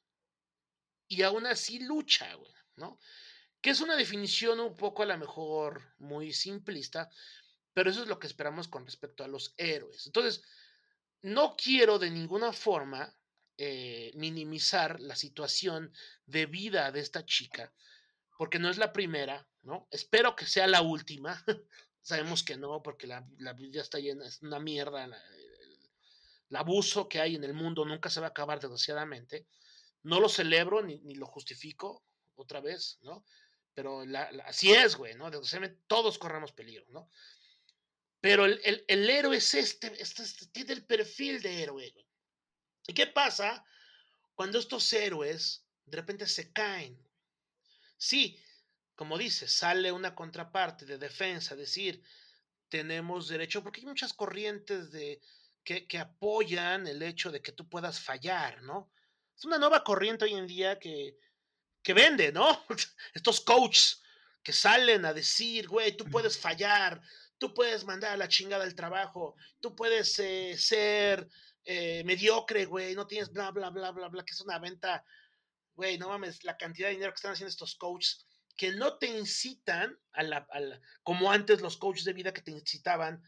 y aún así lucha, güey, ¿no? Que es una definición un poco a lo mejor muy simplista, pero eso es lo que esperamos con respecto a los héroes. Entonces, no quiero de ninguna forma eh, minimizar la situación de vida de esta chica, porque no es la primera, ¿no? Espero que sea la última. Sabemos que no, porque la, vida está llena, es una mierda. el, el abuso que hay en el mundo nunca se va a acabar, desgraciadamente. No lo celebro ni, ni lo justifico otra vez, ¿no? Pero así es, güey, ¿no? Todos corremos peligro, ¿no? Pero el, el- el héroe es este, este- este- tiene el perfil de héroe, güey. ¿Y qué pasa cuando estos héroes de repente se caen? Sí, como dice, sale una contraparte de defensa, decir, tenemos derecho, porque hay muchas corrientes de, que, que apoyan el hecho de que tú puedas fallar, ¿no? Es una nueva corriente hoy en día que, que vende, ¿no? Estos coaches que salen a decir, güey, tú puedes fallar, tú puedes mandar a la chingada el trabajo, tú puedes eh, ser eh, mediocre, güey, no tienes bla, bla, bla, bla, bla, que es una venta, güey, no mames, la cantidad de dinero que están haciendo estos coaches que no te incitan a la, a la- como antes los coaches de vida que te incitaban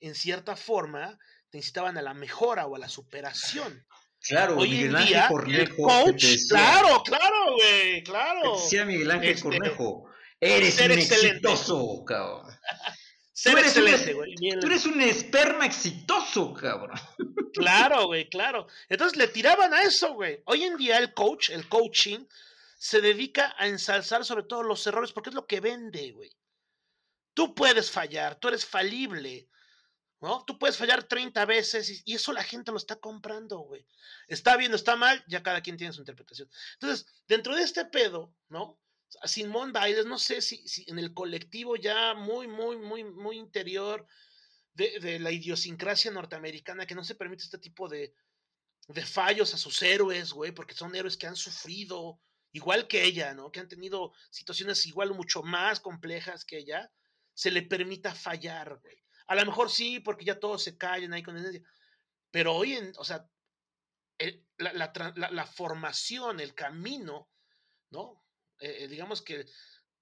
en cierta forma, te incitaban a la mejora o a la superación. Claro, Hoy Miguel Ángel día, Cornejo. coach, decía- claro, claro, güey, claro. decía Miguel Ángel Este, Cornejo. Eres ser un excelente. exitoso, cabrón. Ser excelente, güey. Tú eres un esperma exitoso, cabrón. Claro, güey, claro. Entonces le tiraban a eso, güey. Hoy en día el coach, el coaching, se dedica a ensalzar sobre todo los errores porque es lo que vende, güey. Tú puedes fallar, tú eres falible, ¿no? Tú puedes fallar 30 veces y, eso la gente lo está comprando, güey. Está bien está mal, ya cada quien tiene su interpretación. Entonces, dentro de este pedo, ¿no? A Simón Biles, no sé si, en el colectivo ya muy, muy, muy, muy interior de, de la idiosincrasia norteamericana que no se permite este tipo de, de fallos a sus héroes, güey, porque son héroes que han sufrido, igual que ella, ¿no? Que han tenido situaciones igual mucho más complejas que ella, se le permita fallar, güey. A lo mejor sí, porque ya todos se callan ahí con. Pero hoy en, o sea, la, la formación, el camino, ¿no? Eh, eh, digamos que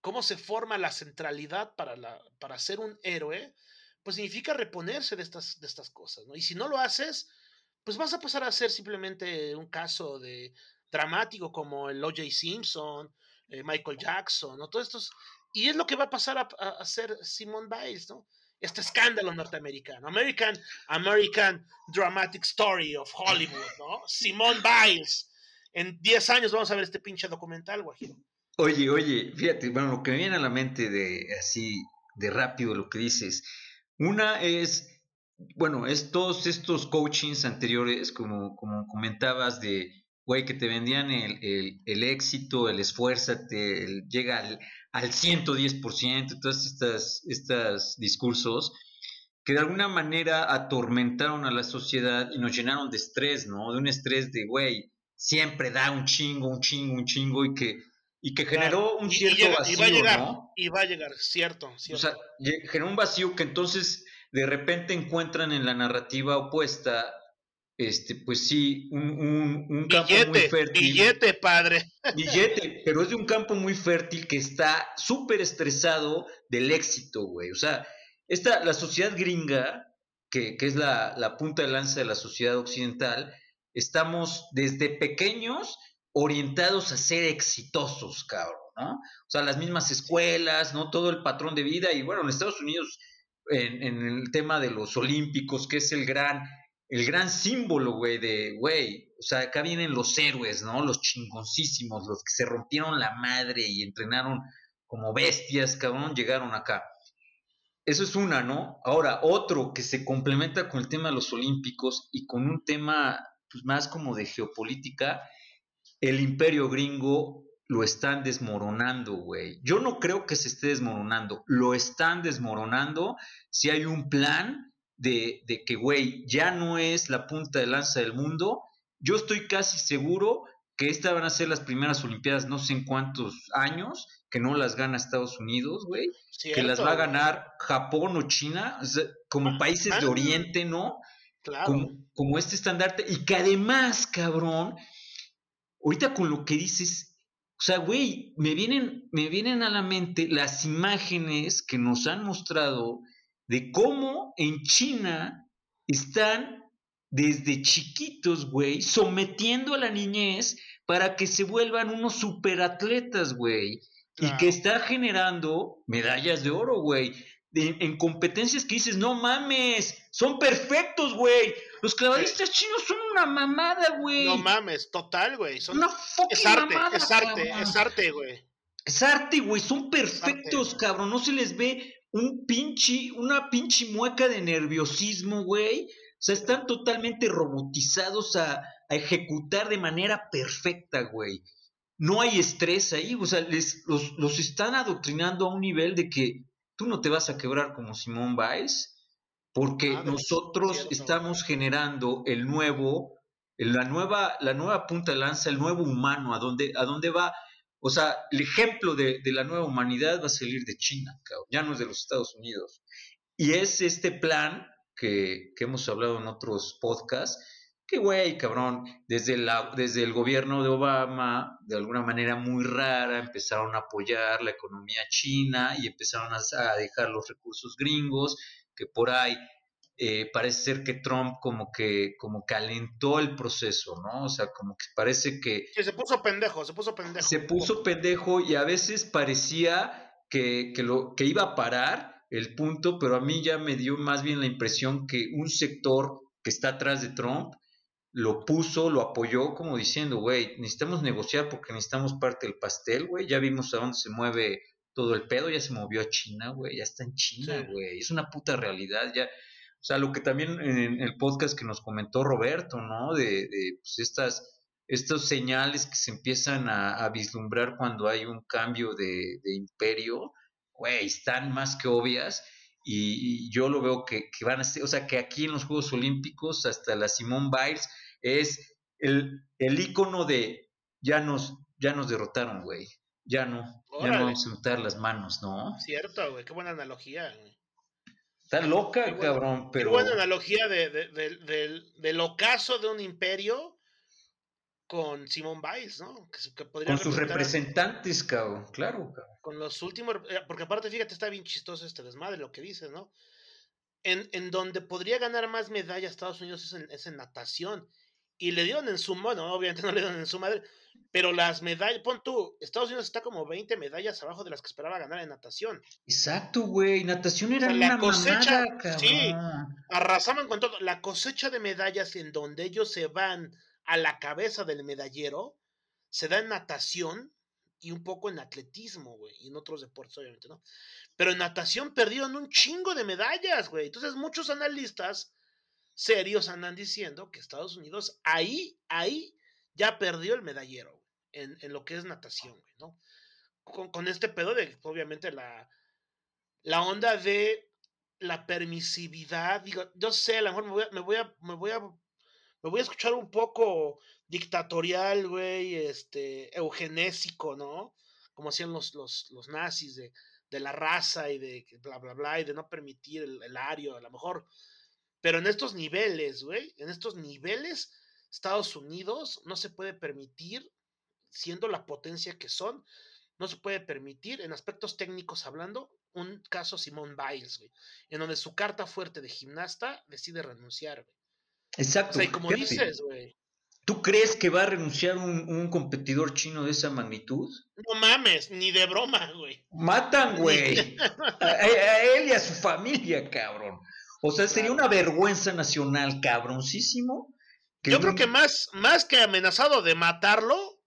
cómo se forma la centralidad para, la, para ser un héroe, pues significa reponerse de estas, de estas cosas, ¿no? Y si no lo haces, pues vas a pasar a ser simplemente un caso de dramático como el O.J. Simpson, eh, Michael Jackson, ¿no? Todos estos. Y es lo que va a pasar a, a, a ser Simone Biles, ¿no? Este escándalo norteamericano. American, American Dramatic Story of Hollywood, ¿no? Simone Biles. En 10 años vamos a ver este pinche documental, Guajiro. Oye, oye, fíjate, bueno, lo que me viene a la mente de así, de rápido lo que dices. Una es, bueno, es todos estos coachings anteriores, como, como comentabas, de, güey, que te vendían el, el, el éxito, el esfuérzate, el llega al, al 110%, todos estos estas discursos que de alguna manera atormentaron a la sociedad y nos llenaron de estrés, ¿no? De un estrés de, güey, siempre da un chingo, un chingo, un chingo y que, y que generó Claro. un Y- y cierto llega- y vacío, va a llegar, ¿no? Y va a llegar, cierto, O cierto. sea, lle- generó un vacío que entonces de repente encuentran en la narrativa opuesta, este, pues sí, un, un, un campo muy fértil. billete, padre. Billete, pero es de un campo muy fértil que está súper estresado del éxito, güey. O sea, esta, la sociedad gringa, que, que es la, la punta de lanza de la sociedad occidental, estamos desde pequeños orientados a ser exitosos, cabrón, ¿no? O sea, las mismas escuelas, ¿no? Todo el patrón de vida. Y bueno, en Estados Unidos, en, en el tema de los olímpicos, que es el gran, el gran símbolo, güey, de, güey, o sea, acá vienen los héroes, ¿no? Los chingoncísimos, los que se rompieron la madre y entrenaron como bestias, cabrón, llegaron acá. Eso es una, ¿no? Ahora, otro que se complementa con el tema de los olímpicos y con un tema pues, más como de geopolítica, el imperio gringo lo están desmoronando, güey. Yo no creo que se esté desmoronando, lo están desmoronando si hay un plan de, de que, güey, ya no es la punta de lanza del mundo. Yo estoy casi seguro que estas van a ser las primeras Olimpiadas, no sé en cuántos años, que no las gana Estados Unidos, güey, que las va a ganar Japón o China, o sea, como países de ah. Oriente, ¿no? Claro. como, como este estandarte, y que además, cabrón, ahorita con lo que dices, o sea, güey, me vienen, me vienen a la mente las imágenes que nos han mostrado de cómo en China están desde chiquitos, güey, sometiendo a la niñez para que se vuelvan unos superatletas, güey. Y que está generando medallas de oro, güey. en competencias que dices, no mames, son perfectos, güey. Los clavadistas chinos son una mamada, güey. No mames, total, güey. Son- Una fucking Es arte, mamada, es arte, cabrón. es arte, güey. Es arte, güey, son perfectos, arte. cabrón. No se les ve un pinche, una pinche mueca de nerviosismo, güey. O sea, están totalmente robotizados a, a ejecutar de manera perfecta, güey. No hay estrés ahí, o sea, les, los, los están adoctrinando a un nivel de que tú no te vas a quebrar como Simón Biles, porque Madres, nosotros estamos generando el nuevo, la nueva, la nueva punta de lanza, el nuevo humano, a dónde, a dónde va. O sea, el ejemplo de, de la nueva humanidad va a salir de China, cabrón, ya no es de los Estados Unidos. Y es este plan que, que hemos hablado en otros podcasts, que güey, cabrón, desde, la, desde el gobierno de Obama, de alguna manera muy rara, empezaron a apoyar la economía china y empezaron a, a dejar los recursos gringos, que por ahí eh, parece ser que Trump como que, como calentó el proceso, ¿no? O sea, como que parece que... Sí, se puso pendejo, se puso pendejo. Se puso pendejo y a veces parecía que, que, lo, que iba a parar el punto, pero a mí ya me dio más bien la impresión que un sector que está atrás de Trump lo puso, lo apoyó como diciendo, güey, necesitamos negociar porque necesitamos parte del pastel, güey, ya vimos a dónde se mueve todo el pedo, ya se movió a China, güey, ya está en China, güey, es una puta realidad, ya, o sea, lo que también en el podcast que nos comentó Roberto, ¿no? De, de pues, estas, estos señales que se empiezan a, vislumbrar cuando hay un cambio de, de imperio, güey, están más que obvias y, yo lo veo que, van a ser, o sea, que aquí en los Juegos Olímpicos hasta la Simone Biles es el, el ícono de ya nos, ya nos derrotaron, güey, ya no, ya no vamos a meter las manos, ¿no? Cierto, güey, qué buena analogía, güey. Está loca, cabrón, pero... Qué buena analogía de, del, del ocaso de un imperio con Simone Biles, ¿no? Que, podría con sus representantes, cabrón, claro, cabrón. Con los últimos, eh, porque aparte, fíjate, está bien chistoso este desmadre, lo que dices, ¿no? En, en donde podría ganar más medallas Estados Unidos es en, es en natación. Y le dieron en su mano, obviamente no le dieron en su madre, pero las medallas, pon tú, Estados Unidos está como 20 medallas abajo de las que esperaba ganar en natación. Exacto, güey, natación era una cosecha, mamada, sí, arrasaban con todo, la cosecha de medallas en donde ellos se van a la cabeza del medallero se da en natación y un poco en atletismo, güey, y en otros deportes, obviamente, ¿no? Pero en natación perdieron un chingo de medallas, güey. Entonces muchos analistas serios andan diciendo que Estados Unidos ahí, ahí ya perdió el medallero en, en, lo que es natación, ¿no? Con, este pedo de, obviamente, la, la onda de la permisividad, digo, yo sé, a lo mejor me voy a, me voy a, me voy a me voy a escuchar un poco dictatorial, güey, este, eugenésico, ¿no? Como hacían los, los, los nazis de, de, la raza y de bla, bla, bla, y de no permitir el, el ario, a lo mejor. Pero en estos niveles, güey, en estos niveles, Estados Unidos no se puede permitir, siendo la potencia que son, no se puede permitir, en aspectos técnicos hablando, un caso Simón Biles, güey, en donde su carta fuerte de gimnasta decide renunciar, güey. Exacto. O sea, como dices, güey. ¿Tú crees que va a renunciar un, un, competidor chino de esa magnitud? No mames, ni de broma, güey. Matan, güey. a, él y a su familia, cabrón. O sea, sería una vergüenza nacional, cabroncísimo. Yo creo que más, más que amenazado de matarlo,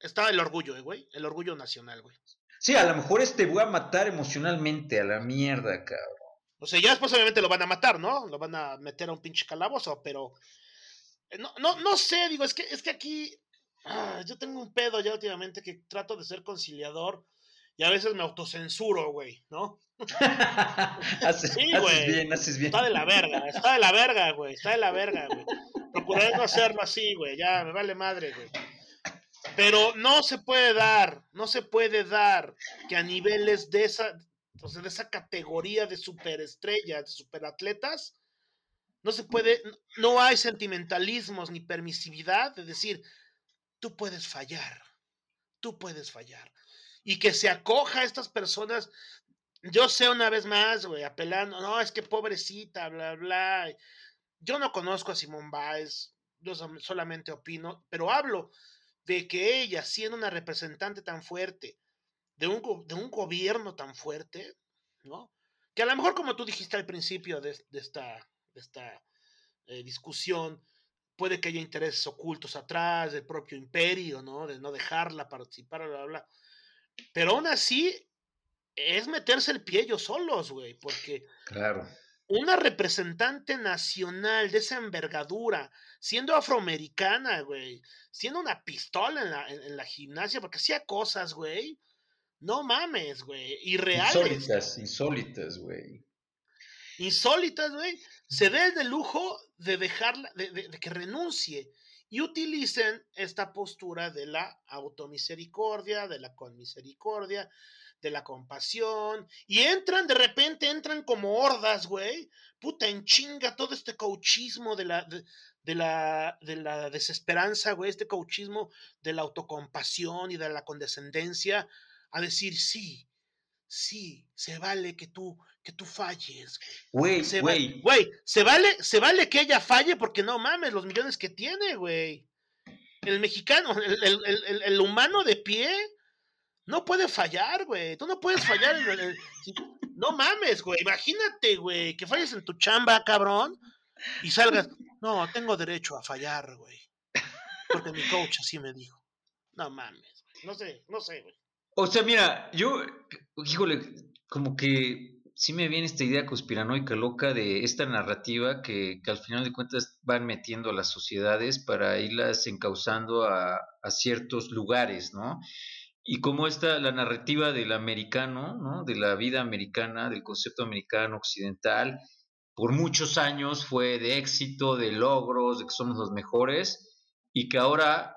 está el orgullo, eh, güey. El orgullo nacional, güey. Sí, a lo mejor este voy a matar emocionalmente a la mierda, cabrón. O sea, ya después obviamente lo van a matar, ¿no? Lo van a meter a un pinche calabozo, pero eh, no, no, no sé, digo, es que, es que aquí ah, yo tengo un pedo ya últimamente que trato de ser conciliador y a veces me autocensuro, güey, ¿no? sí, güey. bien, haces bien. Está de la verga, está de la verga, güey, está de la verga, güey. Procuraré no hacerlo así, güey, ya me vale madre, güey. Pero no se puede dar, no se puede dar que a niveles de esa, entonces, de esa categoría de superestrellas, de superatletas, no se puede, no hay sentimentalismos ni permisividad de decir, tú puedes fallar, tú puedes fallar. Y que se acoja a estas personas, yo sé una vez más, güey, apelando, no, es que pobrecita, bla, bla. Yo no conozco a Simón Báez, yo solamente opino, pero hablo de que ella, siendo una representante tan fuerte, de un, de un gobierno tan fuerte, ¿no? Que a lo mejor, como tú dijiste al principio de, esta, de esta eh, discusión, puede que haya intereses ocultos atrás del propio imperio, ¿no? De no dejarla participar, bla, bla, bla. Pero aún así, es meterse el pie ellos solos, güey, porque. Claro. Una representante nacional de esa envergadura, siendo afroamericana, güey, siendo una pistola en la, en la gimnasia, porque hacía cosas, güey, no mames, güey. Irreales. Insólitas, insólitas, güey. Insólitas, güey. Se den el lujo de dejarla, de, que renuncie y utilicen esta postura de la automisericordia, de la conmisericordia, de la compasión, y entran, de repente entran como hordas, güey, puta, en chinga todo este cauchismo de la, de, la, de la desesperanza, güey, este cauchismo de la autocompasión y de la condescendencia, a decir, sí, sí, se vale que tú, que tú falles. Güey, Se va- güey. Güey, se vale, se vale que ella falle porque no mames los millones que tiene, güey. El mexicano, el- el- el humano de pie no puede fallar, güey. Tú no puedes fallar en el- no mames, güey. Imagínate, güey, que falles en tu chamba, cabrón, y salgas. No, tengo derecho a fallar, güey. Porque mi coach así me dijo. No mames. güey. No sé, no sé, güey. O sea, mira, yo, híjole, como que sí me viene esta idea conspiranoica loca de esta narrativa que, que al final de cuentas van metiendo a las sociedades para irlas encauzando a, a ciertos lugares, ¿no? Y como esta, la narrativa del americano, ¿no? De la vida americana, del concepto americano occidental, por muchos años fue de éxito, de logros, de que somos los mejores, y que ahora,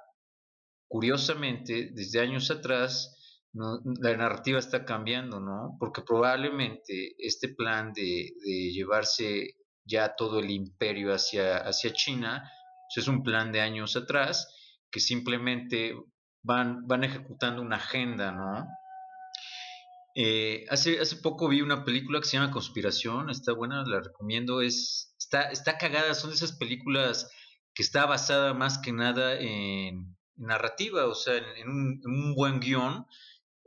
curiosamente, desde años atrás, la narrativa está cambiando, ¿no? Porque probablemente este plan de, llevarse ya todo el imperio hacia, hacia China, pues es un plan de años atrás, que simplemente van, van ejecutando una agenda, ¿no? Eh, hace, hace poco vi una película que se llama Conspiración, está buena, la recomiendo, es, está, está cagada, son de esas películas que está basada más que nada en narrativa, o sea, en, en un, en un buen guion,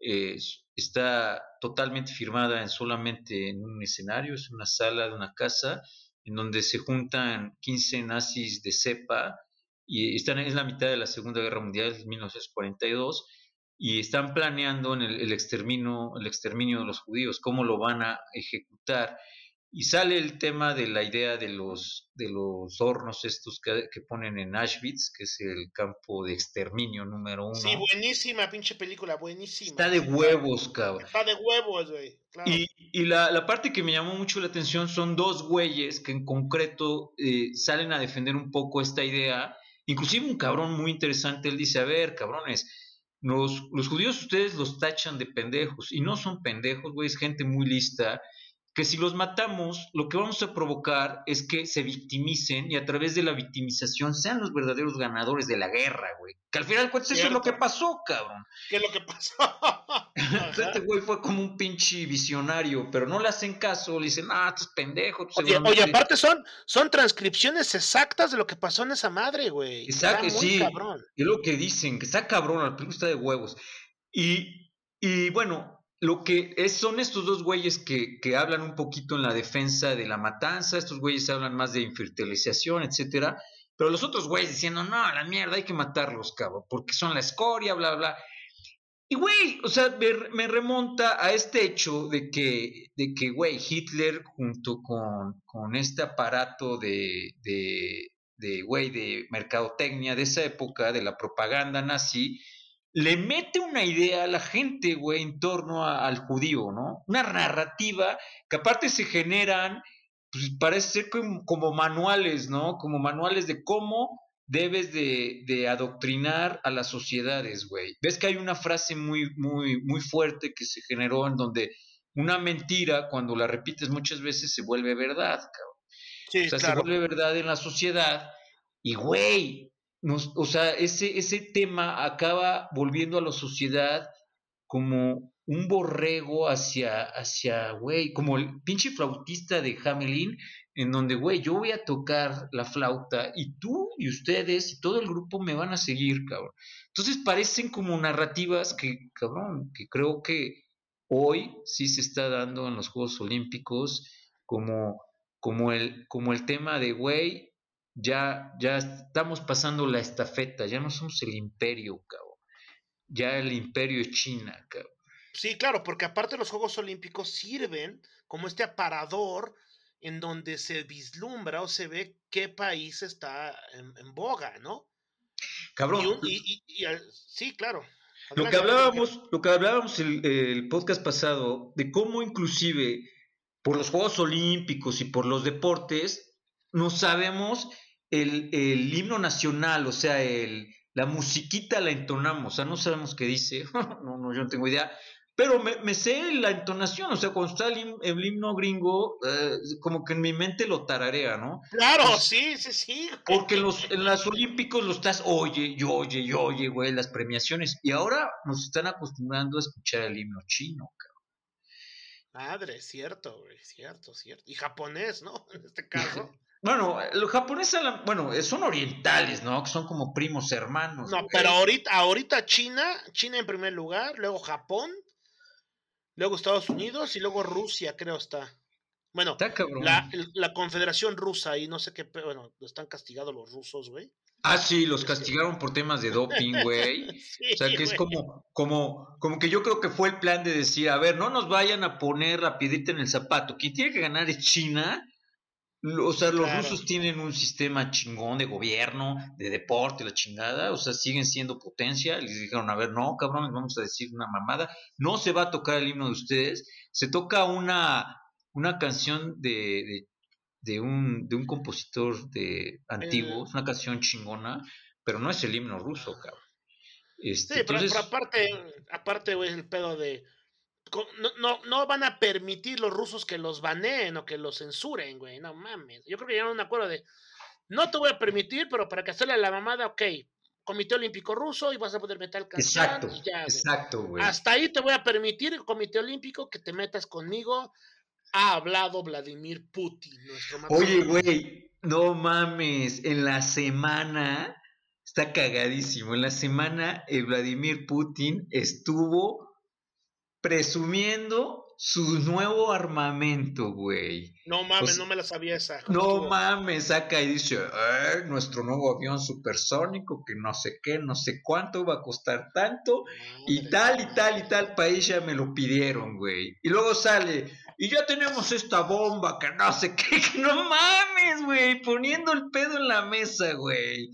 eh, está totalmente firmada en solamente en un escenario, es una sala de una casa, en donde se juntan 15 nazis de cepa, y están, es la mitad de la Segunda Guerra Mundial, 1942, y están planeando en el, el exterminio, el exterminio de los judíos, cómo lo van a ejecutar. Y sale el tema de la idea de los, de los hornos estos que, que ponen en Auschwitz, que es el campo de exterminio número uno. Sí, buenísima pinche película, buenísima. Está de huevos, cabrón. Está de huevos, güey. Claro. Y, y la, la parte que me llamó mucho la atención son dos güeyes que en concreto eh, salen a defender un poco esta idea. Inclusive un cabrón muy interesante, él dice, a ver, cabrones, los, los judíos ustedes los tachan de pendejos y no son pendejos, güey, es gente muy lista que si los matamos, lo que vamos a provocar es que se victimicen y a través de la victimización sean los verdaderos ganadores de la guerra, güey. Que al final, pues, eso es lo que pasó, cabrón. ¿Qué es lo que pasó? este güey fue como un pinche visionario, pero no le hacen caso, le dicen, ah, tú es pendejo. Tú oye, oye, aparte son, son transcripciones exactas de lo que pasó en esa madre, güey. Exacto, sí. Cabrón. Es lo que dicen, que está cabrón, la película está de huevos. Y, y bueno, lo que es, son estos dos güeyes que, que, hablan un poquito en la defensa de la matanza, estos güeyes hablan más de infertilización, etcétera, pero los otros güeyes diciendo, no, la mierda, hay que matarlos, cabrón, porque son la escoria, bla, bla. Y güey, o sea, me, remonta a este hecho de que, de que, güey, Hitler junto con, con este aparato de, de, de, güey, de mercadotecnia de esa época, de la propaganda nazi, le mete una idea a la gente, güey, en torno a, al judío, ¿no? Una narrativa que aparte se generan, pues parece ser como, como manuales, ¿no? Como manuales de cómo debes de, de, adoctrinar a las sociedades, güey. Ves que hay una frase muy, muy, muy fuerte que se generó en donde una mentira, cuando la repites muchas veces, se vuelve verdad, cabrón. Sí, o sea, claro. se vuelve verdad en la sociedad. Y, güey, nos, o sea, ese, ese tema acaba volviendo a la sociedad como un borrego hacia, hacia, güey, como el pinche flautista de Hamelin, en donde, güey, yo voy a tocar la flauta y tú y ustedes y todo el grupo me van a seguir, cabrón. Entonces parecen como narrativas que, cabrón, que creo que hoy sí se está dando en los Juegos Olímpicos como, como, el, como el tema de, güey, ya, ya estamos pasando la estafeta, ya no somos el imperio, cabrón. Ya el imperio es China, cabrón. Sí, claro, porque aparte los Juegos Olímpicos sirven como este aparador en donde se vislumbra o se ve qué país está en, en boga, ¿no? Cabrón. Y un, y, y, y, sí, claro. Lo que hablábamos, lo que hablábamos el, el podcast pasado, de cómo inclusive por los Juegos Olímpicos y por los deportes, no sabemos el, el, himno nacional, o sea, el, la musiquita la entonamos, o sea, no sabemos qué dice, no, no, yo no tengo idea, pero me, me sé la entonación, o sea, cuando está el, el himno gringo, eh, como que en mi mente lo tararea, ¿no? Claro, pues, sí, sí, sí. Porque en los, en los Olímpicos lo estás, oye, y oye, y oye, güey, las premiaciones, y ahora nos están acostumbrando a escuchar el himno chino, cabrón. Madre, cierto, güey, cierto, cierto. Y japonés, ¿no? En este caso. Bueno, los japoneses, bueno, son orientales, ¿no? Que son como primos hermanos. No, pero ahorita, ahorita China, China en primer lugar, luego Japón, luego Estados Unidos y luego Rusia, creo está. Bueno, la, la, Confederación Rusa y no sé qué, bueno, están castigados los rusos, güey. Ah, sí, los castigaron por temas de doping, güey. o sea, que es como, como, como que yo creo que fue el plan de decir, a ver, no nos vayan a poner la piedrita en el zapato. Quien tiene que ganar es China. O sea, los rusos tienen un sistema chingón de gobierno, de deporte, la chingada. O sea, siguen siendo potencia. Les dijeron, a ver, no, cabrón, vamos a decir una mamada. No se va a tocar el himno de ustedes. Se toca una, una canción de, de, un, de un compositor de antiguo, es una canción chingona, pero no es el himno ruso, cabrón. Este, sí, pero, aparte, aparte, güey, el pedo de... No, no, no, van a permitir los rusos que los baneen o que los censuren, güey, no mames. Yo creo que llegaron a un acuerdo de, no te voy a permitir, pero para que hacerle la mamada, ok, Comité Olímpico Ruso y vas a poder meter canción. Exacto, exacto, güey. Hasta ahí te voy a permitir, Comité Olímpico, que te metas conmigo ha hablado Vladimir Putin, nuestro Oye, güey, no mames, en la semana está cagadísimo. En la semana el Vladimir Putin estuvo presumiendo su nuevo armamento, güey. No mames, no me la sabía esa. No mames, saca y dice, eh, nuestro nuevo avión supersónico, que no sé qué, no sé cuánto va a costar tanto, y tal y tal y tal país ya me lo pidieron, güey. Y luego sale, y ya tenemos esta bomba, que no sé qué, que no mames, güey, poniendo el pedo en la mesa, güey.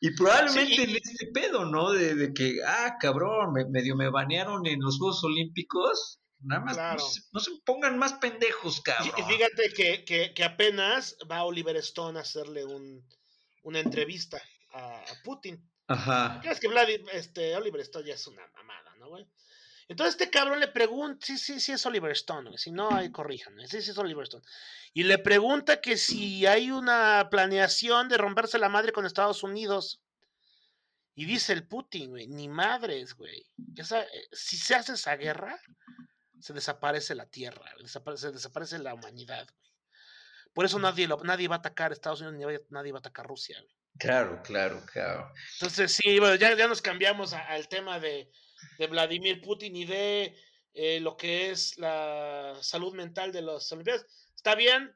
Y probablemente en este pedo, ¿no? De, de, que, ah, cabrón, medio me banearon en los Juegos Olímpicos. Nada más no, se, pongan más pendejos, cabrón. Y fíjate que, que, apenas va Oliver Stone a hacerle un, una entrevista a, Putin. Ajá. Es que este, Oliver Stone ya es una mamada, ¿no, güey? Entonces este cabrón le pregunta, sí, sí, sí es Oliver Stone, si no, ahí corríjanme, sí, sí es Oliver Stone. Y le pregunta que si hay una planeación de romperse la madre con Estados Unidos. Y dice el Putin, güey, ni madres, güey. Eh, si se hace esa guerra, se desaparece la Tierra, desaparece, desaparece la humanidad, güey. Por eso nadie, nadie va a atacar a Estados Unidos, ni nadie va a atacar a Rusia, güey. Claro, claro, claro. Entonces, sí, bueno, ya, ya nos cambiamos al tema de, de, Vladimir Putin y de eh, lo que es la salud mental de los Olimpiadas. Está bien,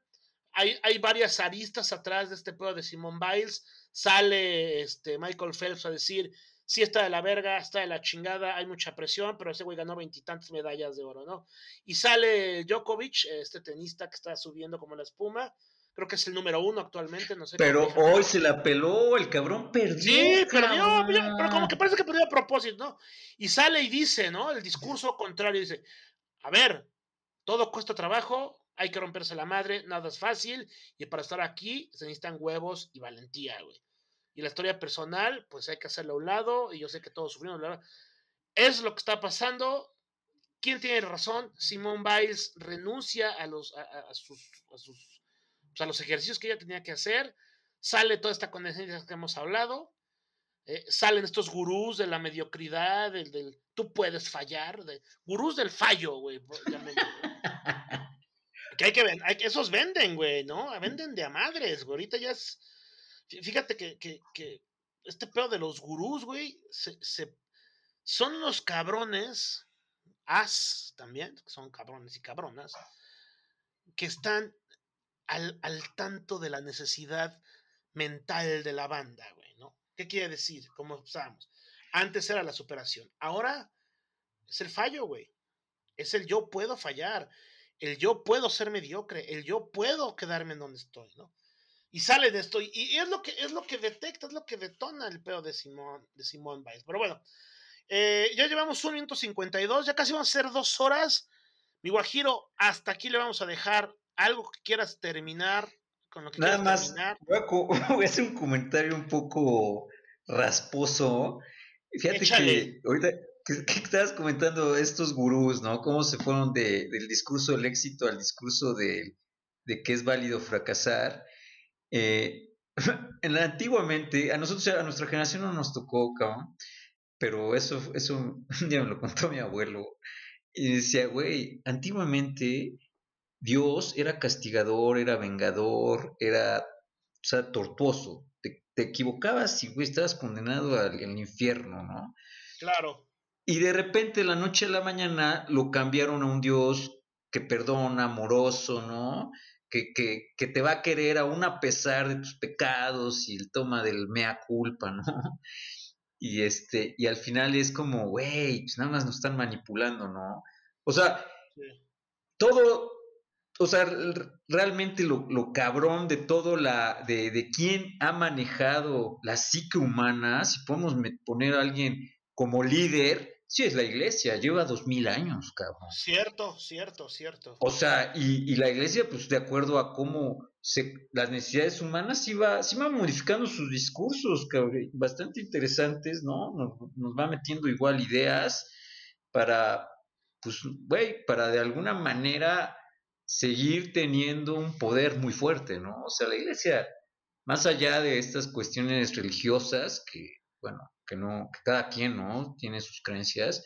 hay, hay varias aristas atrás de este pedo de Simone Biles. Sale este Michael Phelps a decir sí está de la verga, está de la chingada, hay mucha presión, pero ese güey ganó veintitantas medallas de oro, ¿no? Y sale Djokovic, este tenista que está subiendo como la espuma, creo que es el número uno actualmente, no sé. Pero hoy se la peló, el cabrón perdió. Sí, perdió, pero como que parece que perdió a propósito, ¿no? Y sale y dice, ¿no? El discurso contrario, dice, a ver, todo cuesta trabajo, hay que romperse la madre, nada es fácil, y para estar aquí se necesitan huevos y valentía, güey y la historia personal, pues hay que hacerlo a un lado, y yo sé que todos sufrimos, es lo que está pasando. ¿Quién tiene razón? Simone Biles renuncia a los, a, sus, a, sus, pues, a los ejercicios que ella tenía que hacer, sale toda esta condescendencia que hemos hablado, eh, salen estos gurús de la mediocridad, del, del tú puedes fallar, de, gurús del fallo, güey. que hay que ver, esos venden, güey, ¿no? Venden de a madres, güey. Ahorita ya es Fíjate que, este pedo de los gurús, güey, se, son los cabrones, as también, que son cabrones y cabronas, que están al, tanto de la necesidad mental de la banda, güey, ¿no? ¿Qué quiere decir? Como sabemos, antes era la superación, ahora es el fallo, güey. Es el yo puedo fallar, el yo puedo ser mediocre, el yo puedo quedarme en donde estoy, ¿no? y sale de esto. Y, es lo que es lo que detecta, es lo que detona el pedo de Simón, de Biles. Pero bueno, eh, ya llevamos un minuto 52, ya casi vamos a ser dos horas. Mi Guajiro, hasta aquí le vamos a dejar algo que quieras terminar con lo que Nada más, Voy a, hacer un comentario un poco rasposo. Fíjate que ahorita que, estabas comentando estos gurús, ¿no? Cómo se fueron de, del discurso del éxito al discurso de, de que es válido fracasar. Eh, en antiguamente, a nosotros, a nuestra generación no nos tocó, cabrón, pero eso, eso un día me lo contó mi abuelo. Y decía, güey, antiguamente Dios era castigador, era vengador, era, o sea, tortuoso. Te, te equivocabas y, güey, estabas condenado al, al infierno, ¿no? Claro. Y de repente, de la noche a la mañana, lo cambiaron a un Dios que perdona, amoroso, ¿no? Que, que, que te va a querer aún a pesar de tus pecados y el toma del mea culpa, ¿no? Y este, y al final es como, güey, pues nada más nos están manipulando, ¿no? O sea, Sí. todo, o sea, realmente lo, lo cabrón de todo la, de, de quién ha manejado la psique humana, si podemos poner a alguien como líder, sí es la iglesia, lleva dos mil años, cabrón. Cierto, cierto, cierto. O sea, y, y la iglesia, pues de acuerdo a cómo se, las necesidades humanas, iba, sí va modificando sus discursos, cabrón, bastante interesantes, ¿no? Nos, nos va metiendo igual ideas para, pues, güey, para de alguna manera seguir teniendo un poder muy fuerte, ¿no? O sea, la iglesia, más allá de estas cuestiones religiosas, que, bueno, que no, que cada quien, ¿no? Tiene sus creencias,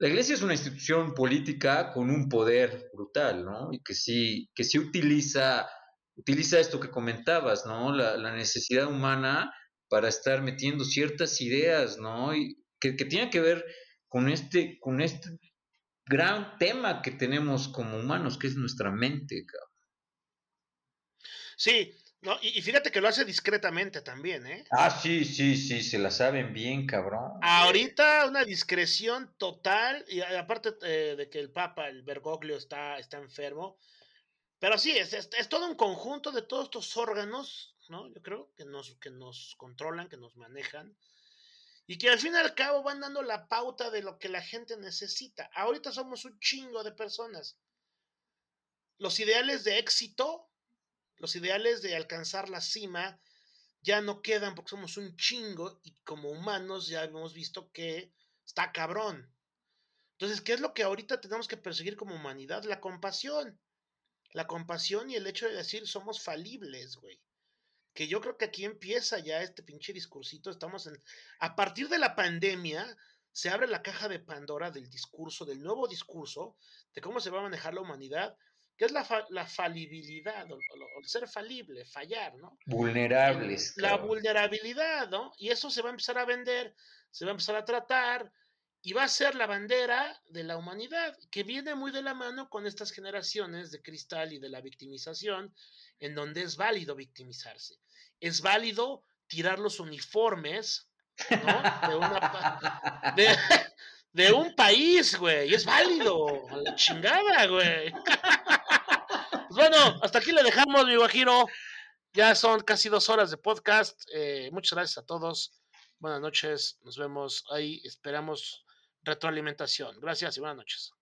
la iglesia es una institución política con un poder brutal, ¿no? Y que sí, que sí utiliza, utiliza esto que comentabas, ¿no? La, necesidad humana para estar metiendo ciertas ideas, ¿no? Y que, que tiene que ver con este, con este gran tema que tenemos como humanos, que es nuestra mente, cabrón. Sí, no, y, y fíjate que lo hace discretamente también, ¿eh? Ah, sí, sí, sí, se la saben bien, cabrón. Ahorita una discreción total, y aparte eh, de que el Papa, el Bergoglio, está, está enfermo. Pero sí, es, es, es todo un conjunto de todos estos órganos, ¿no? Yo creo que nos, que nos controlan, que nos manejan. Y que al fin y al cabo van dando la pauta de lo que la gente necesita. Ahorita somos un chingo de personas. Los ideales de éxito, los ideales de alcanzar la cima, ya no quedan porque somos un chingo y como humanos ya hemos visto que está cabrón. Entonces, ¿qué es lo que ahorita tenemos que perseguir como humanidad? La compasión. La compasión y el hecho de decir somos falibles, güey. Que yo creo que aquí empieza ya este pinche discursito. Estamos en. A partir de la pandemia, se abre la caja de Pandora del discurso, del nuevo discurso, de cómo se va a manejar la humanidad, que es la, fa- la falibilidad, o, o- o ser falible, fallar, ¿no? Vulnerables. la cabrón. vulnerabilidad, ¿no? Y eso se va a empezar a vender, se va a empezar a tratar y va a ser la bandera de la humanidad, que viene muy de la mano con estas generaciones de cristal y de la victimización, en donde es válido victimizarse. Es válido tirar los uniformes, ¿no? De, una de, un país, güey. Es válido. La chingada, güey. Pues bueno, hasta aquí le dejamos, mi guajiro. Ya son casi dos horas de podcast. Eh, muchas gracias a todos. Buenas noches. Nos vemos ahí. Esperamos retroalimentación. Gracias y buenas noches.